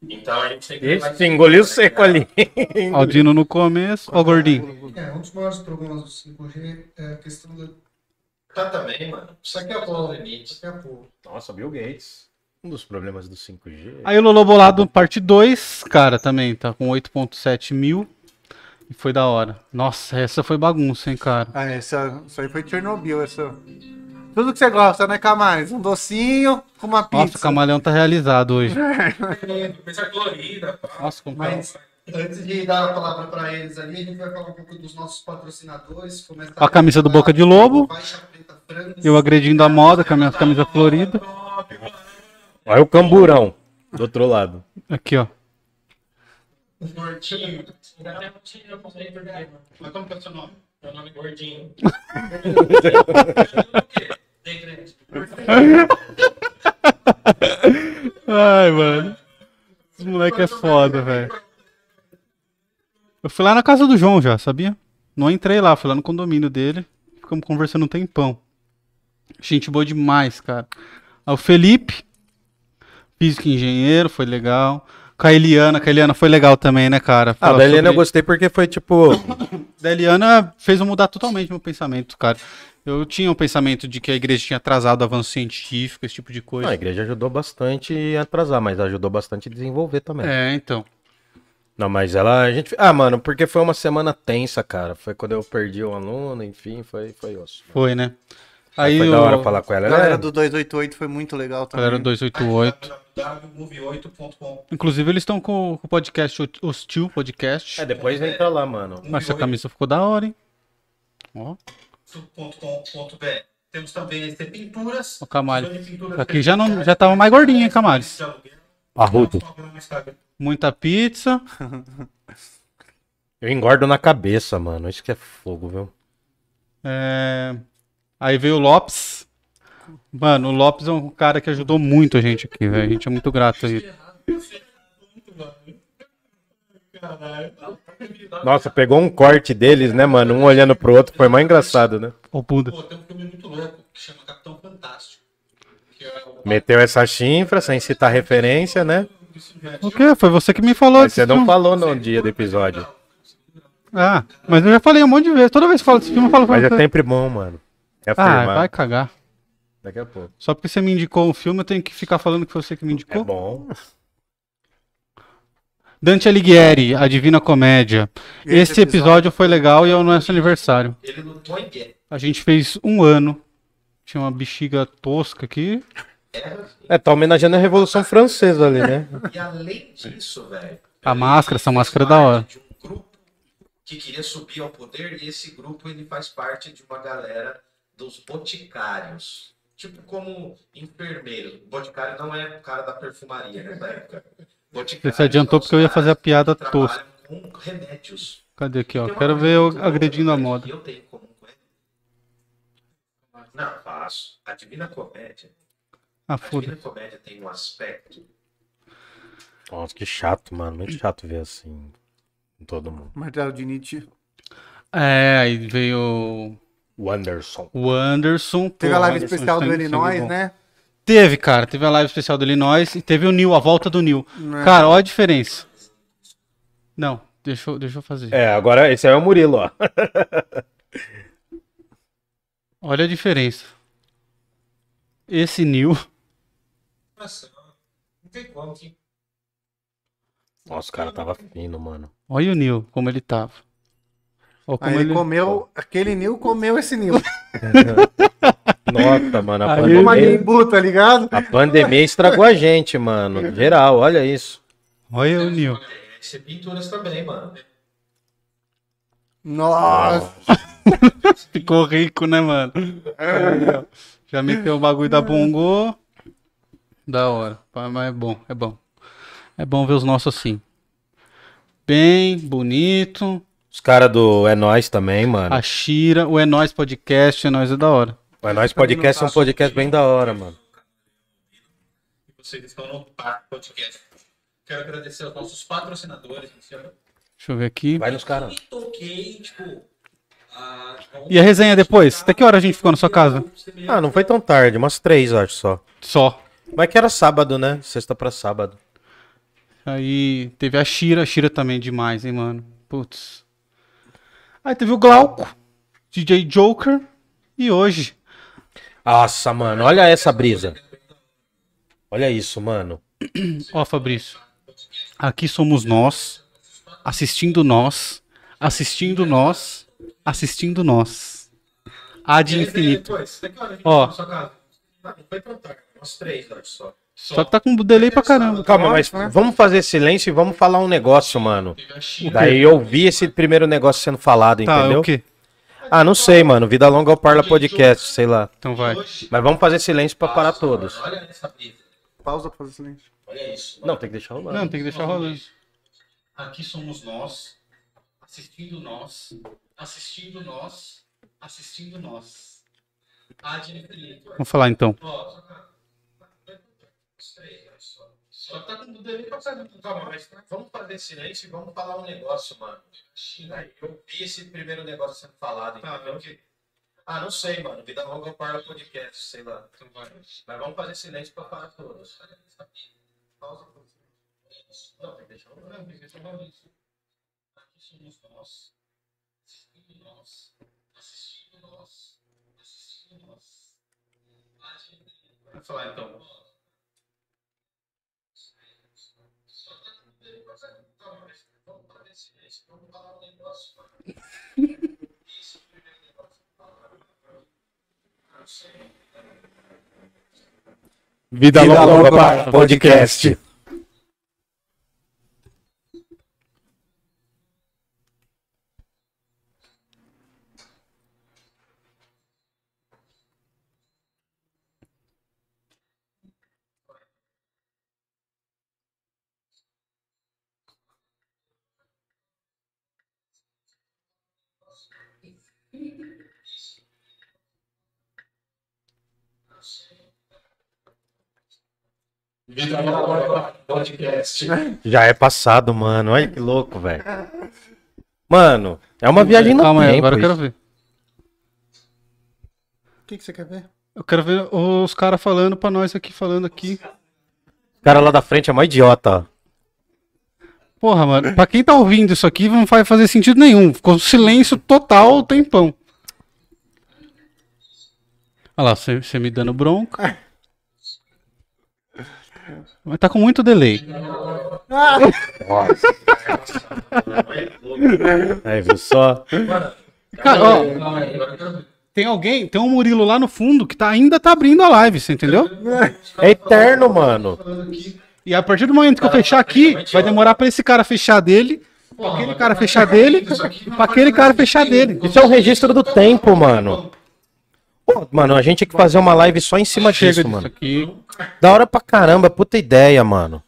Então a gente tem que. Esse isso engoliu seco né, ali. Aldino no começo. Ó, o gordinho. É, um dos maiores problemas do 5G é a questão da. Tá também, mano. Daqui a pouco. Daqui a pouco. Nossa, Bill Gates. Um dos problemas do 5G. Aí o Lolo Bolado, parte 2, cara, também tá com 8.7 mil. E foi da hora. Nossa, essa foi bagunça, hein, cara. Ah, essa, isso aí foi Chernobyl, essa. Tudo que você gosta, né, Camais? Um docinho com uma pizza. Nossa, o camaleão tá realizado hoje. Pá. Nossa, como Mas antes de dar a palavra para eles ali, a gente vai falar um pouco dos nossos patrocinadores. começar A camisa do Boca de Lobo. Preta. Eu agredindo a moda com a minha camisa florida. Olha o camburão do outro lado. Aqui, ó. Gordinho. Mas como que é o seu nome? Meu nome é Gordinho. Ai, mano. Esse moleque é foda, velho. Eu fui lá na casa do João já, sabia? Não entrei lá, fui lá no condomínio dele. Ficamos conversando um tempão. Gente boa demais, cara. Aí o Felipe, físico e engenheiro, foi legal. Com a Eliana, com a Eliana foi legal também, né, cara? Ah, da eu sobre- gostei porque foi tipo. da Eliana fez eu mudar totalmente meu pensamento, cara. Eu tinha um pensamento de que a igreja tinha atrasado o avanço científico, esse tipo de coisa. Não, a igreja ajudou bastante a atrasar, mas ajudou bastante a desenvolver também. É, então. Não, mas ela. A gente... Ah, mano, porque foi uma semana tensa, cara. Foi quando eu perdi um aluno, enfim, foi, foi osso. Foi, né? Aí Aí foi o... da hora falar com ela. A Ela galera é... do 288 foi muito legal também. Galera 288. www.movie8.com. Inclusive, eles estão com com o podcast Hostil Podcast. É, depois entra lá, mano. Essa camisa ficou da hora, hein? Ó, .com.br. Temos também esse pinturas. o Pinturas Aqui já, não, já tava mais gordinho, hein, aluguel. Arrudo. Muita pizza. Eu engordo na cabeça, mano. Isso que é fogo, viu? É, Aí veio o Lopes. Mano, o Lopes é um cara que ajudou muito a gente aqui, velho. A gente é muito grato a ele. Nossa, pegou um corte deles, né, mano? Um olhando pro outro. Foi mais engraçado, né? Ô, Buda. Pô, tem um filme muito louco que chama Capitão Fantástico. É Meteu essa chifra sem citar referência, né? O quê? Foi você que me falou. Mas você não filme. falou no dia do episódio. Ah, mas eu já falei um monte de vezes. Toda vez que falo desse filme, eu falo pra Mas é você. sempre bom, mano. É Ah, vai cagar. Daqui a pouco. Só porque você me indicou um filme, eu tenho que ficar falando que foi você que me É indicou? bom. Dante Alighieri, A Divina Comédia. Esse Esse episódio foi legal e é o nosso aniversário. Ele lutou em guerra. A gente fez um ano. Tinha uma bexiga tosca aqui. É, tá homenageando a Revolução Francesa ali, né? E além disso, velho. A máscara, essa máscara é da hora. De um grupo que queria subir ao poder e esse grupo ele faz parte de uma galera dos boticários. Tipo como enfermeiro. Boticário não é o cara da perfumaria, né, da época. Boticários Você se adiantou porque eu ia fazer a caras piada tosca. Com remédios. Cadê aqui, ó? Quero ver eu agredindo a moda. Eu tenho comum com ele. Não, faço. A Divina Comédia. Ah, A foda. Divina Comédia tem um aspecto Nossa, que chato, mano. Muito chato ver assim. com Todo mundo. Martelo de Nietzsche. É, aí veio O Anderson. o Anderson. Teve a live Anderson especial do Illinois, né? Teve, cara. Teve a live especial do Illinois e teve o Neil, a volta do Neil. Né? Cara, olha a diferença. Não, deixa eu, deixa eu fazer. É, agora esse aí é o Murilo, ó. Olha a diferença. Esse Nil. Nossa, não tem como. Nossa, o cara tava fino, mano. Olha o Nil, como ele tava. Ó, como Aí ele comeu, aquele Nil comeu esse Nil. Nossa, mano, a Aí- pandemia, Nimbu, tá ligado? a pandemia estragou a gente, mano. Geral, olha isso. Olha o Nil. Ser pinturas também, mano. Nossa. Ficou rico, né, mano? Já meteu o bagulho da Bongo. Da hora. Mas é bom, é bom. É bom ver os nossos assim. Bem, bonito. Os caras do É Nós também, mano. A Shira, o É Nóis Podcast, É Nóis é da hora. O É Nós Podcast é um podcast bem da hora, mano. E vocês estão no Podcast. Quero agradecer aos nossos patrocinadores. Deixa eu ver aqui. Vai nos caras. E tipo. a- E a resenha depois? Até que hora a gente ficou na sua casa? Ah, não foi tão tarde, umas três, acho só. Só. Mas que era sábado, né? Sexta pra sábado. Aí teve a Shira, a Shira também demais, hein, mano. Putz. Aí teve o Glauco, DJ Joker e hoje. Nossa, mano, olha essa brisa. Olha isso, mano. Ó, Fabrício. Aqui somos nós, assistindo nós, assistindo nós, assistindo nós. Infinito. Hora a gente Ó. vai três, acho só. Só que tá com delay pra caramba. Calma, mas vamos fazer silêncio e vamos falar um negócio, mano. Daí eu vi esse primeiro negócio sendo falado, Tá, entendeu? o quê? Ah, não sei, mano. Vida Longa ao Parla Podcast, sei lá. Então vai. Mas vamos fazer silêncio pra parar todos. Olha essa brisa. Pausa pra fazer silêncio. Olha isso. Não, tem que deixar rolando. Não, tem que deixar rolando. Aqui somos nós, assistindo nós, assistindo nós, assistindo nós. Vamos falar então. Ó, só que- que tá com delay pra caramba. Calma, mas vamos fazer silêncio e vamos falar um negócio, mano. Eu vi esse primeiro negócio sendo falado, Tá, entendeu? o quê? Ah, não sei, mano. Vida Longa ao Parla Podcast, sei lá. Então vai. Mas vamos fazer silêncio pra parar todos. Pausa silêncio. Não, tem que deixar rolando. Não, tem que deixar isso. Aqui somos nós, assistindo nós, assistindo nós, assistindo nós. Vamos falar então. Só tá com delay pra caramba. Calma, mas vamos fazer silêncio. Vamos falar um negócio, mano. Esse primeiro negócio. Não sei. Vida Longa ao Parla Podcast. Vida Longa Podcast. Já é passado, mano. Olha que louco, velho. Mano, é uma viagem no Calma aí, tempo. agora eu quero ver. O que, que você quer ver? Eu quero ver os caras falando pra nós aqui, falando aqui. O cara lá da frente é mó idiota, ó. Porra, mano, pra quem tá ouvindo isso aqui não vai fazer sentido nenhum. Ficou silêncio total o tempão. Olha lá, você me dando bronca. Mas tá com muito delay. Aí, viu só? Cara, ó, tem alguém, tem um Murilo lá no fundo que tá, ainda tá abrindo a live, você entendeu? É eterno, mano. E a partir do momento que eu fechar aqui, vai demorar pra esse cara fechar dele, pra aquele cara fechar dele, pra aquele cara fechar dele. Isso é um registro do tempo, mano. Pô, mano, a gente tinha que fazer uma live só em cima Chega disso, disso mano. aqui. Da hora pra caramba, puta ideia, mano.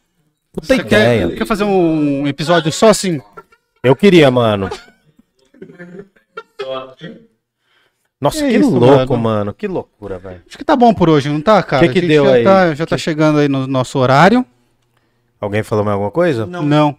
Puta Você ideia. quer, quer fazer um episódio só assim? Eu queria, mano. Nossa, É que isso, louco, mano. mano. Que loucura, velho. Acho que tá bom por hoje, não tá, cara? Que que A gente deu já aí? Tá, já tá chegando aí no nosso horário. Alguém falou mais alguma coisa? Não.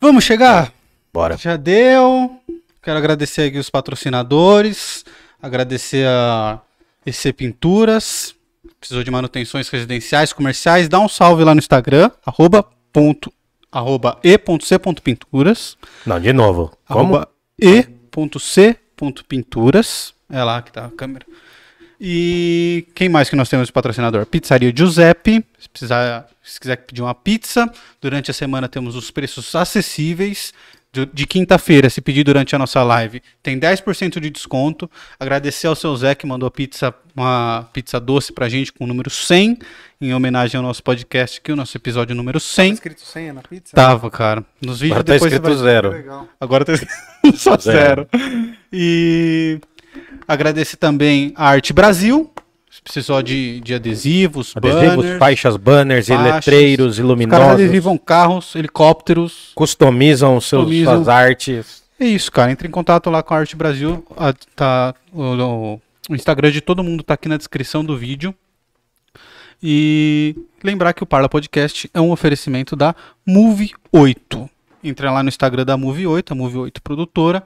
Vamos chegar? Bora. Já deu. Quero agradecer aqui os patrocinadores. Agradecer a EC Pinturas. Precisou de manutenções residenciais, comerciais. Dá um salve lá no Instagram. Arroba, ponto, arroba e.c.pinturas. Não, de novo. Como? Arroba e.c.pinturas. É lá que tá a câmera. E quem mais que nós temos de patrocinador? Pizzaria Giuseppe. Se, precisar, se quiser pedir uma pizza, durante a semana temos os preços acessíveis. De, de quinta-feira, se pedir durante a nossa live, tem 10% de desconto. Agradecer ao seu Zé que mandou pizza, uma pizza doce pra gente com o número 100, em homenagem ao nosso podcast aqui, o nosso episódio número 100. escrito 100 na pizza? Tava, cara. Nos vídeos Agora tá depois escrito vai- zero. Agora tá só zero. E agradecer também a Arte Brasil. Precisou de, de adesivos, Adesivos, banners. faixas, banners, faixas. letreiros, Os caras adesivam carros, helicópteros. Customizam seus, Customizam. suas artes. É isso, cara. Entre em contato lá com a Arte Brasil. A- tá, o, o- Instagram de todo mundo tá aqui na descrição do vídeo. E lembrar que o Parla Podcast é um oferecimento da Move 8. Entra lá no Instagram da Move 8, a Move 8 produtora.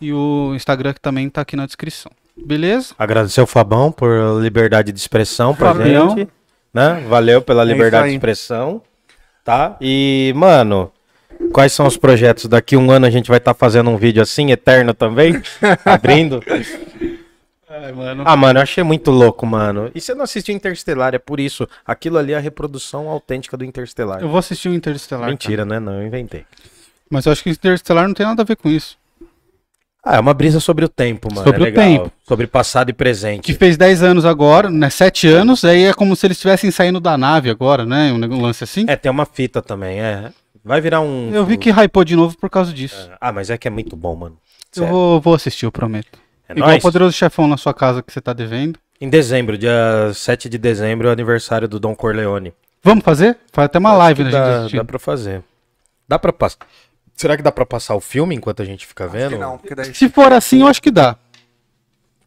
E o Instagram que também tá aqui na descrição. Beleza? Agradecer ao Fabão por liberdade de expressão pra Fabião. gente. Né? Valeu pela isso liberdade de expressão. Tá? E, mano, quais são os projetos? Daqui um ano a gente vai estar fazendo um vídeo assim, eterno também? Abrindo. Ai, mano. Ah, mano, eu achei muito louco, mano. E você não assistiu Interestelar, é por isso. Aquilo ali é a reprodução autêntica do Interestelar. Eu vou assistir o Interestelar. Mentira, né? Não, eu inventei. cara. Mas eu acho que o Interestelar não tem nada a ver com isso. Ah, é uma brisa sobre o tempo, mano. Sobre é o legal. tempo. Sobre passado e presente. Que fez 10 anos agora, né? 7 anos, aí é como se eles estivessem saindo da nave agora, né? Um lance assim. É, tem uma fita também, é. Vai virar um. Eu vi que hypou de novo por causa disso. Ah, mas é que é muito bom, mano. Eu Sério. vou, vou assistir, eu prometo. É Igual nóis. o Poderoso Chefão na sua casa que você tá devendo. Em dezembro, dia 7 de dezembro, é o aniversário do Dom Corleone. Vamos fazer? Faz até uma Acho live gente dá, dá pra fazer. Dá pra passar. Será que dá pra passar o filme enquanto a gente fica Acho vendo? que não, porque daí Se for assim, eu acho que dá.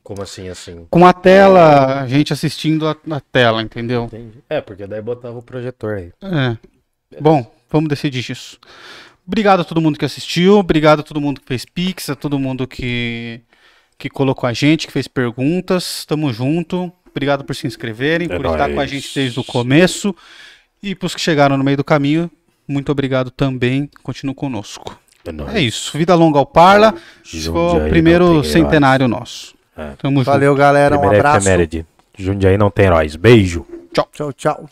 Como assim, assim? Com a tela, a gente assistindo a, a tela, entendeu? Entendi. É, porque daí botava o projetor aí. É. Bom, vamos decidir isso. Obrigado a todo mundo que assistiu, obrigado a todo mundo que fez pix, a todo mundo que, que colocou a gente, que fez perguntas. Tamo junto. Obrigado por se inscreverem, É por estar com a nóis. gente desde o começo. E pros que chegaram no meio do caminho, muito obrigado também. Continue conosco. É. É isso. Vida longa ao Parla. Foi o primeiro centenário nosso. É. Tamo junto. Valeu, galera. Um Primeira abraço. efeméride. Jundiaí não tem heróis. Beijo. Tchau, tchau.